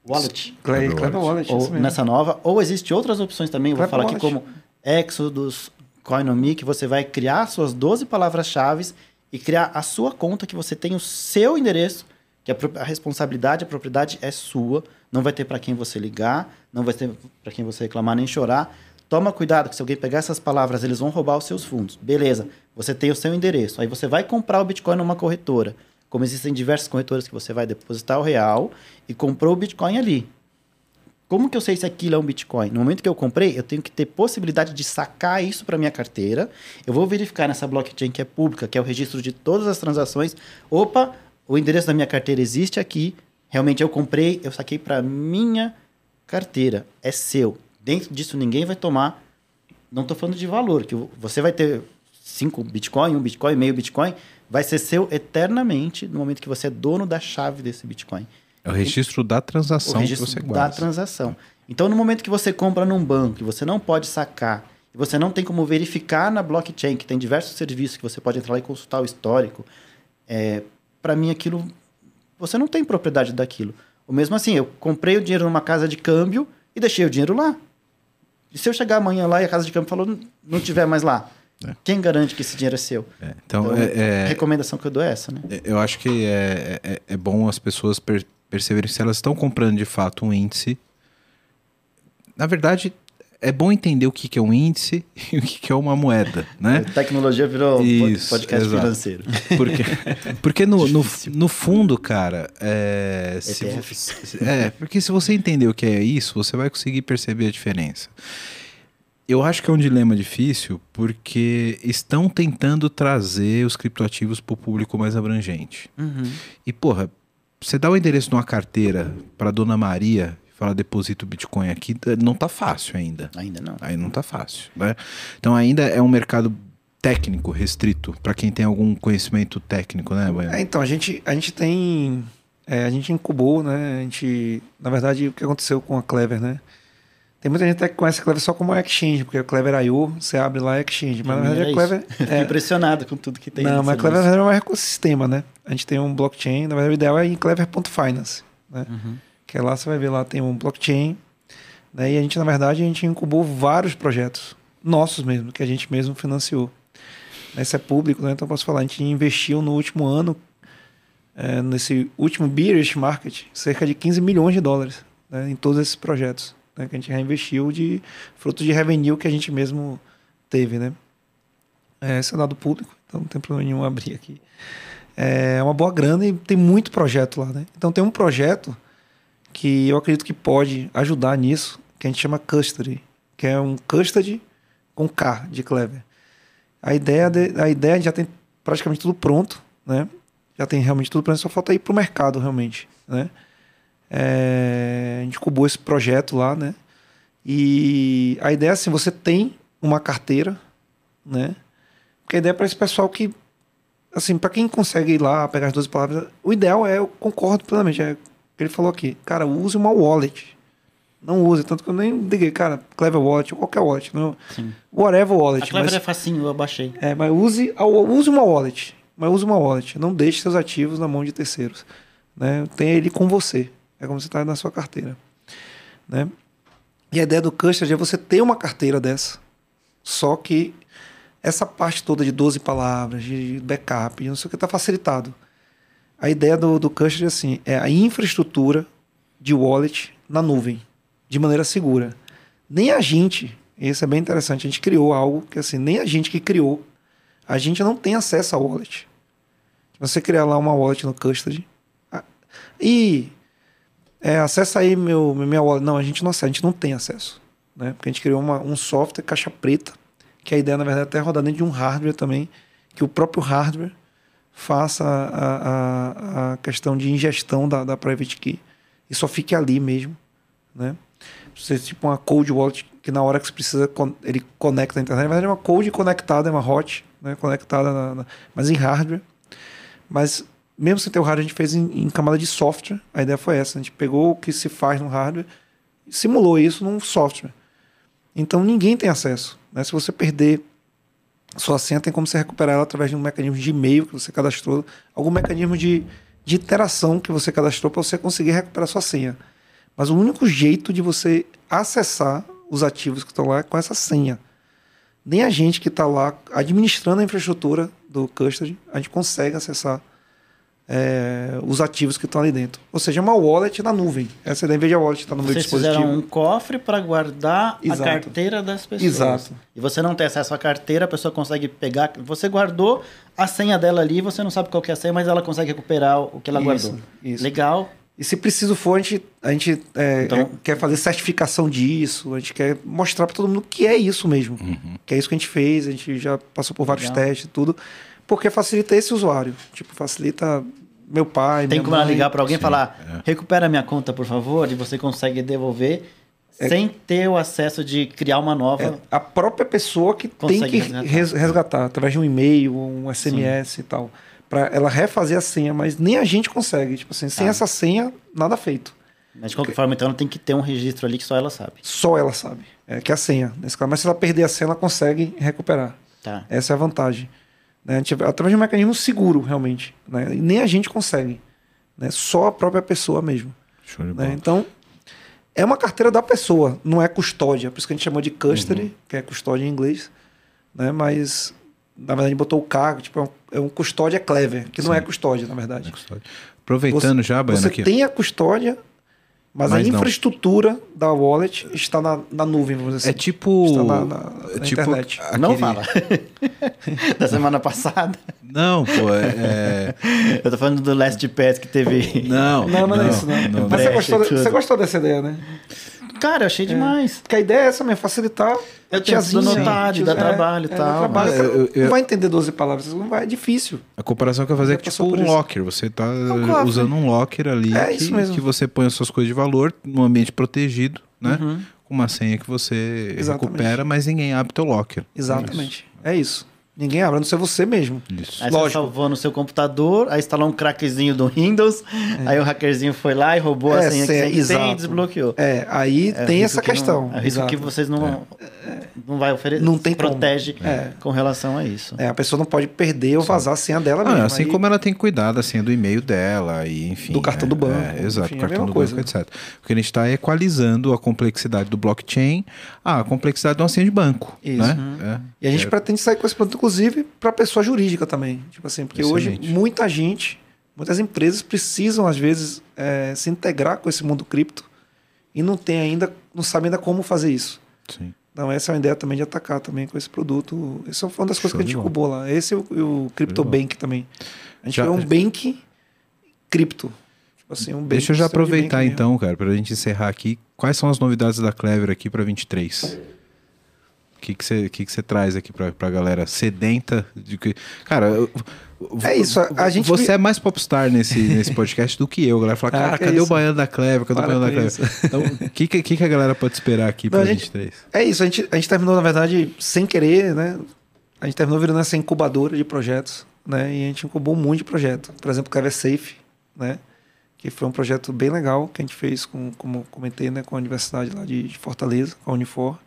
Wallet Clever Clever Wallet, ou isso mesmo. nessa nova, ou existe outras opções também, eu vou falar aqui Wallet. como Exodus, Coinomi, que você vai criar suas 12 palavras-chave e criar a sua conta, que você tem o seu endereço, que a, a responsabilidade, a propriedade é sua, não vai ter para quem você ligar, não vai ter para quem você reclamar nem chorar. Toma cuidado, que se alguém pegar essas palavras, eles vão roubar os seus fundos. Beleza, você tem o seu endereço. Aí você vai comprar o Bitcoin numa corretora. Como existem diversas corretoras que você vai depositar o real e comprou o Bitcoin ali. Como que eu sei se aquilo é um Bitcoin? No momento que eu comprei, eu tenho que ter possibilidade de sacar isso para minha carteira. Eu vou verificar nessa blockchain que é pública, que é o registro de todas as transações. Opa, o endereço da minha carteira existe aqui. Realmente eu comprei, eu saquei para minha carteira. É seu. Dentro disso ninguém vai tomar. Não estou falando de valor, que você vai ter 5 Bitcoin, um Bitcoin, meio Bitcoin, vai ser seu eternamente no momento que você é dono da chave desse Bitcoin É o registro da o transação registro que você da guarda. transação. Então, no momento que você compra num banco e você não pode sacar, e você não tem como verificar na blockchain, que tem diversos serviços que você pode entrar lá e consultar o histórico, é, para mim aquilo, você não tem propriedade daquilo. O mesmo assim, eu comprei o dinheiro numa casa de câmbio e deixei o dinheiro lá. E se eu chegar amanhã lá e a casa de câmbio falou, "Não- tiver mais lá, É. quem garante que esse dinheiro é seu? É, Então, Então, é- a é, recomendação que eu dou é essa, né? Eu acho que é, é, é bom as pessoas per- perceberem se elas estão comprando de fato um índice. Na verdade, é bom entender o que, que é um índice e o que, que é uma moeda, né? A tecnologia virou Isso, podcast exato. financeiro. Porque, porque no, no, no fundo, cara, é, se é, porque se você entender o que é isso, você vai conseguir perceber a diferença. Eu acho que é um dilema difícil porque estão tentando trazer os criptoativos para o público mais abrangente. Uhum. E, porra, você dá o endereço de uma carteira para Dona Maria e fala deposita o Bitcoin aqui, não tá fácil ainda. Ainda não. Aí não tá fácil, né? Então ainda é um mercado técnico restrito para quem tem algum conhecimento técnico, né, Baiano? É, então, a gente, a gente tem. é, a gente incubou, né? A gente. Na verdade, o que aconteceu com a Clever, né? Tem muita gente até que conhece a Clever só como exchange, porque a Clever IO, você abre lá é exchange. Mas na verdade a era Clever. Fiquei é, impressionado com tudo que tem. não, mas a Clever na lance. verdade é um ecossistema, né? A gente tem um blockchain, na verdade o ideal é em clever.finance, né? Uhum. Que lá você vai ver lá tem um blockchain Né? E a gente, na verdade, a gente incubou vários projetos, nossos mesmo, que a gente mesmo financiou. Esse é público, né? então posso falar, a gente investiu no último ano, é, nesse último Bearish Market, cerca de 15 milhões de dólares né? em todos esses projetos, né? que a gente reinvestiu de fruto de revenue que a gente mesmo teve. Né? É, esse é dado público, então não tem problema nenhum abrir aqui. É uma boa grana e tem muito projeto lá. Né? Então tem um projeto que eu acredito que pode ajudar nisso, que a gente chama Custody, que é um Custody com K de Clever. A ideia, de, a ideia já tem praticamente tudo pronto, né? Já tem realmente tudo pronto, só falta ir para o mercado realmente, né? É, a gente cubou esse projeto lá, né? E a ideia é assim, você tem uma carteira, né? Porque a ideia é para esse pessoal que, assim, para quem consegue ir lá, pegar as 12 palavras, o ideal é, eu concordo plenamente, é ele falou aqui, cara, use uma wallet. Não use, tanto que eu nem liguei, cara, Clever Wallet qualquer wallet. Não, Sim. whatever wallet. A Clever mas, é facinho, eu baixei. é, mas use, use uma wallet. Mas use uma wallet. Não deixe seus ativos na mão de terceiros. Né? Tenha ele com você. É como você está na sua carteira. Né? E a ideia do custody é você ter uma carteira dessa. Só que essa parte toda de 12 palavras, de backup, de não sei o que, está facilitado. A ideia do, do custody é assim, é a infraestrutura de wallet na nuvem, de maneira segura. Nem a gente, isso é bem interessante, a gente criou algo que assim, nem a gente que criou, a gente não tem acesso à wallet. Você criar lá uma wallet no ah, e é, acessa aí meu, minha wallet. Não, a gente não acessa, a gente não tem acesso. Né? Porque a gente criou uma, um software caixa preta, que a ideia, na verdade, é até rodar dentro de um hardware também, que o próprio hardware faça a, a, a questão de ingestão da, da private key e só fique ali mesmo, né? Você tipo uma cold wallet que na hora que você precisa ele conecta a internet, verdade é uma cold conectada, é uma hot, né? Conectada, na, na- mas em hardware. Mas mesmo sem ter o hardware, a gente fez em, em camada de software. A ideia foi essa, a gente pegou o que se faz no hardware, simulou isso num software. Então ninguém tem acesso, né? Se você perder sua senha tem como você recuperar ela através de um mecanismo de e-mail que você cadastrou, algum mecanismo de, de interação que você cadastrou para você conseguir recuperar sua senha. Mas o único jeito de você acessar os ativos que estão lá é com essa senha. Nem a gente que está lá administrando a infraestrutura do custody, a gente consegue acessar é, os ativos que estão ali dentro. Ou seja, uma wallet na nuvem. Essa é a ideia, em vez de a wallet estar no meu Vocês dispositivo. fizeram um cofre para guardar Exato. a carteira das pessoas. Exato. E você não tem acesso à carteira, a pessoa consegue pegar. Você guardou a senha dela ali, você não sabe qual que é a senha, mas ela consegue recuperar o que ela Isso, guardou. isso. Legal. E se preciso for, a gente, a gente é, Então- é, quer fazer certificação disso, a gente quer mostrar para todo mundo que é isso mesmo. Que é isso que a gente fez, a gente já passou por vários Legal. testes e tudo, porque facilita esse usuário. Tipo, facilita meu pai, Tem minha como ela mãe. ligar para alguém e Sim, falar: recupera minha conta, por favor, e você consegue devolver É. sem ter o acesso de criar uma nova. É a própria pessoa que tem que resgatar. res- resgatar, através de um e-mail, um SMS e tal. Para ela refazer a senha, mas nem a gente consegue. Tipo assim, sem Tá. essa senha, nada feito. Mas de qualquer forma, então ela tem que ter um registro ali que só ela sabe. Só ela sabe. É que é a senha. Nesse caso. Mas se ela perder a senha, ela consegue recuperar. Tá. Essa é a vantagem. Né? Através de um mecanismo seguro, realmente. Né? E nem a gente consegue. Né? Só a própria pessoa mesmo. Né? Então, é uma carteira da pessoa, não é custódia. Por isso que a gente chamou de custody, Uhum. que é custódia em inglês. Né? Mas, na verdade, a gente botou o K, tipo, é um, é um custódia clever, que não é custódia, na verdade. Aproveitando Você- já, Baiano, Você aqui. tem a custódia, mas, Mas a não. infraestrutura da wallet está na, na nuvem, vamos dizer É assim. tipo. Está na, na- é na tipo internet. aquele- Não fala. da semana passada. Não, pô, é. é- Eu tô falando do Last Pass que teve. Não, Não, não, é isso, não. não. Mas você gostou, você gostou dessa ideia, né? Cara, eu achei demais. Porque a ideia é essa mesmo, facilitar. Eu a tenho tudo anotado, tiozinha, dá é, trabalho e é, tal, trabalho. mas- Eu- eu- Não vai entender 12 palavras, não vai, é difícil. A comparação que eu ia fazer é que tipo um isso. locker. Você tá um cofre. usando um locker ali É que, isso mesmo. que você põe as suas coisas de valor num ambiente protegido, né? Uhum. Com uma senha que você Exatamente. recupera, mas ninguém abre teu locker. Exatamente. É isso. Ninguém abre, a não ser você mesmo. Isso. Aí Lógico. você salvou no seu computador, aí instalou um crackzinho do Windows, aí o hackerzinho foi lá e roubou a É, senha que senha, você tem e exato. desbloqueou. É, aí É tem essa que não- questão. é risco que vocês não não vai oferecer. Não tem como. protege É. com relação a isso. É, a pessoa não pode perder ou vazar a senha dela Ah, mesmo. assim Aí- como ela tem cuidado assim do e-mail dela e enfim Do cartão é, do banco, é, exato enfim, é a cartão do coisa. banco etc o que a gente está é equalizando a complexidade do blockchain à complexidade de uma senha de banco Isso. né Uhum. É. E a gente É. pretende sair com esse produto, inclusive, para pessoa jurídica também. Tipo assim, porque hoje Excelente. muita gente, muitas empresas precisam, às vezes, é, se integrar com esse mundo cripto e não tem ainda, não sabe ainda como fazer isso. Sim. Então essa é uma ideia também de atacar também com esse produto. Essa foi uma das coisas Show que a gente incubou lá. Esse e o, e o Crypto. Bank também. A gente Já- criou um bank cripto. Assim, um deixa eu já aproveitar então cara para a gente encerrar aqui quais são as novidades da Clever aqui para 23 o que que você que que traz aqui para a galera sedenta de que cara eu- É isso, a- gente você é mais popstar nesse, nesse podcast do que eu. A galera fala, Ah, cara, cadê o baiano da Clever? Cadê o Para baiano da Clever? Então, o que, que, que a galera pode esperar aqui para a gente- 23? É isso, a gente, a gente terminou, na verdade, sem querer, né? A gente terminou virando essa incubadora de projetos, né? E a gente incubou um monte de projetos. Por exemplo, o Clever Safe, né? Que foi um projeto bem legal que a gente fez, com, como comentei, né? Com a Universidade lá de, Fortaleza, com a Unifor.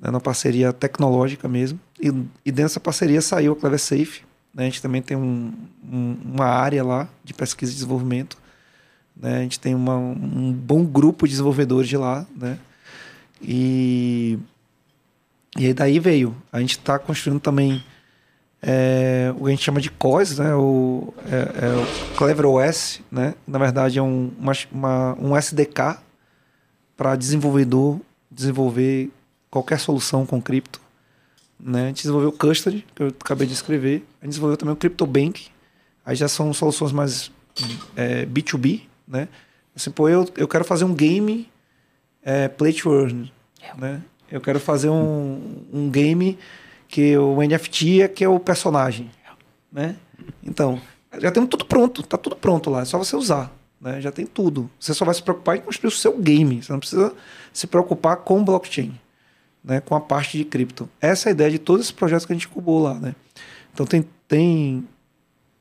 Né, numa parceria tecnológica mesmo. E, e dessa parceria saiu a Clever Safe. Né? A gente também tem um, um- uma área lá de pesquisa e desenvolvimento. Né? A gente tem uma, um bom grupo de desenvolvedores de lá. Né? E, e aí daí veio. A gente está construindo também é, o que a gente chama de COS, né? o, é, é o Clever OS. Né? Na verdade, é um, uma, uma- um SDK para desenvolvedor desenvolver qualquer solução com cripto. Né? A gente desenvolveu o Custody, que eu acabei de escrever. A gente desenvolveu também o CryptoBank. Aí já são soluções mais é, B2B, né? Assim, pô, eu, eu quero fazer um game é, play to earn, né? Eu quero fazer um, um game que o NFT é que é o personagem, né? Então, já tem tudo pronto, tá tudo pronto lá, é só você usar, né? Já tem tudo. Você só vai se preocupar em construir o seu game, você não precisa se preocupar com blockchain, né? Com a parte de cripto. Essa é a ideia de todos esses projetos que a gente incubou lá, né? Então tem, tem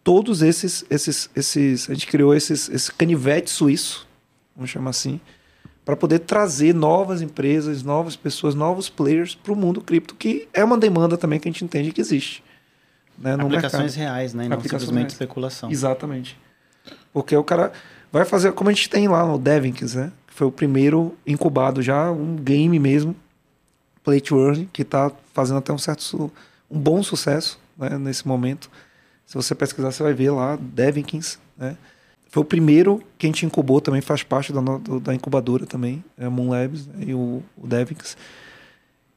todos esses, esses, esses, a gente criou esses, esse canivete suíço, vamos chamar assim, para poder trazer novas empresas, novas pessoas, novos players para o mundo cripto, que é uma demanda também que a gente entende que existe. Né, no Aplicações mercado. reais, né? E não Aplicações simplesmente reais. especulação. Exatamente. Porque o cara vai fazer, como a gente tem lá no Devinx, né? Que foi o primeiro incubado já, um game mesmo, Play to Earn, que está fazendo até um certo, um bom sucesso né, nesse momento. Se você pesquisar, você vai ver lá, Devinkins, né? Foi o primeiro que a gente incubou, também faz parte da, da incubadora também, é Moon Labs e o, o Devinx,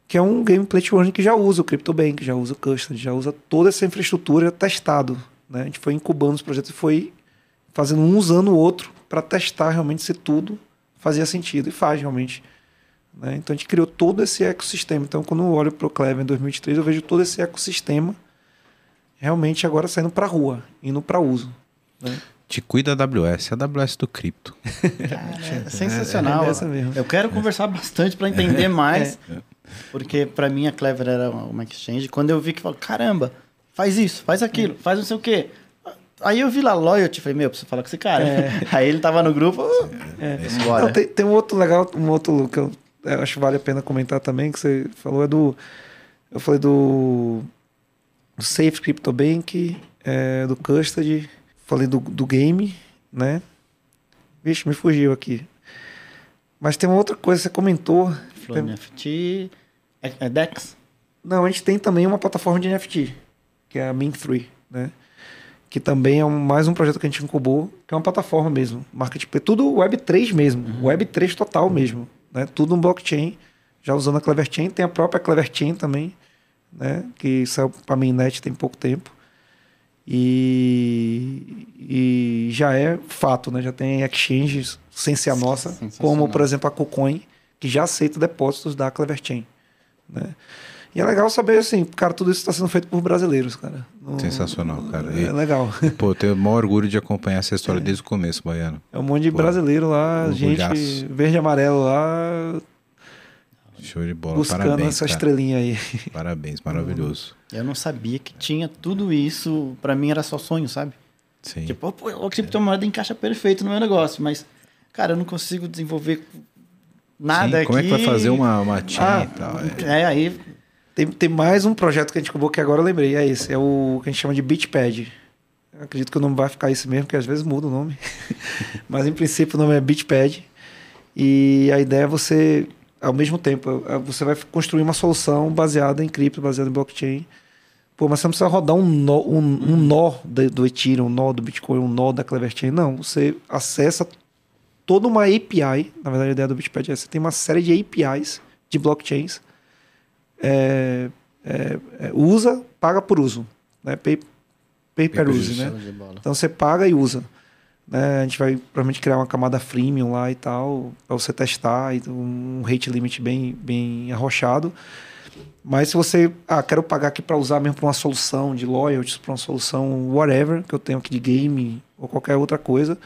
que é um game play to que já usa o CryptoBank, já usa o Custody, já usa toda essa infraestrutura testado. Né? A gente foi incubando os projetos e foi fazendo um usando o outro para testar realmente se tudo fazia sentido, e faz realmente. né? Então a gente criou todo esse ecossistema. Então quando eu olho para o Clever em 2023, eu vejo todo esse ecossistema realmente agora saindo para a rua, indo para uso. né? Te cuida a AWS, a AWS do cripto. Cara, é sensacional. é essa mesmo. Eu quero conversar bastante para entender mais, porque para mim a Clever era uma exchange. Quando eu vi que falou, caramba, faz isso, faz aquilo, faz não sei o quê. Aí eu vi lá Loyalty, falei, meu, preciso falar com esse cara. Aí ele tava no grupo, uh, bora. Não, tem, tem um outro legal, um outro que eu, eu acho que vale a pena comentar também, que você falou, é do. Eu falei do, do Safe Crypto Bank, é, do Custody, falei do, do game, né? Vixe, me fugiu aqui. Mas tem uma outra coisa, você comentou. Falou NFT, é, Dex? Não, a gente tem também uma plataforma de NFT, que é a Mint3, né? Que também é um- mais um projeto que a gente incubou, que é uma plataforma mesmo, marketplace, tudo Web3 mesmo, Web3 total mesmo, né? Tudo um blockchain, já usando a Clever Chain, tem a própria Clever Chain também, né? Que saiu para a mainnet tem pouco tempo. E, e já é fato, né? Já tem exchanges sem ser a nossa, como por exemplo a KuCoin, que já aceita depósitos da Clever Chain, né? E é legal saber, assim, cara, tudo isso está sendo feito por brasileiros, cara. Não- Sensacional, cara. É E, legal. pô, eu tenho o maior orgulho de acompanhar essa história desde o começo, Baiano. É um monte de Pô, brasileiro lá, gente orgulhaço. verde e amarelo lá, Show de bola. buscando Parabéns, essa cara. estrelinha aí. Parabéns, maravilhoso. Eu não sabia que tinha tudo isso. Pra mim era só sonho, sabe? Sim. Tipo, pô, a criptomoeda encaixa perfeito no meu negócio, mas, cara, eu não consigo desenvolver nada Sim, como é que vai aqui. fazer uma, uma chain Ah, e tal? É. É, aí Tem, tem mais um projeto que a gente acabou que agora eu lembrei, é esse. É o que a gente chama de Beachpad. Eu acredito que o nome vai ficar esse mesmo, porque às vezes muda o nome. Mas em princípio o nome é Beachpad. E a ideia é você, ao mesmo tempo, é- você vai construir uma solução baseada em cripto, baseada em blockchain. Pô, mas você não precisa rodar um nó, um, um nó do, Ethereum, um nó do Bitcoin, um nó da Clever Chain. Não, você acessa toda uma API. Na verdade, a ideia do Beachpad é você tem uma série de APIs de blockchains é, é, é, usa, paga por uso. Né? Pay, pay per use, né? Então você paga e usa. Né? A gente vai provavelmente criar uma camada freemium lá e tal, para você testar, e um rate limit bem, bem arrochado. Mas se você, ah, quero pagar aqui para usar mesmo para uma solução de loyalties, para uma solução whatever que eu tenho aqui de game ou qualquer outra coisa,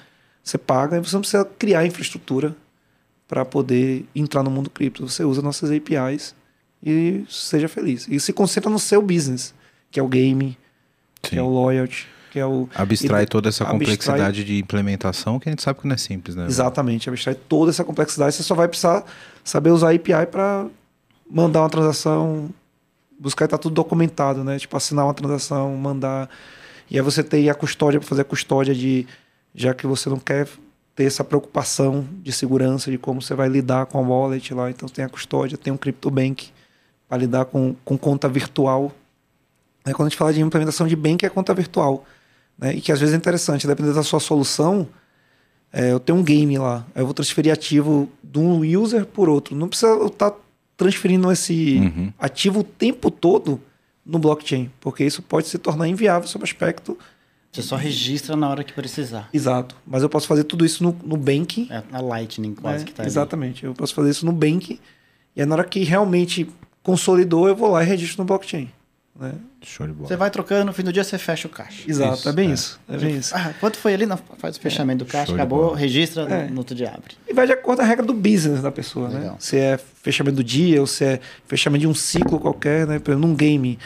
você paga e você não precisa criar infraestrutura para poder entrar no mundo cripto. Você usa nossas APIs e seja feliz. E se concentra no seu business, que é o game, que Sim. é o loyalty, que é o Abstrai toda essa abstrai- complexidade de implementação que a gente sabe que não é simples, né? Exatamente, abstrai toda essa complexidade. Você só vai precisar saber usar a API para mandar uma transação, buscar e tá tudo documentado, né? Tipo, assinar uma transação, mandar. E aí você tem a custódia para fazer a custódia de. Já que você não quer ter essa preocupação de segurança, de como você vai lidar com a wallet lá. Então tem a custódia, tem um CryptoBank para lidar com, com conta virtual. Quando a gente fala de implementação de bank, é conta virtual. Né? E que às vezes é interessante, dependendo da sua solução, é, eu tenho um game lá, eu vou transferir ativo de um user por outro. Não precisa eu estar transferindo esse Uhum. ativo o tempo todo no blockchain, porque isso pode se tornar inviável sob o aspecto Você só registra na hora que precisar. exato. Mas eu posso fazer tudo isso no, no banking. É a Lightning quase né? que tá ali. Exatamente. Eu posso fazer isso no banking. E aí, na hora que realmente consolidou, eu vou lá e registro no blockchain. Né? Show de bola. Você vai trocando, no fim do dia você fecha o caixa. Exato, Isso, é bem é. isso. É bem isso. Ah, quanto foi ali? Não, faz o fechamento do caixa, acabou, registra, É. no outro dia abre. E vai de acordo com a regra do business da pessoa, né? Legal. Se é fechamento do dia ou se é fechamento de um ciclo qualquer, né? Por exemplo, num game.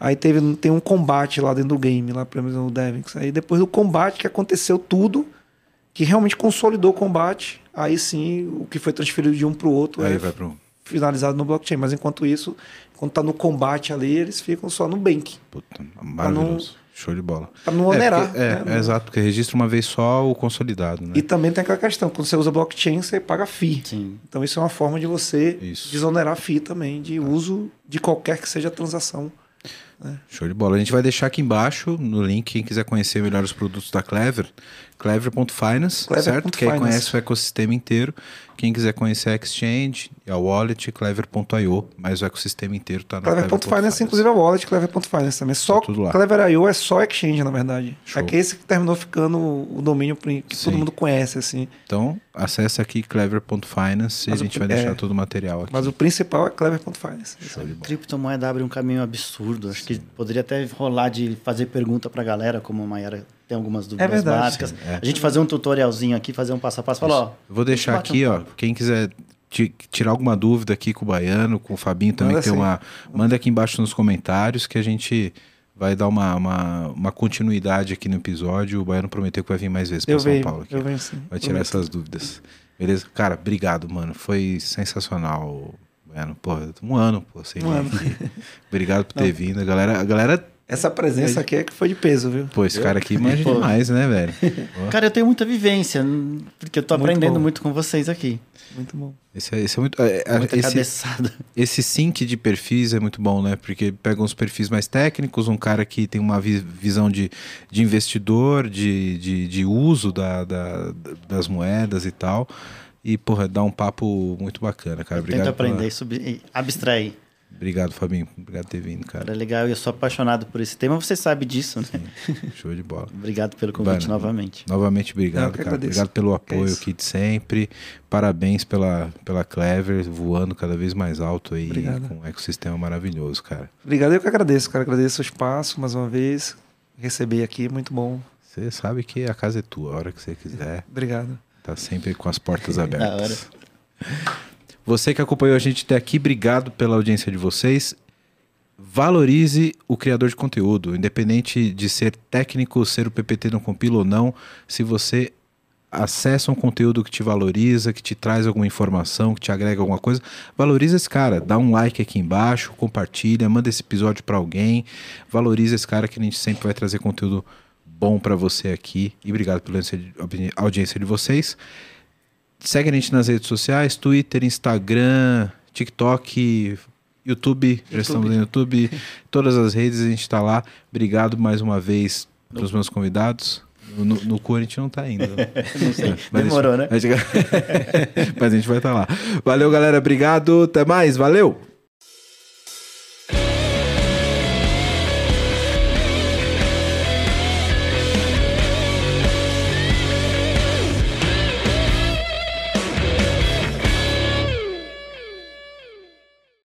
Aí teve, tem um combate lá dentro do game, lá, por exemplo, no Devix. Aí depois do combate que aconteceu tudo, que realmente consolidou o combate, aí sim o que foi transferido de um para o outro Aí é vai pro. Finalizado no blockchain. Mas enquanto isso, quando tá no combate ali, eles ficam só no bank. Puta, maravilhoso. Show de bola. Pra não onerar. É, porque- é, né? é exato, porque registra uma vez só o consolidado, né? E também tem aquela questão, quando você usa blockchain, você paga FII. Sim. Então isso é uma forma de você Isso. desonerar FII também, de uso de qualquer que seja a transação. Show de bola. A gente vai deixar aqui embaixo no link, quem quiser conhecer melhor os produtos da Clever, clever.finance, Clever certo? ponto Quem conhece o ecossistema inteiro. Quem quiser conhecer a Exchange, a Wallet, clever.io, mas o ecossistema inteiro tá na Clever.finance, inclusive a wallet, Clever.finance também. Só Tá tudo lá. Clever.io é só exchange, na verdade. Show. É que esse que terminou ficando o domínio que Sim. todo mundo conhece, assim. Então, acesse aqui clever.finance e a Mas o- gente vai deixar é. todo o material aqui. Mas o principal é Clever.finance. Criptomoeda abre um caminho absurdo. Acho que poderia até rolar de fazer pergunta pra galera, como a Mayara tem algumas dúvidas É verdade. básicas. É. A gente fazer um tutorialzinho aqui, fazer um passo a passo. Falar, ó, vou deixar um aqui, ó, quem quiser ti- tirar alguma dúvida aqui com o Baiano, com o Fabinho também, Manda tem sim. uma. Manda aqui embaixo nos comentários que a gente vai dar uma, uma, uma continuidade aqui no episódio. O Baiano prometeu que vai vir mais vezes para São Paulo aqui. eu venho sim. Vai tirar Prometo. essas dúvidas. Beleza? Cara, obrigado, mano. Foi sensacional, Baiano. Pô, um ano, pô, sem Um vir. Obrigado por ter vindo. A galera, a galera. Essa presença aqui é que foi de peso, viu? Pô, esse cara aqui manja demais, né, velho? Cara, eu tenho muita vivência, porque eu tô Muito aprendendo bom. muito com vocês aqui. Muito bom. Esse é, esse é muito. é, é, Muita esse, cabeçada. Esse sync de perfis é muito bom, né? Porque pega uns perfis mais técnicos, um cara que tem uma vi- visão de, de investidor, de, de, de uso da, da- das moedas e tal. E, porra, dá um papo muito bacana, cara. Eu tento Obrigado. pela- aprender, subir, e abstrair. Obrigado, Fabinho. Obrigado por ter vindo, cara. É legal, eu sou apaixonado por esse tema, você sabe disso, né? Show de bola. Obrigado pelo convite Vai, né? novamente. Novamente, obrigado, cara. agradeço. Obrigado pelo Que apoio isso. aqui de sempre. Parabéns pela, pela Clever, voando cada vez mais alto aí, Obrigado. com um ecossistema maravilhoso, cara. Obrigado, eu que agradeço, cara. Agradeço o espaço mais uma vez. Receber aqui, muito bom. Você sabe que a casa é tua, a hora que você quiser. Obrigado. Tá sempre com as portas Da abertas. Você que acompanhou a gente até aqui, obrigado pela audiência de vocês. Valorize o criador de conteúdo, independente de ser técnico, ser o PPT não compila ou não. Se você acessa um conteúdo que te valoriza, que te traz alguma informação, que te agrega alguma coisa, valoriza esse cara. Dá um like aqui embaixo, compartilha, manda esse episódio para alguém. Valoriza esse cara que a gente sempre vai trazer conteúdo bom para você aqui. E obrigado pela audiência de vocês. Segue a gente nas redes sociais, Twitter, Instagram, TikTok, YouTube, já estamos no YouTube, todas as redes a gente está lá. Obrigado mais uma vez para os meus convidados. No, no cu a gente não indo. Né? Demorou, né? Mas a gente vai estar tá lá. Valeu, galera. Obrigado. Até mais. Valeu.